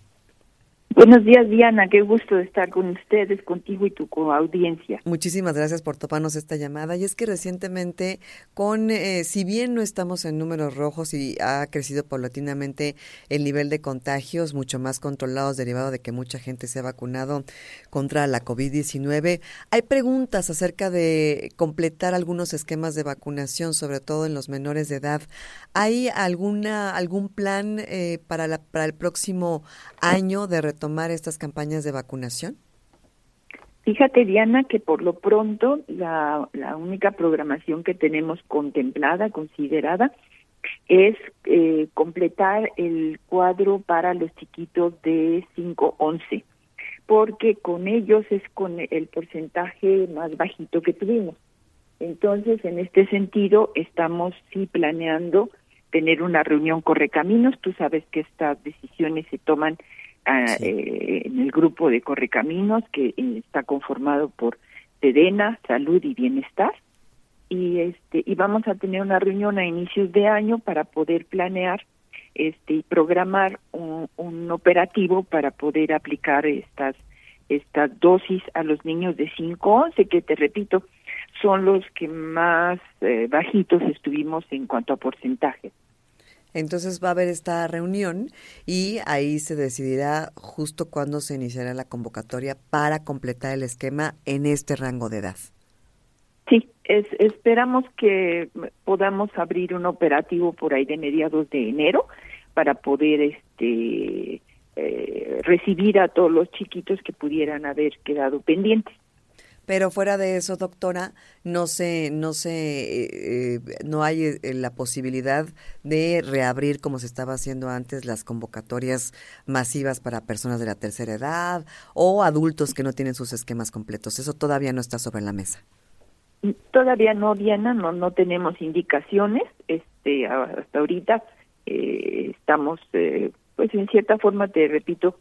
Buenos días, Diana. Qué gusto estar con ustedes, contigo y tu audiencia. Muchísimas gracias por toparnos esta llamada. Y es que recientemente, con eh, si bien no estamos en números rojos y ha crecido paulatinamente el nivel de contagios, mucho más controlados derivado de que mucha gente se ha vacunado contra la COVID-19, hay preguntas acerca de completar algunos esquemas de vacunación, sobre todo en los menores de edad. ¿Hay alguna algún plan eh, para la, para el próximo año de retorno tomar estas campañas de vacunación? Fíjate, Diana, que por lo pronto la, la única programación que tenemos contemplada, considerada, es eh, completar el cuadro para los chiquitos de 5-11, porque con ellos es con el porcentaje más bajito que tuvimos. Entonces, en este sentido, estamos sí planeando tener una reunión Correcaminos. Tú sabes que estas decisiones se toman eh, en el grupo de Correcaminos que eh, está conformado por Sedena, Salud y Bienestar y este y vamos a tener una reunión a inicios de año para poder planear este y programar un, un operativo para poder aplicar estas estas dosis a los niños de 5 11 que te repito son los que más eh, bajitos estuvimos en cuanto a porcentaje. Entonces va a haber esta reunión y ahí se decidirá justo cuándo se iniciará la convocatoria para completar el esquema en este rango de edad. Sí, es, esperamos que podamos abrir un operativo por ahí de mediados de enero para poder este eh, recibir a todos los chiquitos que pudieran haber quedado pendientes. Pero fuera de eso, doctora, no se, no se, eh, eh, no hay eh, la posibilidad de reabrir como se estaba haciendo antes las convocatorias masivas para personas de la tercera edad o adultos que no tienen sus esquemas completos. Eso todavía no está sobre la mesa. Todavía no, Diana, no, no tenemos indicaciones. Este, hasta ahorita estamos, pues en cierta forma, te repito,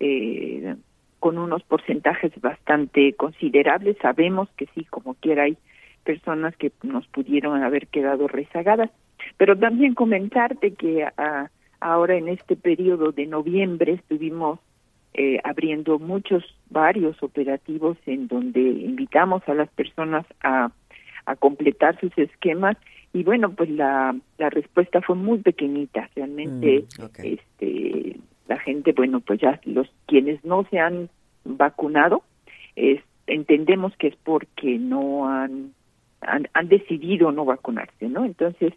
eh, con unos porcentajes bastante considerables. Sabemos que sí, como quiera, hay personas que nos pudieron haber quedado rezagadas, pero también comentarte que ah, ahora en este periodo de noviembre estuvimos eh, abriendo muchos, varios operativos en donde invitamos a las personas a, a completar sus esquemas. Y bueno, pues la, la respuesta fue muy pequeñita, realmente mm, este la gente, bueno, pues ya los quienes no se han vacunado, entendemos que es porque no han, han, decidido no vacunarse, ¿no? Entonces,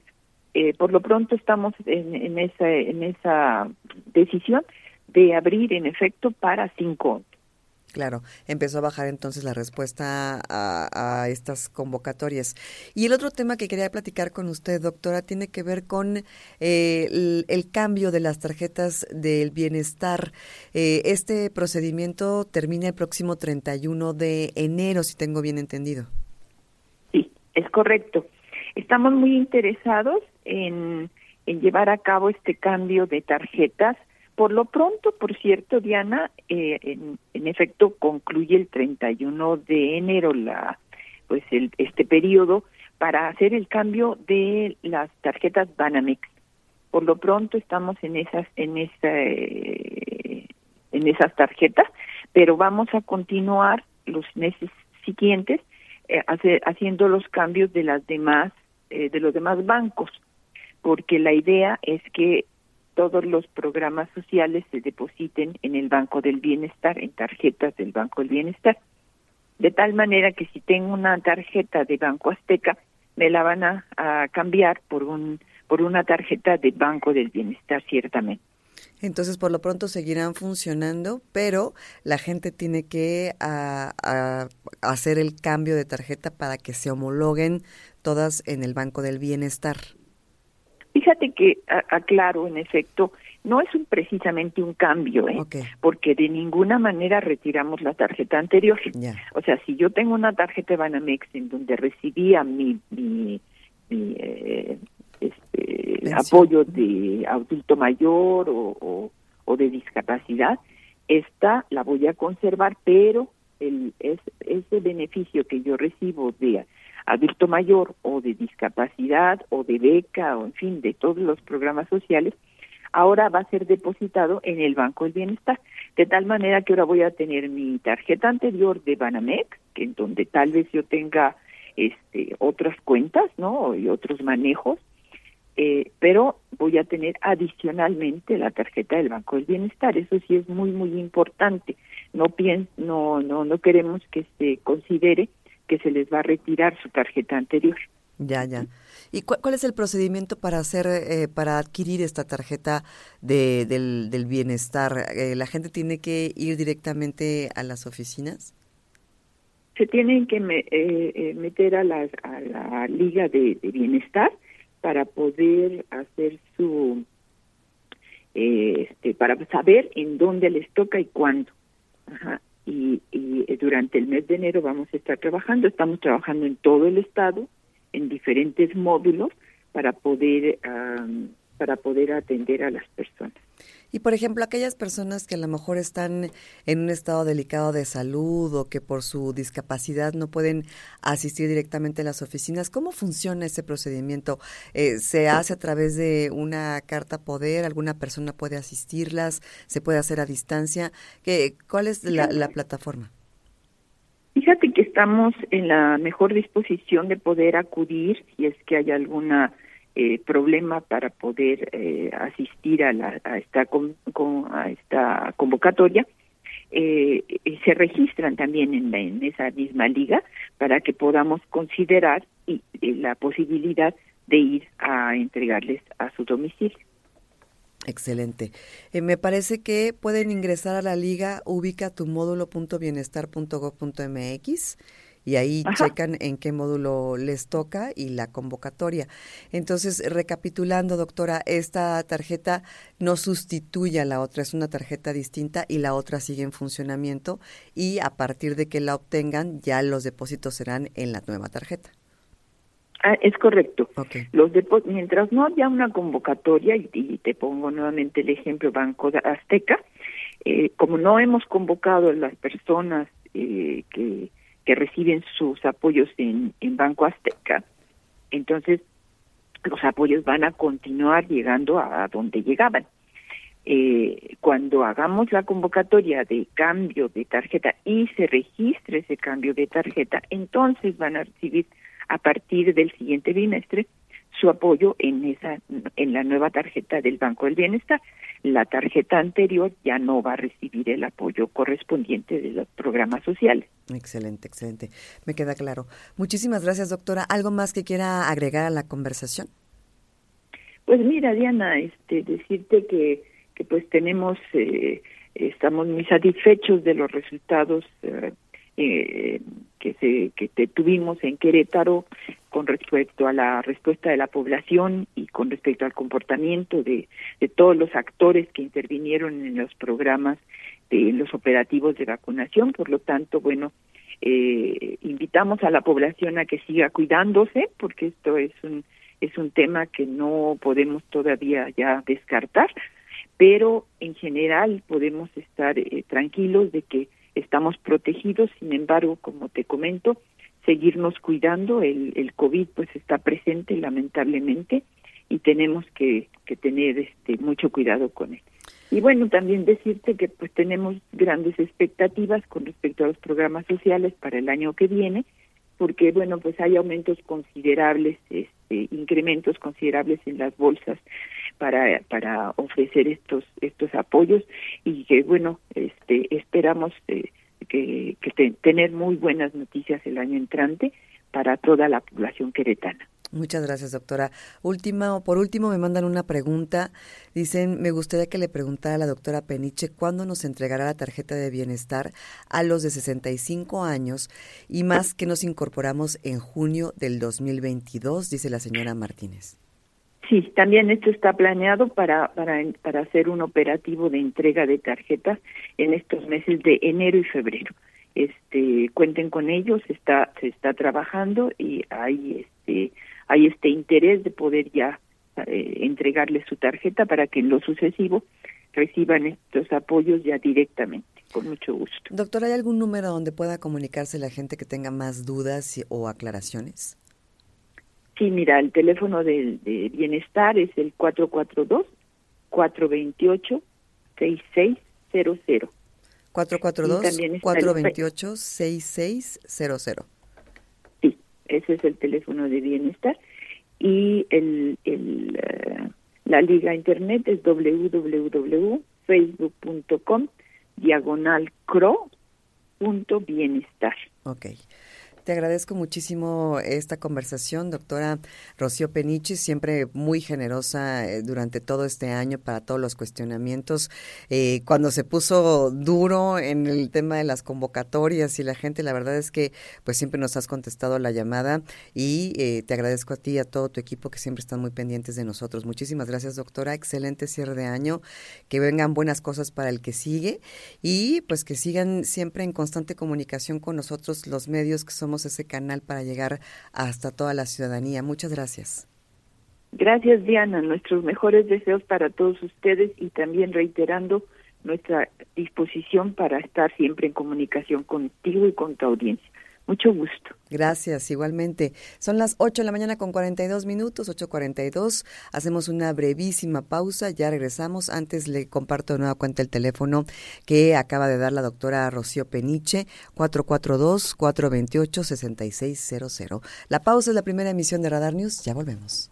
eh, por lo pronto estamos en, en, esa, en esa decisión de abrir, en efecto, para cinco Claro, empezó a bajar entonces la respuesta a, estas convocatorias. Y el otro tema que quería platicar con usted, doctora, tiene que ver con eh, el, cambio de las tarjetas del bienestar. Eh, este procedimiento termina el próximo 31 de enero, si tengo bien entendido. Sí, es correcto. Estamos muy interesados en llevar a cabo este cambio de tarjetas por lo pronto, por cierto, Diana, eh, en, efecto concluye el 31 de enero la, pues el, este periodo para hacer el cambio de las tarjetas Banamex. Por lo pronto estamos en esas, en esa, eh, en esas tarjetas, pero vamos a continuar los meses siguientes eh, haciendo los cambios de las demás, de los demás bancos, porque la idea es que todos los programas sociales se depositen en el Banco del Bienestar, en tarjetas del Banco del Bienestar. De tal manera que si tengo una tarjeta de Banco Azteca, me la van a, cambiar por un por una tarjeta de Banco del Bienestar, ciertamente. Entonces, por lo pronto seguirán funcionando, pero la gente tiene que hacer el cambio de tarjeta para que se homologuen todas en el Banco del Bienestar. Fíjate que, aclaro, en efecto, no es un, precisamente un cambio, ¿eh? porque de ninguna manera retiramos la tarjeta anterior. O sea, si yo tengo una tarjeta de Banamex en donde recibía mi, mi, eh, este, apoyo de adulto mayor o, o, de discapacidad, esta la voy a conservar, pero el, es, ese beneficio que yo recibo de adulto mayor o de discapacidad o de beca o en fin de todos los programas sociales ahora va a ser depositado en el Banco del Bienestar. De tal manera que ahora voy a tener mi tarjeta anterior de Banamex que en donde tal vez yo tenga este otras cuentas no y otros manejos eh, pero voy a tener adicionalmente la tarjeta del Banco del Bienestar. Eso sí es muy muy importante. No piens no no no queremos que se considere que se les va a retirar su tarjeta anterior. Ya, ya. ¿Y cuál es el procedimiento para hacer, eh, para adquirir esta tarjeta de, del, bienestar? Eh, ¿La gente tiene que ir directamente a las oficinas? se tienen que meter a la, a la Liga de, Bienestar para poder hacer su, este, para saber en dónde les toca y cuándo. Ajá. Y, y durante el mes de enero vamos a estar trabajando, estamos trabajando en todo el estado, en diferentes módulos, para poder para poder atender a las personas. Y por ejemplo, aquellas personas que a lo mejor están en un estado delicado de salud o que por su discapacidad no pueden asistir directamente a las oficinas, ¿cómo funciona ese procedimiento? Eh, ¿Se hace a través de una carta poder? ¿Alguna persona puede asistirlas? ¿Se puede hacer a distancia? ¿Qué, ¿Cuál es la, la plataforma? Fíjate que estamos en la mejor disposición de poder acudir si es que hay alguna eh, problema para poder eh, asistir a, la, a, esta, a esta convocatoria. Eh, se registran también en, en esa misma liga para que podamos considerar y, la posibilidad de ir a entregarles a su domicilio. Excelente. Eh, me parece que pueden ingresar a la liga ubica tu módulo.bienestar.gov.mx y ahí checan en qué módulo les toca y la convocatoria. Entonces, recapitulando, doctora, esta tarjeta no sustituye a la otra, es una tarjeta distinta y la otra sigue en funcionamiento y a partir de que la obtengan ya los depósitos serán en la nueva tarjeta. Ah, es correcto. Los mientras no haya una convocatoria, y, te pongo nuevamente el ejemplo Banco Azteca, eh, como no hemos convocado a las personas eh, que que reciben sus apoyos en, en Banco Azteca, entonces los apoyos van a continuar llegando a, donde llegaban. Eh, cuando hagamos la convocatoria de cambio de tarjeta y se registre ese cambio de tarjeta, entonces van a recibir a partir del siguiente bimestre su apoyo en esa en la nueva tarjeta del Banco del Bienestar. La tarjeta anterior ya no va a recibir el apoyo correspondiente de los programas sociales. Excelente, excelente. Me queda claro. Muchísimas gracias, doctora. ¿Algo más que quiera agregar a la conversación? Pues mira, Diana, este decirte que que pues tenemos eh, estamos muy satisfechos de los resultados eh, eh, que se que tuvimos en Querétaro con respecto a la respuesta de la población y con respecto al comportamiento de, todos los actores que intervinieron en los programas de los operativos de vacunación. Por lo tanto, bueno, eh, invitamos a la población a que siga cuidándose, porque esto es un es un tema que no podemos todavía ya descartar, pero en general podemos estar eh, tranquilos de que estamos protegidos. Sin embargo, como te comento, seguirnos cuidando. El, el COVID pues está presente lamentablemente y tenemos que, que tener este mucho cuidado con él. Y bueno, también decirte que pues tenemos grandes expectativas con respecto a los programas sociales para el año que viene, porque bueno, pues hay aumentos considerables, este, incrementos considerables en las bolsas para para ofrecer estos estos apoyos y que bueno, este esperamos eh, que, tener muy buenas noticias el año entrante para toda la población queretana. Muchas gracias, doctora. Última, por último, me mandan una pregunta. Dicen, me gustaría que le preguntara a la doctora Peniche cuándo nos entregará la tarjeta de bienestar a los de 65 años y más que nos incorporamos en junio del 2022, dice la señora Martínez. Sí, también esto está planeado para, para, para hacer un operativo de entrega de tarjetas en estos meses de enero y febrero. Este, cuenten con ellos, está, se está trabajando y hay este, hay este interés de poder ya eh, entregarles su tarjeta para que en lo sucesivo reciban estos apoyos ya directamente, con mucho gusto. Doctor, ¿hay algún número donde pueda comunicarse la gente que tenga más dudas o aclaraciones? Sí, mira, el teléfono de, bienestar es el 442-428-6600. 442-428-6600. Sí, ese es el teléfono de bienestar. Y el, el, eh, la liga internet es www.facebook.com diagonal bienestar. Ok. Te agradezco muchísimo esta conversación, doctora Rocío Penichi, siempre muy generosa eh, durante todo este año para todos los cuestionamientos. Eh, cuando se puso duro en el tema de las convocatorias y la gente, la verdad es que pues siempre nos has contestado la llamada y eh, te agradezco a ti y a todo tu equipo que siempre están muy pendientes de nosotros. Muchísimas gracias, doctora. Excelente cierre de año. Que vengan buenas cosas para el que sigue y pues que sigan siempre en constante comunicación con nosotros los medios que somos ese canal para llegar hasta toda la ciudadanía. Muchas gracias. Gracias, Diana. Nuestros mejores deseos para todos ustedes y también reiterando nuestra disposición para estar siempre en comunicación contigo y con tu audiencia. Mucho gusto. Gracias, igualmente. Son las 8 de la mañana con 42 minutos, 8.42. Hacemos una brevísima pausa, ya regresamos. Antes le comparto de nueva cuenta el teléfono que acaba de dar la doctora Rocío Peniche, 442-428-6600. La pausa es la primera emisión de Radar News, ya volvemos.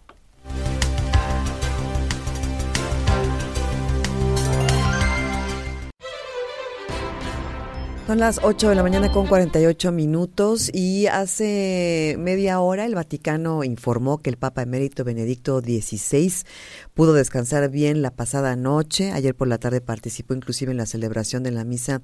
Son las 8 de la mañana con 48 minutos y hace media hora el Vaticano informó que el Papa emérito Benedicto XVI pudo descansar bien la pasada noche. Ayer por la tarde participó inclusive en la celebración de la misa,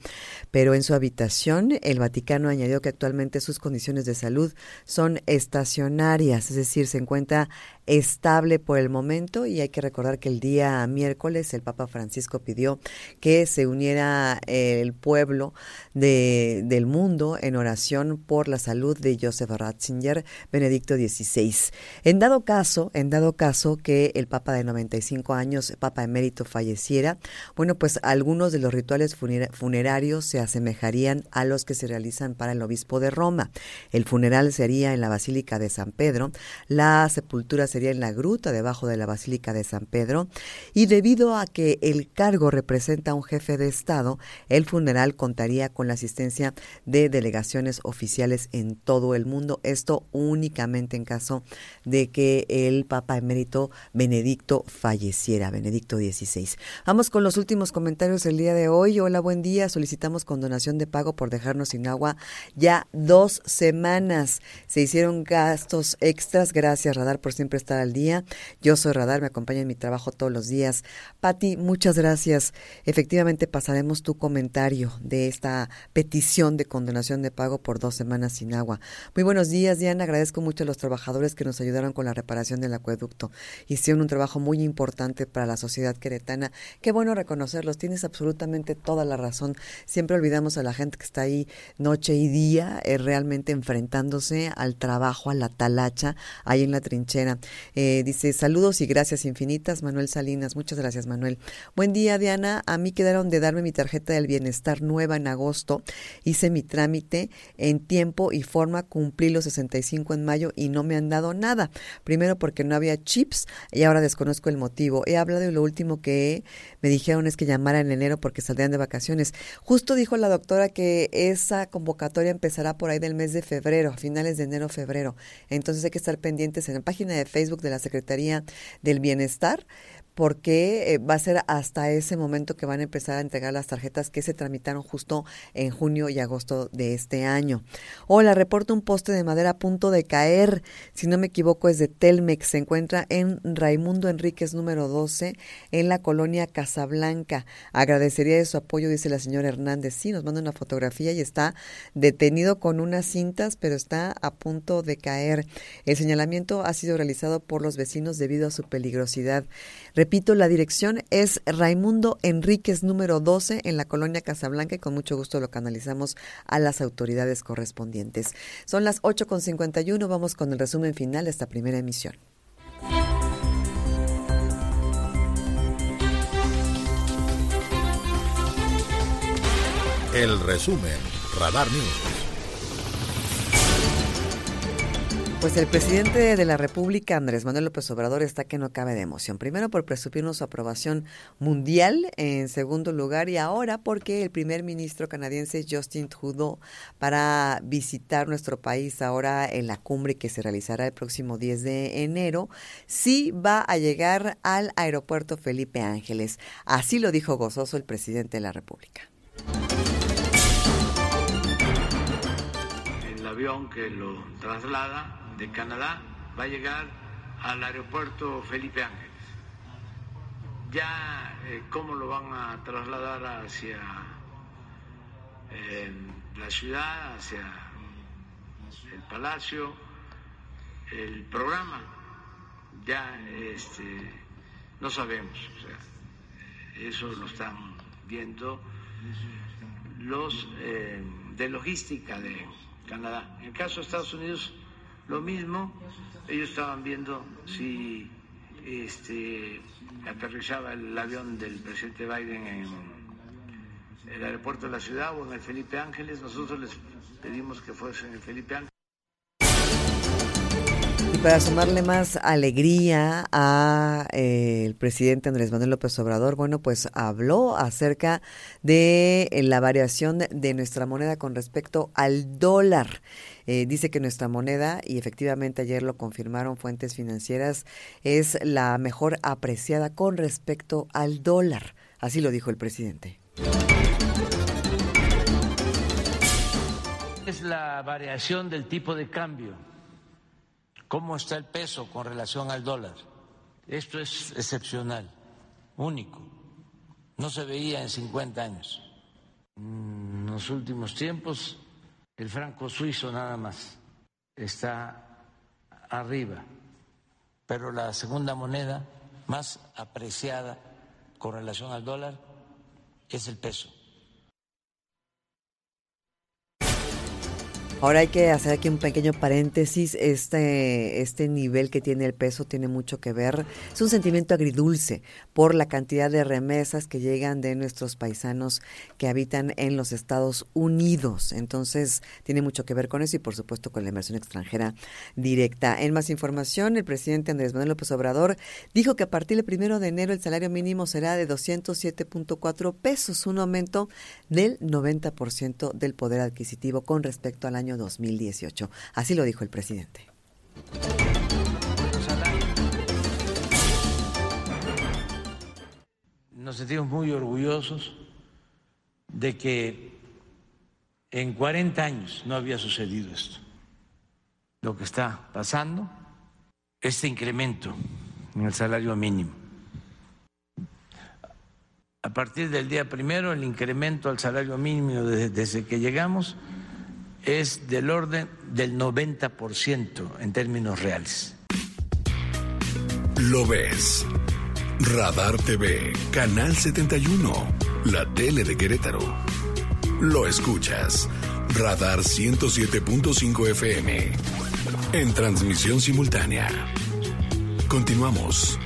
pero en su habitación el Vaticano añadió que actualmente sus condiciones de salud son estacionarias, es decir, se encuentra estable por el momento y hay que recordar que el día miércoles el Papa Francisco pidió que se uniera el pueblo de, del mundo en oración por la salud de Joseph Ratzinger, Benedicto XVI. En dado caso, en dado caso que el Papa de 95 años, Papa emérito, falleciera, bueno, pues algunos de los rituales funerarios se asemejarían a los que se realizan para el obispo de Roma. El funeral sería en la Basílica de San Pedro, la sepultura sería en la gruta debajo de la Basílica de San Pedro y debido a que el cargo representa a un jefe de Estado, el funeral contaría con la asistencia de delegaciones oficiales en todo el mundo, esto únicamente en caso de que el Papa emérito Benedicto falleciera, Benedicto XVI. Vamos con los últimos comentarios el día de hoy. Hola, buen día. Solicitamos condonación de pago por dejarnos sin agua ya dos semanas. Se hicieron gastos extras. Gracias, Radar, por siempre estar al día. Yo soy Radar, me acompaña en mi trabajo todos los días. Pati, muchas gracias. Efectivamente, pasaremos tu comentario de esta petición de condonación de pago por dos semanas sin agua. Muy buenos días, Diana. Agradezco mucho a los trabajadores que nos ayudaron con la reparación del acueducto. Hicieron un trabajo muy importante para la sociedad queretana. Qué bueno reconocerlos. Tienes absolutamente toda la razón. Siempre olvidamos a la gente que está ahí noche y día, eh, realmente enfrentándose al trabajo, a la talacha, ahí en la trinchera. Eh, dice, saludos y gracias infinitas, Manuel Salinas. Muchas gracias, Manuel. Buen día, Diana. A mí quedaron de darme mi tarjeta del bienestar nueva en agosto. Hice mi trámite en tiempo y forma, cumplí los 65 en mayo y no me han dado nada. Primero porque no había chips y ahora desconozco el motivo. He hablado de lo último que me dijeron es que llamara en enero porque saldrían de vacaciones. Justo dijo la doctora que esa convocatoria empezará por ahí del mes de febrero, a finales de enero, febrero. Entonces hay que estar pendientes en la página de Facebook de la Secretaría del Bienestar porque eh, va a ser hasta ese momento que van a empezar a entregar las tarjetas que se tramitaron justo en junio y agosto de este año. Hola, reporta un poste de madera a punto de caer. Si no me equivoco, es de Telmex. Se encuentra en Raimundo Enríquez número 12, en la colonia Casablanca. Agradecería de su apoyo, dice la señora Hernández. Sí, nos manda una fotografía y está detenido con unas cintas, pero está a punto de caer. El señalamiento ha sido realizado por los vecinos debido a su peligrosidad. Repito, la dirección es Raimundo Enríquez número 12 en la colonia Casablanca y con mucho gusto lo canalizamos a las autoridades correspondientes. Son las 8.51, vamos con el resumen final de esta primera emisión. El resumen, Radar News. Pues el presidente de la República, Andrés Manuel López Obrador, está que no cabe de emoción. Primero por presupirnos su aprobación mundial, en segundo lugar, y ahora porque el primer ministro canadiense Justin Trudeau para visitar nuestro país ahora en la cumbre que se realizará el próximo 10 de enero, sí va a llegar al aeropuerto Felipe Ángeles. Así lo dijo gozoso el presidente de la República avión que lo traslada de Canadá va a llegar al aeropuerto Felipe Ángeles. Ya eh, cómo lo van a trasladar hacia eh, la ciudad, hacia el palacio, el programa, ya este, no sabemos, o sea, eso lo están viendo los eh, de logística de Canadá. En el caso de Estados Unidos, lo mismo, ellos estaban viendo si este, aterrizaba el avión del presidente Biden en el aeropuerto de la ciudad o en el Felipe Ángeles. Nosotros les pedimos que fuese en el Felipe Ángeles. Y para sumarle más alegría a eh, el presidente Andrés Manuel López Obrador, bueno, pues habló acerca de eh, la variación de nuestra moneda con respecto al dólar. Eh, dice que nuestra moneda, y efectivamente ayer lo confirmaron fuentes financieras, es la mejor apreciada con respecto al dólar. Así lo dijo el presidente. Es la variación del tipo de cambio cómo está el peso con relación al dólar. Esto es excepcional, único. No se veía en 50 años. En los últimos tiempos, el franco suizo nada más está arriba, pero la segunda moneda más apreciada con relación al dólar es el peso. Ahora hay que hacer aquí un pequeño paréntesis. Este, este nivel que tiene el peso tiene mucho que ver. Es un sentimiento agridulce por la cantidad de remesas que llegan de nuestros paisanos que habitan en los Estados Unidos. Entonces, tiene mucho que ver con eso y, por supuesto, con la inversión extranjera directa. En más información, el presidente Andrés Manuel López Obrador dijo que a partir del primero de enero el salario mínimo será de 207.4 pesos, un aumento del 90% del poder adquisitivo con respecto al año 2018. Así lo dijo el presidente. Nos sentimos muy orgullosos de que en 40 años no había sucedido esto. Lo que está pasando, este incremento en el salario mínimo. A partir del día primero, el incremento al salario mínimo desde que llegamos es del orden del 90% en términos reales. Lo ves. Radar TV, Canal 71, la tele de Querétaro. Lo escuchas. Radar 107.5 FM. En transmisión simultánea. Continuamos.